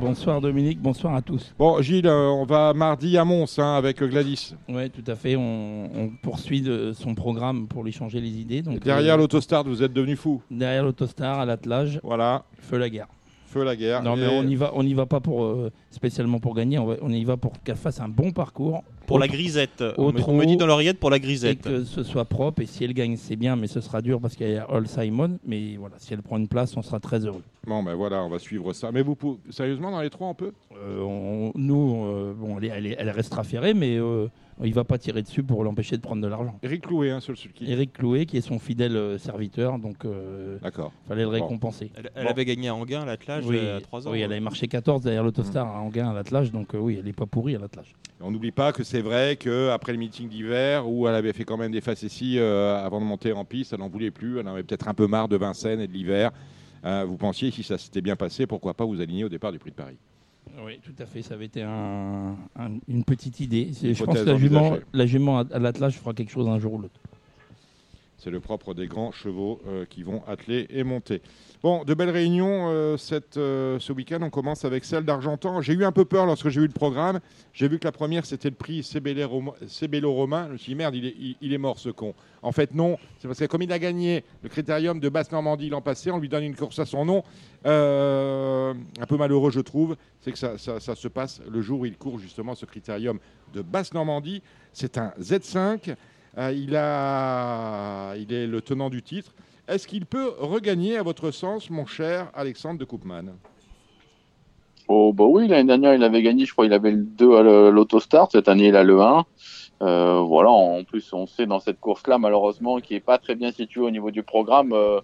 Bonsoir Dominique, bonsoir à tous. Bon, Gilles, euh, on va mardi à Mons hein, avec Gladys. Oui, tout à fait. On, on poursuit de son programme pour lui changer les idées. Donc, Derrière euh, l'autostart, vous êtes devenu fou. Derrière l'autostar, à l'attelage. Voilà. Feu la guerre. Feu la guerre. Non, mais on n'y va, on va pas pour euh, spécialement pour gagner. On, va- on y va pour qu'elle fasse un bon parcours. Pour la grisette. au On me- on trot, me dit dans l'oreillette pour la Et grisette. que ce soit propre. Et si elle gagne, c'est bien, mais ce sera dur parce qu'il y a All Simon. Mais voilà, si elle prend une place, on sera très heureux. Bon, ben voilà, on va suivre ça. Mais vous, pouvez- sérieusement, dans les trois, on peut? Euh, on- nous, euh, bon, elle, elle elle restera ferrée, mais euh, il va pas tirer dessus pour l'empêcher de prendre de l'argent. Eric Clouet, hein, sur le sulky. Eric Clouet, qui est son fidèle euh, serviteur, donc euh, D'accord. fallait le Bon. récompenser. Elle, elle Bon. avait gagné à Anguin l'attelage Oui, euh, à 3 ans. oui, elle avait marché 14 derrière l'autostar Mmh. à Anguin à l'attelage, donc euh, oui, elle n'est pas pourrie à l'attelage. On n'oublie pas que c'est vrai qu'après le meeting d'hiver, où elle avait fait quand même des facéties euh, avant de monter en piste, elle n'en voulait plus, elle en avait peut-être un peu marre de Vincennes et de l'hiver. Euh, vous pensiez, si ça s'était bien passé, pourquoi pas vous aligner au départ du Prix de Paris? Oui, tout à fait, ça avait été un- un- une petite idée. Je pense que la jument, envisagée. la jument à, à l'attelage fera quelque chose un jour ou l'autre. C'est le propre des grands chevaux euh, qui vont atteler et monter. Bon, de belles réunions euh, euh, ce week-end. On commence avec celle d'Argentan. J'ai eu un peu peur lorsque j'ai vu le programme. J'ai vu que la première, c'était le prix Cébello-Romain. Je me suis dit, merde, il est, mort ce con. En fait, non. C'est parce que comme il a gagné le critérium de Basse-Normandie l'an passé, on lui donne une course à son nom. Euh, un peu malheureux, je trouve. C'est que ça, se passe le jour où il court justement ce critérium de Basse-Normandie. C'est un Z5. Euh, il, il est le tenant du titre. Est-ce qu'il peut regagner, à votre sens, mon cher Alexandre de Koopman? Oh, bah oui, l'année dernière, il avait gagné, je crois, il avait le 2 à l'autostart. Cette année, il a le 1. Euh, voilà, en plus, on sait dans cette course-là, malheureusement, qui est pas très bien située au niveau du programme, euh,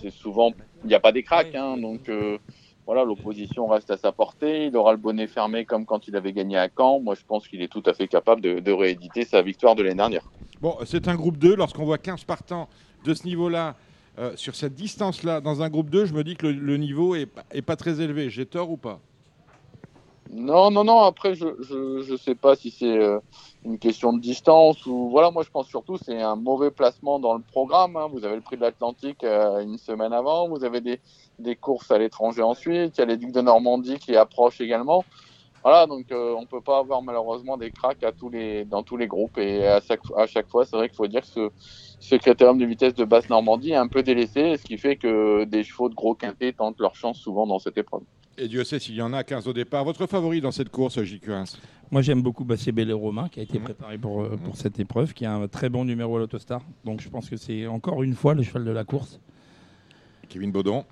c'est souvent, il n'y a pas des cracks, hein, donc euh, voilà, l'opposition reste à sa portée. Il aura le bonnet fermé comme quand il avait gagné à Caen. Moi, je pense qu'il est tout à fait capable de, de rééditer sa victoire de l'année dernière. Bon, c'est un groupe 2. Lorsqu'on voit 15 partants de ce niveau-là, euh, sur cette distance-là, dans un groupe 2, je me dis que le, niveau est, pas- très élevé. J'ai tort ou pas? Non, non, non. Après, je je sais pas si c'est euh, une question de distance ou voilà. Moi, je pense surtout c'est un mauvais placement dans le programme. hein. Vous avez le prix de l'Atlantique euh, une semaine avant. Vous avez des des courses à l'étranger ensuite. Il y a les Ducs de Normandie qui approchent également. Voilà, donc euh, on peut pas avoir malheureusement des cracks à tous les dans tous les groupes et à chaque à chaque fois, c'est vrai qu'il faut dire que ce ce critérium de vitesse de basse Normandie est un peu délaissé, ce qui fait que des chevaux de gros quintet tentent leur chance souvent dans cette épreuve. Et Dieu sait s'il y en a 15 au départ. Votre favori dans cette course, J. Curins Moi, j'aime beaucoup Bassé Bellé Romain, qui a été Mhm. préparé pour, euh, pour cette épreuve, qui a un très bon numéro à l'autostar. Donc, je pense que c'est encore une fois le cheval de la course. Kevin Baudon.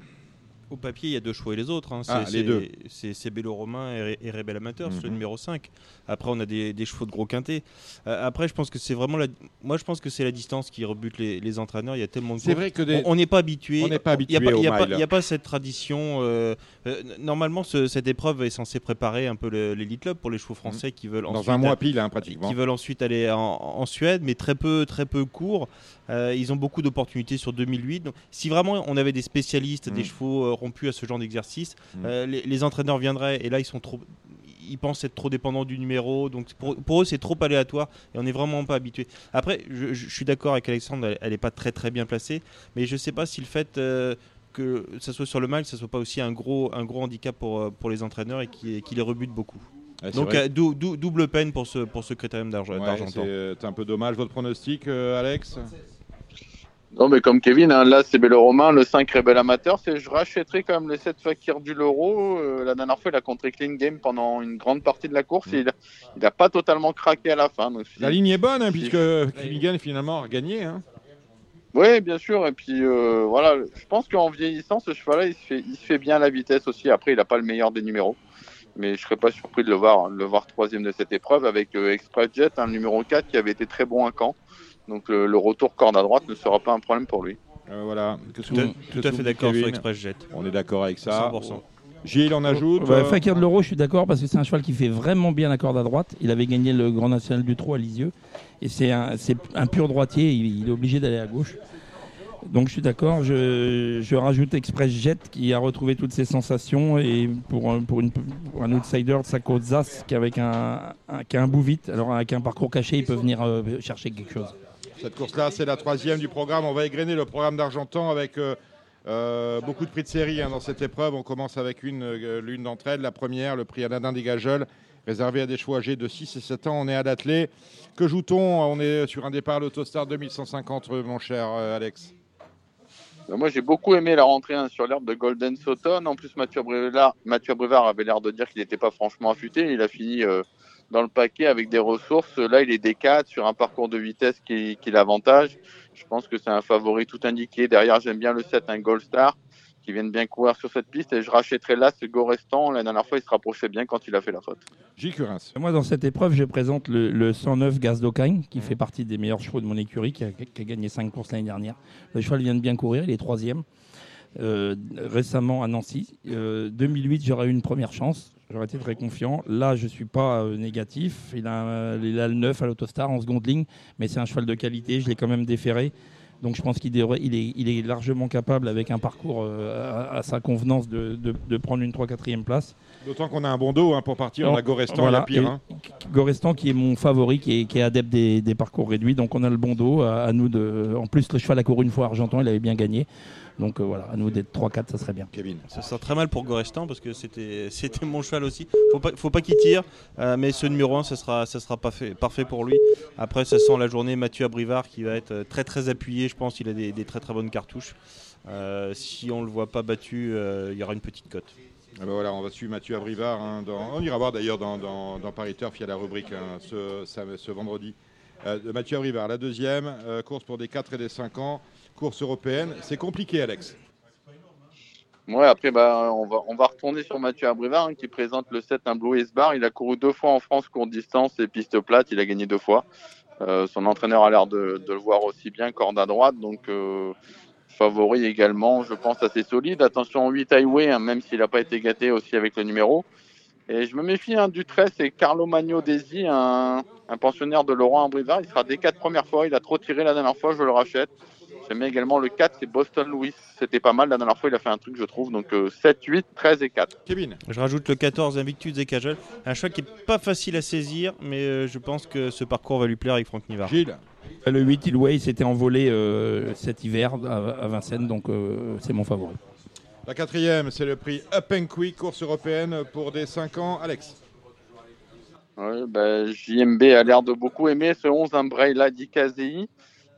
Au papier, il y a deux choix et les autres. hein. C'est, Ah, les deux. C'est, Bello Romain et, et Rebel Amateur, c'est le Mhm. numéro 5. Après, on a des, des chevaux de gros quintet. Euh, après, je pense que c'est vraiment la... Moi, je pense que c'est la distance qui rebute les, les entraîneurs. Il y a tellement de C'est vrai que des- On n'est pas habitué. On n'est pas Il habitué n'y a, pas- au il y a pas- a cette tradition. euh, euh, normalement, ce- cette épreuve est censée préparer un peu l'élite club pour les chevaux français qui veulent Dans ensuite un mois pile, hein, pratiquement. qui veulent ensuite aller en, en Suède, mais très peu, très peu court. Ils ont beaucoup d'opportunités sur 2008. Donc, si vraiment on avait des spécialistes, des Mm. chevaux rompus à ce genre d'exercice, Mm. euh, les, les entraîneurs viendraient et là ils sont trop. Ils pensent être trop dépendants du numéro, donc pour, pour eux c'est trop aléatoire et on n'est vraiment pas habitué. Après, je, je suis d'accord avec Alexandre, elle n'est pas très très bien placée, mais je ne sais pas si le fait euh, que ça soit sur le mal, ça soit pas aussi un gros, un gros handicap pour, euh, pour les entraîneurs et qui, qui les rebute beaucoup. Ouais, donc euh, dou- dou- double peine pour ce, pour ce critérium d'argent. Ouais, c'est un peu dommage. Votre pronostic, euh, Alex? Non, mais comme Kevin, hein, là, c'est Bello Romain, le 5 Rebel Amateur. C'est, je rachèterai quand même les 7 Fakir du Loro. Euh, la dernière fois, il a contré Clean Game pendant une grande partie de la course. et il, a, il a pas totalement craqué à la fin. Donc, La ligne est bonne, hein, puisque Killigan finalement a gagné. Hein. Oui, bien sûr. Et puis, euh, voilà, je pense qu'en vieillissant, ce cheval-là, il se, fait, il se fait bien à la vitesse aussi. Après, il n'a pas le meilleur des numéros. Mais je serais pas surpris de le voir, hein, de le voir troisième de cette épreuve avec euh, Express Jet, un numéro 4 qui avait été très bon à Caen. Donc, le, le retour corde à droite ne sera pas un problème pour lui. Euh, voilà. Tout à- tout fait d'accord sur Express Jet. On est d'accord avec ça. 100%. Gilles en ajoute. Ouais, euh, Fakir de l'Euro, je suis d'accord parce que c'est un cheval qui fait vraiment bien la corde à droite. Il avait gagné le Grand National du Trot à Lisieux. Et c'est un, c'est un pur droitier, il, il est obligé d'aller à gauche. Donc je suis d'accord, je, je rajoute Express Jet qui a retrouvé toutes ses sensations et pour, un- pour, une, pour un outsider de sa côte Zas qui, avec un, un- qui a un bout vite, alors avec un parcours caché, il peut venir euh, chercher quelque chose. Cette course-là, c'est la troisième du programme. On va égrener le programme d'Argentan avec euh, euh, beaucoup de prix de série hein, dans cette épreuve. On commence avec euh, l'une d'entre elles. La première, le prix Aladin des réservé à des chevaux âgés de 6 et 7 ans. On est à l'attelé. Que joue-t-on? On est sur un départ à l'autostar 2150, mon cher Alex. Ben, moi, j'ai beaucoup aimé la rentrée hein, sur l'herbe de Golden Sutton. En plus, Mathieu Brevard, avait l'air de dire qu'il n'était pas franchement affûté. Il a fini dans le paquet avec des ressources. Là, il est D4 sur un parcours de vitesse qui, qui l'avantage. Je pense que c'est un favori tout indiqué. Derrière, j'aime bien le 7, un Gold Star, qui vient de bien courir sur cette piste. Et je rachèterai là ce Gorestan. La dernière fois, il se rapprochait bien quand il a fait la faute. Gilles Curins. Moi, dans cette épreuve, je présente le, le 109 Gaz d'Ocagne, qui fait partie des meilleurs chevaux de mon écurie, qui a, qui a gagné 5 courses l'année dernière. Le cheval vient de bien courir, il est troisième. Euh, récemment à Nancy. Euh, 2008, j'aurais eu une première chance. J'aurais été très confiant. Là, je ne suis pas euh, négatif. Il a, euh, il a le 9 à l'Autostar en seconde ligne, mais c'est un cheval de qualité. Je l'ai quand même déféré. Donc je pense qu'il est, il est largement capable, avec un parcours euh, à, à sa convenance, de, de- de prendre une 3-4e place. D'autant qu'on a un bon dos hein, pour partir. On a Gorestan Voilà. et la pire. Et hein. Gorestan qui est mon favori, qui est, qui est adepte des, des parcours réduits. Donc on a le bon dos. À, à nous de. En plus, le cheval a couru une fois à Argenton, il avait bien gagné. Donc euh, voilà, à nous d'être 3-4, ça serait bien. Kevin. Ça sent très mal pour Gorestan parce que c'était mon cheval aussi. Faut pas faut pas qu'il tire, euh, mais ce numéro 1 ça sera ça sera parfait parfait pour lui. Après ça sent la journée Mathieu Abrivard qui va être euh, très très appuyé. Je pense qu'il a des, des très très bonnes cartouches. Euh, si on le voit pas battu, euh, il y aura une petite cote. Ah ben voilà, on va suivre Mathieu Abrivard. hein, dans- On ira voir d'ailleurs dans, dans, dans Paris Turf, il y a la rubrique hein, ce, vendredi. Euh, de Mathieu Abrivard, la deuxième, euh, course pour des 4 et des 5 ans, course européenne. C'est compliqué, Alex. Ouais, après, bah, on, va, retourner sur Mathieu Abrivard hein, qui présente le 7 un Blue Bar. Il a couru deux fois en France, courte distance et piste plate. Il a gagné deux fois. Euh, son entraîneur a l'air de, de le voir aussi bien, corde à droite. Donc, euh, favori également, je pense, assez solide. Attention, 8 highway, hein, même s'il n'a pas été gâté aussi avec le numéro. Et je me méfie hein, du 13, c'est Carlo Magno Desi, un, un pensionnaire de Laurent Abrivard. Il sera des quatre premières fois. Il a trop tiré la dernière fois, je le rachète. J'aime bien également le 4, c'est Boston Louis. C'était pas mal. La dernière fois, il a fait un truc, je trouve. Donc euh, 7, 8, 13 et 4. Kevin. Je rajoute le 14 Invictus et Cajol. Un choix qui est pas facile à saisir, mais euh, je pense que ce parcours va lui plaire avec Franck Nivard. Gilles. Le 8 Ilway s'était envolé euh, cet hiver à, à Vincennes, donc euh, c'est mon favori. La quatrième, c'est le prix Up and Quick, course européenne pour des 5 ans. Alex. Ouais, bah, JMB a l'air de beaucoup aimer ce 11 Umbrella d'Ikazei.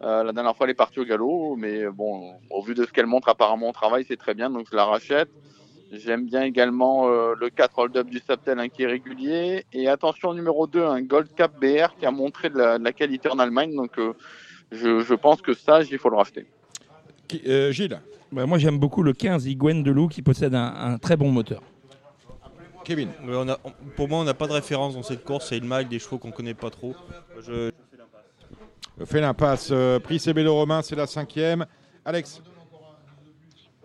Euh, la dernière fois, elle est partie au galop, mais bon, au vu de ce qu'elle montre apparemment au travail, c'est très bien, donc je la rachète. J'aime bien également euh, le 4 hold-up du Saptel, un qui est régulier. Et attention, numéro 2, un Gold Cap BR qui a montré de la, de la qualité en Allemagne. Donc euh, je, je pense que ça, il faut le racheter. Qui- euh, Gilles? Bah, moi, j'aime beaucoup le 15 Iguen de Loup qui possède un, un très bon moteur. Kevin. Ouais, on a- on- pour moi, on n'a pas de référence dans cette course. C'est une maille des chevaux qu'on connaît pas trop. Je, Fait l'impasse. euh, prix Cébélo Romain, c'est la cinquième. Alex.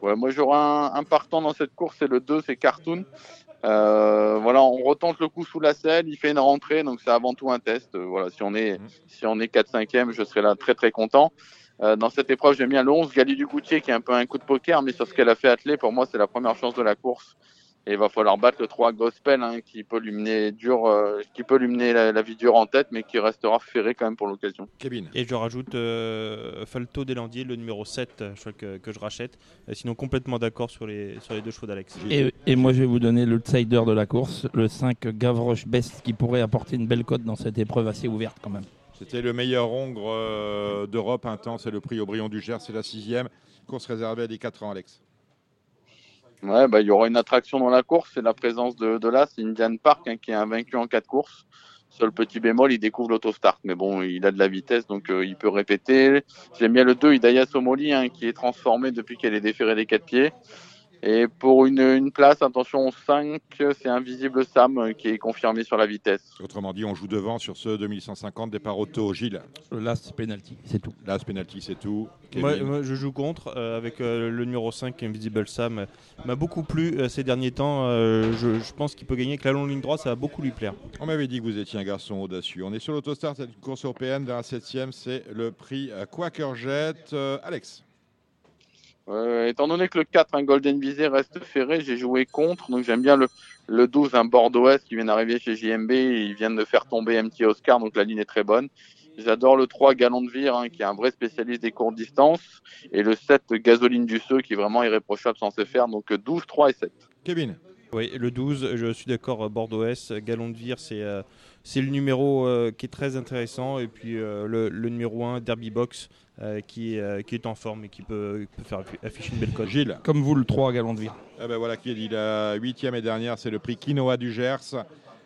Ouais, moi j'aurais un, un partant dans cette course, c'est le 2, c'est Cartoon. Euh, voilà, on retente le coup sous la selle, il fait une rentrée, donc c'est avant tout un test. Euh, voilà, si on est, si on est 4-5e, je serai là très très content. Euh, dans cette épreuve, j'aime bien le 11, Gali du Goutier, qui est un peu un coup de poker, mais sur ce qu'elle a fait atteler, pour moi, c'est la première chance de la course. Et il va falloir battre le 3 Gospel, hein, qui peut lui mener dur, euh, qui peut lui mener la, la vie dure en tête, mais qui restera ferré quand même pour l'occasion. Kevin. Et je rajoute euh, Falto Delandier, le numéro 7, euh, je crois que, que je rachète. Euh, sinon, complètement d'accord sur les, sur les deux chevaux d'Alex. Et, et moi, je vais vous donner l'outsider de la course, le 5 Gavroche Best, qui pourrait apporter une belle cote dans cette épreuve assez ouverte quand même. C'était le meilleur hongre euh, d'Europe un temps. C'est le prix Aubryon du Gers, c'est la sixième. Course réservée à des 4 ans, Alex. Ouais, bah, il y aura une attraction dans la course, c'est la présence de, de l'As, Indian Park, hein, qui est invaincu en quatre courses. Seul petit bémol, il découvre l'autostart, mais bon, il a de la vitesse, donc euh, il peut répéter. J'aime bien le 2, Hidaya Somoli, hein, qui est transformé depuis qu'elle est déférée des quatre pieds. Et pour une, une place, attention, 5, c'est Invisible Sam euh, qui est confirmé sur la vitesse. Autrement dit, on joue devant sur ce 2150 départ auto. Gilles Last penalty, c'est tout. Last penalty, c'est tout. Moi, moi, je joue contre euh, avec euh, le numéro 5 Invisible Sam. m'a beaucoup plu euh, ces derniers temps. Euh, je, je pense qu'il peut gagner avec la longue ligne droite, ça va beaucoup lui plaire. On m'avait dit que vous étiez un garçon audacieux. On est sur l'autostart, c'est une course européenne. Dans la 7 c'est le prix euh, Quaker Jet. Euh, Alex Euh, étant donné que le 4, un Golden Visé, reste ferré, j'ai joué contre. Donc j'aime bien le, le 12, un Bordeaux qui vient d'arriver chez JMB. Ils viennent de faire tomber MT Oscar, donc la ligne est très bonne. J'adore le 3, Galon de Vire, hein, qui est un vrai spécialiste des courtes distances. Et le 7, Gasoline du qui est vraiment irréprochable sans se faire. Donc euh, 12, 3 et 7. Kevin Oui, le 12, je suis d'accord, Bordeaux-S, Galon de Vire, c'est euh, c'est le numéro euh, qui est très intéressant. Et puis euh, le, le numéro 1, Derby Box, euh, qui, est, euh, qui est en forme et qui peut, peut faire affi- afficher une belle cote. Gilles Comme vous, le 3 Galon de Vire. Eh ben voilà qui est dit. La huitième et dernière, c'est le prix Quinoa du Gers.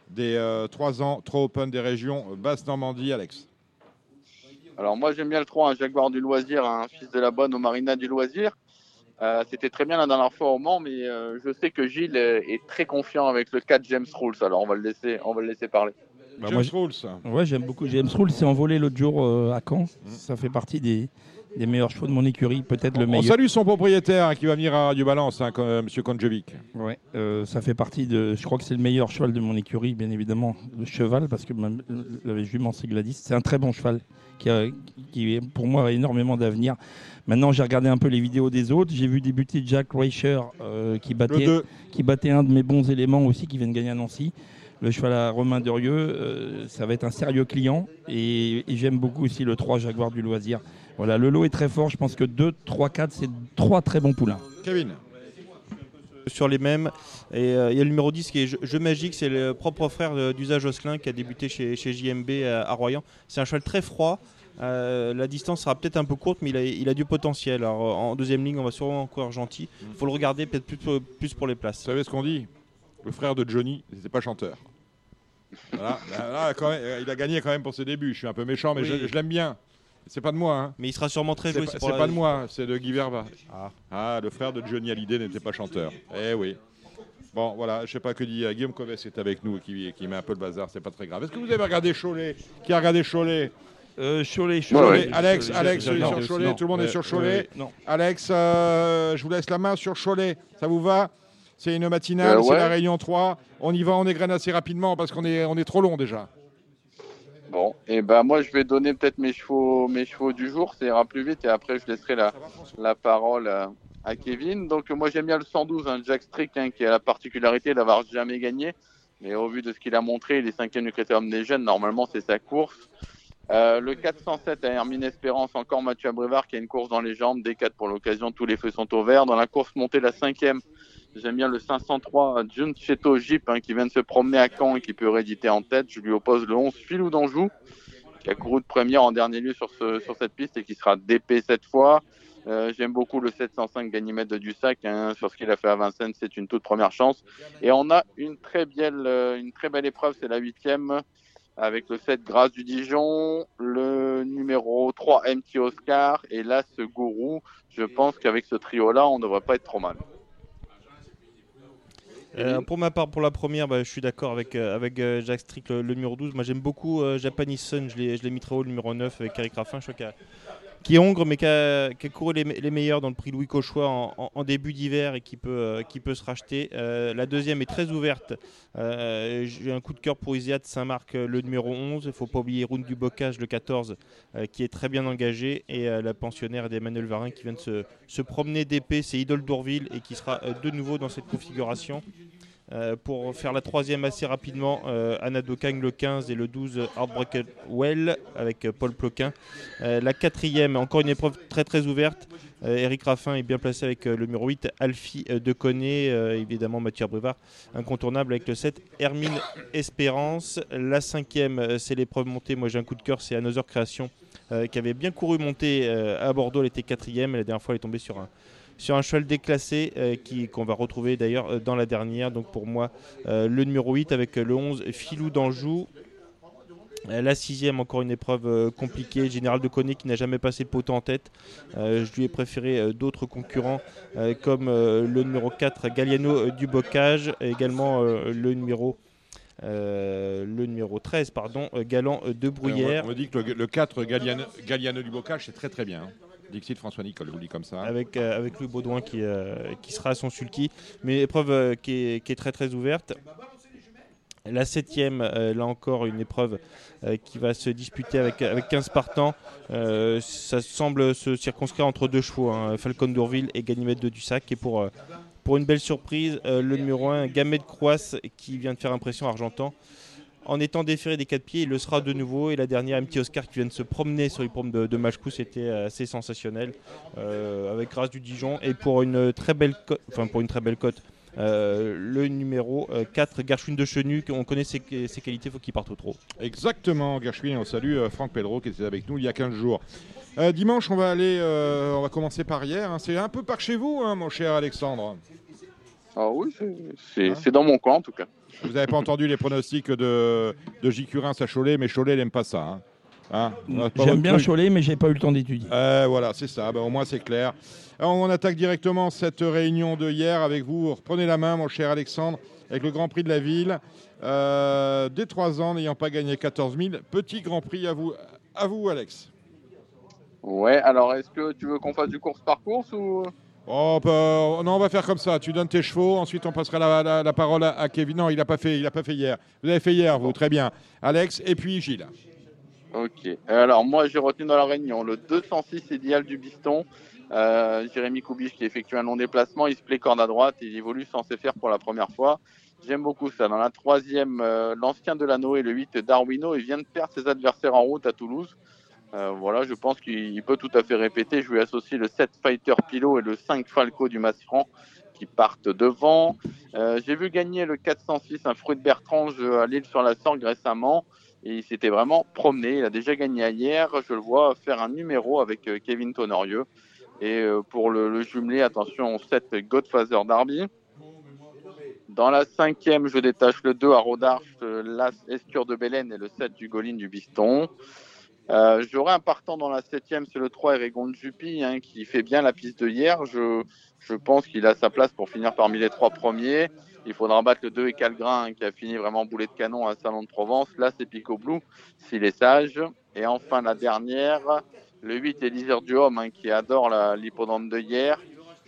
Des 3 ans, trop open des régions Basse-Normandie. Alex Alors moi j'aime bien le 3, un Jaguar du loisir, un fils de la bonne au Marina du loisir. Euh, C'était très bien la dernière fois au Mans, mais euh, je sais que Gilles est, est très confiant avec le 4 James Rules. Alors on va le laisser, on va le laisser parler. Bah, James Rules. Ouais, j'aime beaucoup. James Rule s'est envolé l'autre jour euh, à Caen. Ça fait partie des, des meilleurs chevaux de mon écurie, peut-être le On meilleur. salue son propriétaire hein, qui va venir à Radio Balance, hein, comme, euh, Monsieur Konjovic. Ouais, euh, ça fait partie de. Je crois que c'est le meilleur cheval de mon écurie, bien évidemment, le cheval, parce que la jument c'est Gladys. C'est un très bon cheval qui, a, qui est, pour moi a énormément d'avenir. Maintenant, j'ai regardé un peu les vidéos des autres. J'ai vu débuter Jack Reicher euh, qui, battait, 2. qui battait un de mes bons éléments aussi, qui vient de gagner à Nancy. Le cheval à Romain Durieux, euh, ça va être un sérieux client. Et, et j'aime beaucoup aussi le 3 Jaguar du loisir. Voilà, le lot est très fort. Je pense que 2, 3, 4, c'est trois très bons poulains. Kevin sur les mêmes. Et euh, il y a le numéro 10 qui est Jeu, Jeu Magique, c'est le propre frère d'Usage Josselin qui a débuté chez, chez JMB à, à Royan. C'est un cheval très froid. Euh, la distance sera peut-être un peu courte, mais il a, il a du potentiel. Alors, euh, en deuxième ligne, on va sûrement encore gentil. Il faut le regarder peut-être plus, pour- plus pour les places. Vous savez ce qu'on dit? Le frère de Johnny n'était pas chanteur. Voilà. Là, là, quand même, euh, il a gagné quand même pour ses débuts. Je suis un peu méchant, mais Oui. je, je l'aime bien. C'est pas de moi. Hein. Mais il sera sûrement très joué. pas, c'est pas la- de moi, c'est de Guy Verba. Ah. le frère de Johnny Hallyday n'était pas chanteur. Eh oui. Bon, voilà, je sais pas que dit euh, Guillaume Coves est avec nous et qui, qui met un peu le bazar, c'est pas très grave. Est-ce que vous avez regardé Cholet? Qui a regardé Cholet? Euh, Cholet, Cholet. Alex, Cholet, Alex, Cholet, il est sur non, Cholet, non. tout le monde est sur Cholet. Alex, euh, je vous laisse la main sur Cholet. Ça vous va? C'est une matinale, Euh, c'est la réunion 3. On y va, on égrène assez rapidement parce qu'on est, on est trop long déjà. Bon, et ben moi je vais donner peut-être mes chevaux, mes chevaux du jour, ça ira plus vite et après je laisserai la, la parole à, à Kevin. Donc moi j'aime bien le 112, un Jack Strick hein, qui a la particularité d'avoir jamais gagné, mais au vu de ce qu'il a montré, il est cinquième du critérium des jeunes, normalement c'est sa course. Euh, le 407 à Hermine Espérance, encore Mathieu Abrivard qui a une course dans les jambes, D4 pour l'occasion, tous les feux sont au vert. Dans la course montée, la cinquième, j'aime bien le 503 Jun Cheto Jeep qui vient de se promener à Caen et qui peut rééditer en tête. Je lui oppose le 11 Filou d'Anjou qui a couru de première en dernier lieu sur cette piste et qui sera DP cette fois. Euh, J'aime beaucoup le 705 Ganymède de Dussac hein, sur ce qu'il a fait à Vincennes, c'est une toute première chance. Et on a une très belle, euh, une très belle épreuve, c'est la huitième avec le 7 Grâce du Dijon, le numéro 3 MT Oscar et là ce gourou. Je pense qu'avec ce trio-là, on ne devrait pas être trop mal. Euh, pour ma part, pour la première, bah, je suis d'accord avec, euh, avec euh, Jack Strick, le, numéro 12. Moi, j'aime beaucoup Japanese Sun. Je l'ai mis très haut, le numéro 9, avec Eric Raffin. Je crois qu'il qui est hongre, mais qui a, couru les, me- les meilleurs dans le prix Louis Cauchois en, début d'hiver et qui peut, euh, qui peut se racheter. Euh, la deuxième est très ouverte. Euh, J'ai un coup de cœur pour Isiat Saint-Marc, le numéro 11. Il ne faut pas oublier Round du Bocage, le 14, euh, qui est très bien engagé. Et la pensionnaire d'Emmanuel Varin qui vient de se, se promener d'épée, c'est Idole d'Ourville et qui sera de nouveau dans cette configuration. Euh, pour faire la troisième assez rapidement, euh, Anna le 15 et le 12 Heartbreaker Well avec euh, Paul Ploquin. Euh, la quatrième, encore une épreuve très très ouverte. Eric Raffin est bien placé avec le numéro 8, Alfie euh, évidemment Mathieu Abrivard, incontournable avec le 7, Hermine Espérance. La cinquième, c'est l'épreuve montée. Moi j'ai un coup de cœur, c'est Another Création qui avait bien couru monter à Bordeaux. Elle était quatrième. La dernière fois, elle est tombée sur un, sur un cheval déclassé euh, qui qu'on va retrouver d'ailleurs euh, dans la dernière. Donc pour moi, euh, le numéro 8 avec le 11 Filou d'Anjou. La sixième, encore une épreuve compliquée. Général de Conné qui n'a jamais passé le poteau en tête. Euh, je lui ai préféré d'autres concurrents euh, comme euh, le numéro 4, Galliano du Bocage, et également le numéro. le numéro 13, pardon, Galant de Bruyère. On me dit que le, le 4 Galliano, Galliano du Bocage, c'est très très bien. hein. Dixit François Nicole, vous le comme ça. avec, euh, avec Louis Baudouin qui, euh, qui sera à son sulky. Mais épreuve euh, qui, est, qui est très très ouverte. La septième, là encore, une épreuve qui va se disputer avec, avec 15 partants. Ça semble se circonscrire entre deux chevaux, hein, Falcon d'Urville et Ganymède de Dussac. Et pour, pour une belle surprise, le numéro 1, Gamet Croisse, qui vient de faire impression Argentan. En étant déféré des quatre pieds, il le sera de nouveau. Et la dernière, MT Oscar, qui vient de se promener sur les pommes de, de Machecou, c'était assez sensationnel. euh, avec grâce du Dijon. Et pour une très belle cote, enfin pour une très belle cote, euh, le numéro euh, 4, Gershwin de Chenu, on connaît ses, ses qualités, il faut qu'il parte au trot. Exactement, Gershwin, on salue euh, Franck Pedro qui était avec nous il y a 15 jours. Euh, dimanche, on va aller, euh, on va commencer par hier. hein. C'est un peu par chez vous, hein, mon cher Alexandre. Ah oui, c'est- c'est c'est dans mon coin en tout cas. Vous n'avez pas entendu les pronostics de, de J. Curin à Cholet, mais Cholet n'aime pas ça. hein. Hein J'aime bien truc. Cholet, mais j'ai pas eu le temps d'étudier. Euh, voilà, c'est ça. Ben, au moins, c'est clair. Alors, on attaque directement cette réunion de hier avec vous. Reprenez la main, mon cher Alexandre, avec le Grand Prix de la ville. Euh, dès 3 ans, n'ayant pas gagné 14 000. Petit Grand Prix à vous, à vous Alex. Ouais, alors est-ce que tu veux qu'on fasse du course par course ou? Oh, bah, non, on va faire comme ça. Tu donnes tes chevaux, ensuite on passera la, parole à, Kevin. Non, il n'a pas fait, il pas fait hier. Vous avez fait hier, vous, très bien. Alex et puis Gilles. Ok. Alors moi j'ai retenu dans la réunion le 206 idéal du Biston. Euh, Jérémy Koubiche qui effectue un long déplacement, il se plaît corde à droite, il évolue sans faire pour la première fois. J'aime beaucoup ça. Dans la troisième, euh, l'ancien de l'anneau et le 8 Darwino, il vient de perdre ses adversaires en route à Toulouse. Euh, voilà, je pense qu'il peut tout à fait répéter. Je lui associe le 7 Fighter Pilo et le 5 Falco du Mas-Franc qui partent devant. Euh, J'ai vu gagner le 406, un fruit de Bertrange à l'île sur la Sorgue récemment. Et il s'était vraiment promené. Il a déjà gagné hier. Je le vois faire un numéro avec euh, Kevin Tonorieux. Et pour le, le jumelé, attention, 7 Godfather Derby. Dans la cinquième, je détache le 2 à Rodarche, l'As Escure de Bélène et le 7 du Golin du Biston. Euh, J'aurai un partant dans la septième, c'est le 3 Eregon Juppy, hein, qui fait bien la piste de hier. Je, pense qu'il a sa place pour finir parmi les trois premiers. Il faudra battre le 2 et Calgrin, hein, qui a fini vraiment boulet de canon à Salon de Provence. Là, c'est Pico Blue, s'il est sage. Et enfin, la dernière, le 8 Elisir du Homme, qui adore l'hippodrome de hier.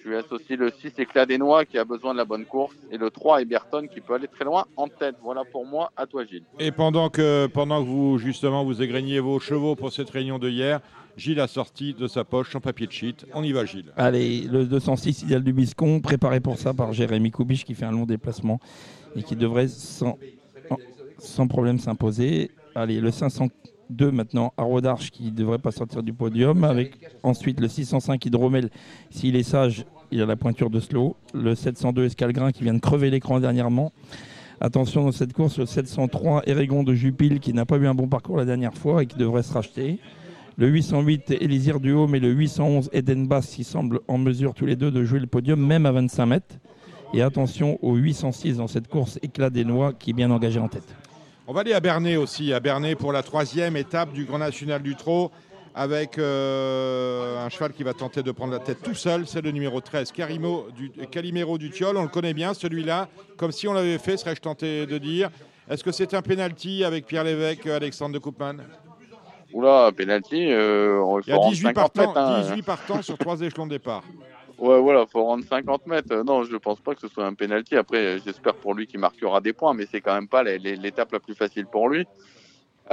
Je lui associe le 6 Éclat des Noix, qui a besoin de la bonne course. Et le 3 Eberton, qui peut aller très loin en tête. Voilà pour moi. À toi, Gilles. Et pendant que, pendant que vous, justement, vous égreniez vos chevaux pour cette réunion de hier, Gilles a sorti de sa poche son papier de sheet. On y va, Gilles. Allez, le 206 idéal du Biscon, préparé pour ça par Jérémy Koubiche qui fait un long déplacement et qui devrait sans, sans problème s'imposer. Allez, le 502 maintenant, Arro d'Arche qui ne devrait pas sortir du podium. Avec ensuite le 605 Hydromel, s'il est sage, il a la pointure de slow. Le 702 Escalgrin qui vient de crever l'écran dernièrement. Attention dans cette course, le 703 Eregon de Jupil qui n'a pas eu un bon parcours la dernière fois et qui devrait se racheter. Le 808 Elisir du Haut, mais le 811 Eden Bass qui semblent en mesure tous les deux de jouer le podium, même à 25 mètres. Et attention au 806 dans cette course éclat des noix qui est bien engagé en tête. On va aller à Bernay aussi, à Bernay pour la troisième étape du Grand National du Trot, avec euh, un cheval qui va tenter de prendre la tête tout seul, c'est le numéro 13, Carimo du, Calimero du Tiol. On le connaît bien, celui-là, comme si on l'avait fait, serais-je tenté de dire. Est-ce que c'est un penalty avec Pierre Lévesque, Alexandre de Koopman? Oula, penalty. Euh, il Il y a rendre 18 50 partants, hein. 18 partants sur trois échelons de départ. Ouais, voilà, faut rendre 50 mètres. Non, je pense pas que ce soit un penalty. Après, j'espère pour lui qu'il marquera des points, mais c'est quand même pas l'étape la plus facile pour lui.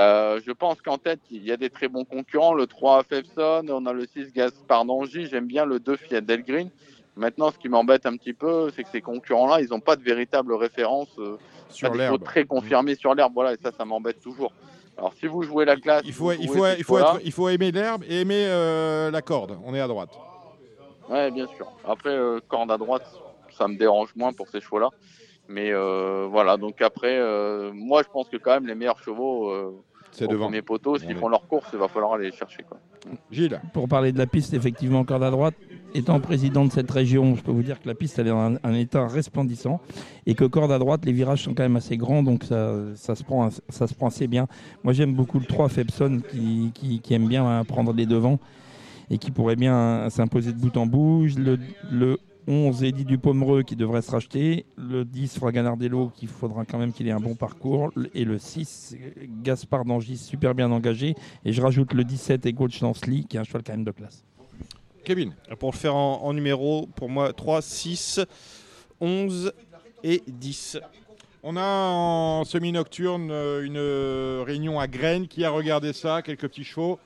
Euh, je pense qu'en tête, il y a des très bons concurrents. Le 3 Fefson, on a le 6 Gaspard d'Angy. J'aime bien le 2 Fiat Delgreen. Maintenant, ce qui m'embête un petit peu, c'est que ces concurrents-là, ils n'ont pas de véritable référence. euh, Sur l'herbe. très confirmés sur l'herbe. Voilà, et ça, ça m'embête toujours. Alors, si vous jouez la classe, Il faut, il faut, il faut, être- il faut aimer l'herbe et aimer euh, la corde. On est à droite. Ouais, bien sûr. Après, corde à droite, ça me dérange moins pour ces chevaux-là. Mais euh, voilà, donc après, euh, moi, je pense que quand même les meilleurs chevaux, euh, C'est devant. premier poteau, s'ils font leur course, il va falloir aller les chercher. Quoi. Gilles Pour parler de la piste, effectivement, corde à droite, étant président de cette région, je peux vous dire que la piste elle est en un, un état resplendissant et que corde à droite, les virages sont quand même assez grands, donc ça, ça, se, prend, ça se prend assez bien. Moi j'aime beaucoup le 3 Fepson qui, qui, qui aime bien hein, prendre les devants et qui pourrait bien s'imposer de bout en bout. Le, le 11 Eddy du Pomereux qui devrait se racheter, le 10 Fraganardello qu'il faudra quand même qu'il ait un bon parcours, et le 6 Gaspard d'Angis super bien engagé, et je rajoute le 17 Ego Chancely qui est un cheval quand même de classe. Kevin Pour le faire en, en numéro, pour moi 3, 6, 11 et 10. On a en semi-nocturne euh, une euh, réunion à Graines. Qui a regardé ça Quelques petits chevaux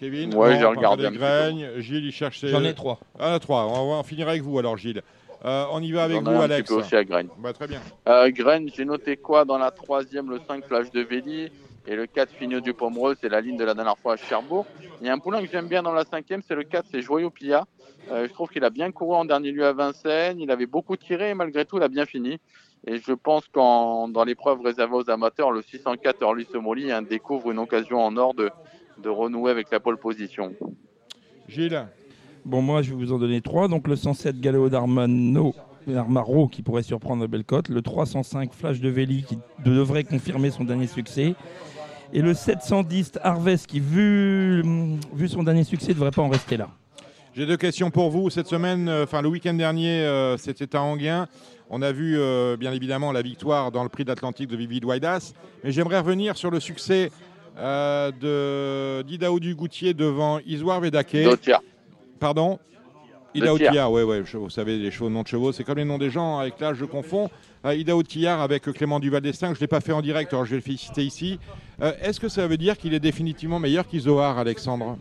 Kevin Ouais, j'ai regardé des un petit Graines. Gilles, il cherche ses... J'en ai trois. Ah, trois. On va en finir avec vous alors, Gilles. Euh, on y va avec vous, ai un Alex. petit peu aussi à Graines. Bah, très bien. Euh, j'ai noté quoi dans la troisième, le 5 Flash de Véli et le 4 Fignot du Pomereux, c'est la ligne de la dernière fois à Cherbourg. Il y a un poulain que j'aime bien dans la cinquième, c'est le 4, c'est Joyau Pilla. Euh, je trouve qu'il a bien couru en dernier lieu à Vincennes, il avait beaucoup tiré et malgré tout il a bien fini. Et je pense qu'en dans l'épreuve réservée aux amateurs, le 604 Orly Somoli hein, découvre une occasion en or de, de renouer avec la pole position. Gilles Bon, moi, je vais vous en donner trois. Donc, le 107 Galeo d'Armano. Armaro qui pourrait surprendre Bellecote, le 305 Flash de Véli qui devrait confirmer son dernier succès, et le 710 Harvest qui, vu, vu son dernier succès, ne devrait pas en rester là. J'ai deux questions pour vous. Cette semaine, euh, enfin le week-end dernier, euh, c'était à Anguien. On a vu euh, bien évidemment la victoire dans le prix d'Atlantique de Vivid Waidas. Mais j'aimerais revenir sur le succès euh, de d'Idaou du Goutier devant Isoire Vedake. Pardon Thiard. Tillard, ouais, ouais, vous savez, les chevaux, noms de chevaux, c'est comme les noms des gens, avec l'âge, je confonds. Euh, Idaou Tillard avec Clément Duval d'Estaing, je ne l'ai pas fait en direct, alors je vais le féliciter ici. Euh, Est-ce que ça veut dire qu'il est définitivement meilleur qu'Isoar, Alexandre?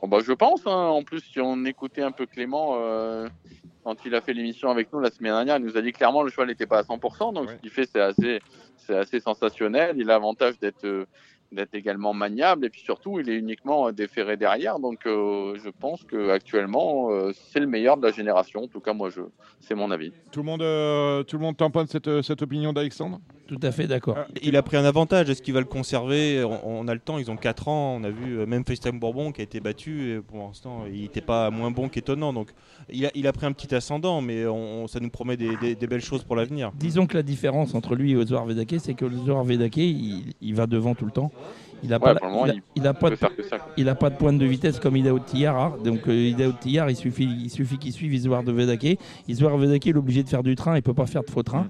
Bon, bah, je pense. hein. En plus, si on écoutait un peu Clément, euh, quand il a fait l'émission avec nous la semaine dernière, il nous a dit clairement le cheval n'était pas à 100%. Donc, ce qu'il fait, c'est assez, c'est assez sensationnel. Il a l'avantage d'être euh, d'être également maniable et puis surtout il est uniquement euh, déféré derrière donc euh, je pense que actuellement euh, c'est le meilleur de la génération en tout cas moi je c'est mon avis Tout le monde, euh, tout le monde tamponne cette, cette opinion d'Alexandre? Tout à fait d'accord. Il a pris un avantage. Est-ce qu'il va le conserver? On, on a le temps. Ils ont 4 ans. On a vu même FaceTime Bourbon qui a été battu. Et pour l'instant, il n'était pas moins bon qu'étonnant. Donc, il a, il a pris un petit ascendant, mais on- ça nous promet des, des- des belles choses pour l'avenir. Disons que la différence entre lui et Ozoar Vedake, c'est que Ozoar Vedake, il, il va devant tout le temps. Il n'a Ouais, pas, la- pour le moment, il a- il il a pas peut de, il a pas de pointe de vitesse comme Idaho Tillard. hein. Donc euh, Idaho Tillard, il suffit, il suffit qu'il suive Isoar de Vedake. Isoar Vedake, il est obligé de faire du train, il peut pas faire de faux train.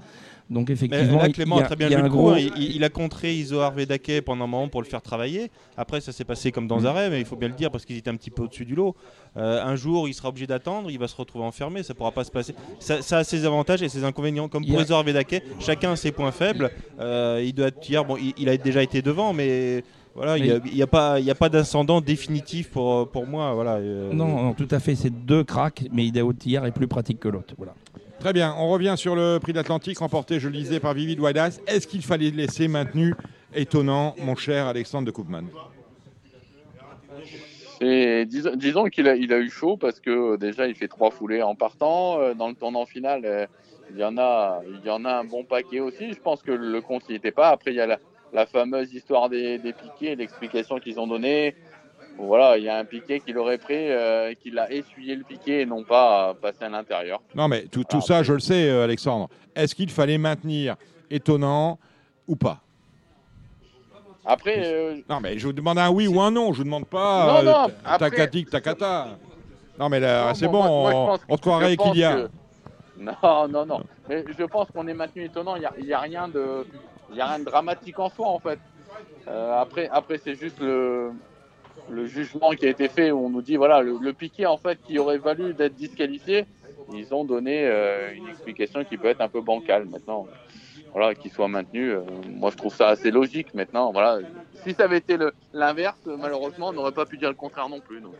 Donc Mais effectivement, là, Clément a très bien a joué un le coup. gros. Il, il a contré Vedake pendant un moment pour le faire travailler. Après, ça s'est passé comme dans Mm. Arrêt, mais il faut bien le dire parce qu'ils étaient un petit peu au-dessus du lot. Euh, un jour, il sera obligé d'attendre, il va se retrouver enfermé, ça pourra pas se passer. Ça, ça a ses avantages et ses inconvénients. Comme pour Isoar Vedake, chacun a ses points faibles. Euh, il doit être hier, bon, il, il a déjà été devant, mais. Voilà, il n'y a, y a pas, il y a pas d'ascendant définitif pour, pour moi. Voilà. euh, Non, non, tout à fait, c'est deux cracks, mais Idaho Tillard est plus pratique que l'autre. Voilà. Très bien, on revient sur le prix d'Atlantique remporté, je le disais, par Vivid Waidas. Est-ce qu'il fallait le laisser maintenu Étonnant, mon cher Alexandre de Koopman? Disons, qu'il a, eu chaud parce que déjà il fait trois foulées en partant. Euh, Dans le tournant final, euh, il y en a, il y en a un bon paquet aussi. Je pense que le compte n'y était pas. Après, il y a la, la fameuse histoire des, des piquets, l'explication qu'ils ont donnée. Voilà, il y a un piquet qu'il aurait pris, euh, qu'il a essuyé le piquet et non pas euh, passé à l'intérieur. Non, mais tout, tout Ah, ça, je le sais, euh, Alexandre. Est-ce qu'il fallait maintenir Étonnant ou pas? Après, euh, Non, mais je vous demande un oui ou un non. Je vous demande pas Non, non, après- tacatique, tacata. Non, mais là, Non, c'est bon, moi- moi, on, te croirait qu'il y a. que- Non, non, non. Mais je pense qu'on est maintenu étonnant. Il n'y a, y a rien de, il y a rien de dramatique en soi, en fait. Après, après c'est juste le, le jugement qui a été fait où on nous dit voilà le, le piqué en fait qui aurait valu d'être disqualifié. Ils ont donné euh, une explication qui peut être un peu bancale maintenant. Voilà, qu'il soit maintenu. euh, moi, je trouve ça assez logique maintenant. Voilà. Si ça avait été l'inverse, malheureusement, on n'aurait pas pu dire le contraire non plus. donc.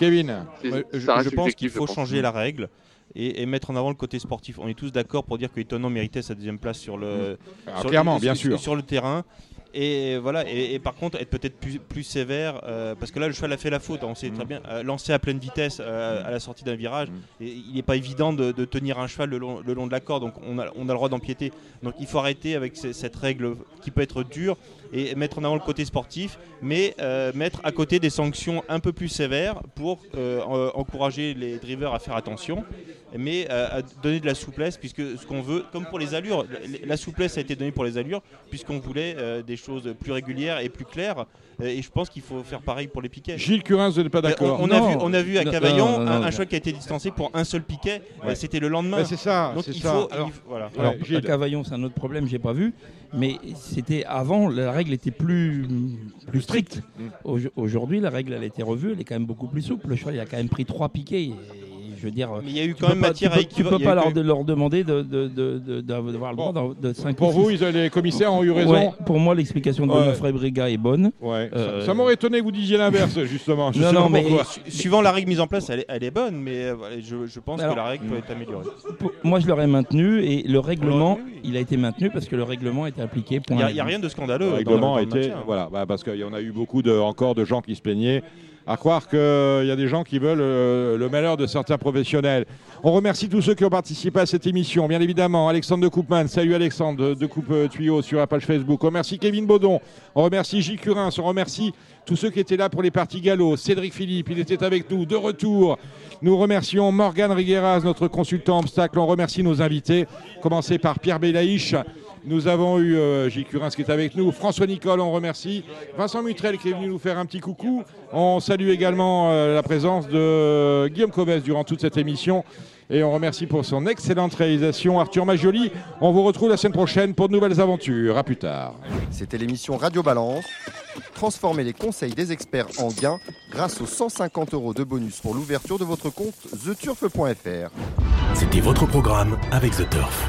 Kevin Ouais, je, pense qu'il faut pense. changer la règle et, et mettre en avant le côté sportif. On est tous d'accord pour dire que Étonnant méritait sa deuxième place sur le, Ah, sur, clairement, sur- bien sur- sûr. sur le terrain. Et voilà, et, et par contre, être peut-être plus, plus sévère, euh, parce que là, le cheval a fait la faute. On sait très Mm. bien, euh, lancer à pleine vitesse euh, à la sortie d'un virage, et il n'est pas évident de, de tenir un cheval le long, le long de la corde, donc on a, on a le droit d'empiéter. Donc il faut arrêter avec ce- cette règle qui peut être dure et mettre en avant le côté sportif, mais euh, mettre à côté des sanctions un peu plus sévères pour euh, en- encourager les drivers à faire attention, mais euh, à donner de la souplesse, puisque ce qu'on veut, comme pour les allures, la- souplesse a été donnée pour les allures, puisqu'on voulait euh, des choses plus régulières et plus claires, et je pense qu'il faut faire pareil pour les piquets. Gilles Curin, vous n'êtes pas d'accord on, on a vu, on a vu à Cavaillon non, non, un, non. un cheval qui a été distancé pour un seul piquet, Ouais. c'était le lendemain. C'est ça, Donc c'est il ça. faut, Alors- il- voilà. Alors, Ouais, Gilles. à Cavaillon, c'est un autre problème, j'ai pas vu. Mais c'était avant, la règle était plus, plus stricte. Mm. Au- Aujourd'hui, la règle, elle a été revue, elle est quand même beaucoup plus souple. Le cheval, il a quand même pris trois piquets. Et, je veux dire, Mais il y a eu quand même pas- matière tu à peux- Tu peux pas eu leur, demander de- de- de- de- d'avoir le droit Bon. de 5 Pour vous, ils- les commissaires ont eu raison. Ouais, pour moi, l'explication de Ouais. Godefroy Briga est bonne. Ouais. Euh, Ça, ça m'aurait étonné que vous disiez l'inverse, justement. Je Non, sais non, pas mais- pourquoi. Su- Suivant la règle mise en place, elle est, elle est bonne, mais euh, je, je pense Alors- que la règle peut être améliorée. Pour- Moi, je l'aurais maintenu et le règlement, Oui, oui. il a été maintenu parce que le règlement a été appliqué. Il n'y a, rien de scandaleux. Le règlement a été. Voilà, bah, parce qu'il y en a eu beaucoup de, encore de gens qui se plaignaient. À croire qu'il y a des gens qui veulent euh, le malheur de certains professionnels. On remercie tous ceux qui ont participé à cette émission. Bien évidemment, Alexandre de Coupman. Salut Alexandre de, Coupe euh, Tuyau sur la page Facebook. On remercie Kevin Baudon. On remercie Gilles Curin. On remercie tous ceux qui étaient là pour les parties galop. Cédric Philippe, il était avec nous de retour. Nous remercions Morgane Rigueras, notre consultant obstacle. On remercie nos invités. Commencer par Pierre Belaïch. Nous avons eu euh, Gilles Curins qui est avec nous, François Nicole, on remercie, Vincent Mutrel qui est venu nous faire un petit coucou. On salue également euh, la présence de Guillaume Covès durant toute cette émission. Et on remercie pour son excellente réalisation Arthur Majoli. On vous retrouve la semaine prochaine pour de nouvelles aventures. À plus tard. C'était l'émission Radio Balance. Transformez les conseils des experts en gains grâce aux 150 euros de bonus pour l'ouverture de votre compte theturf.fr. C'était votre programme avec The Turf.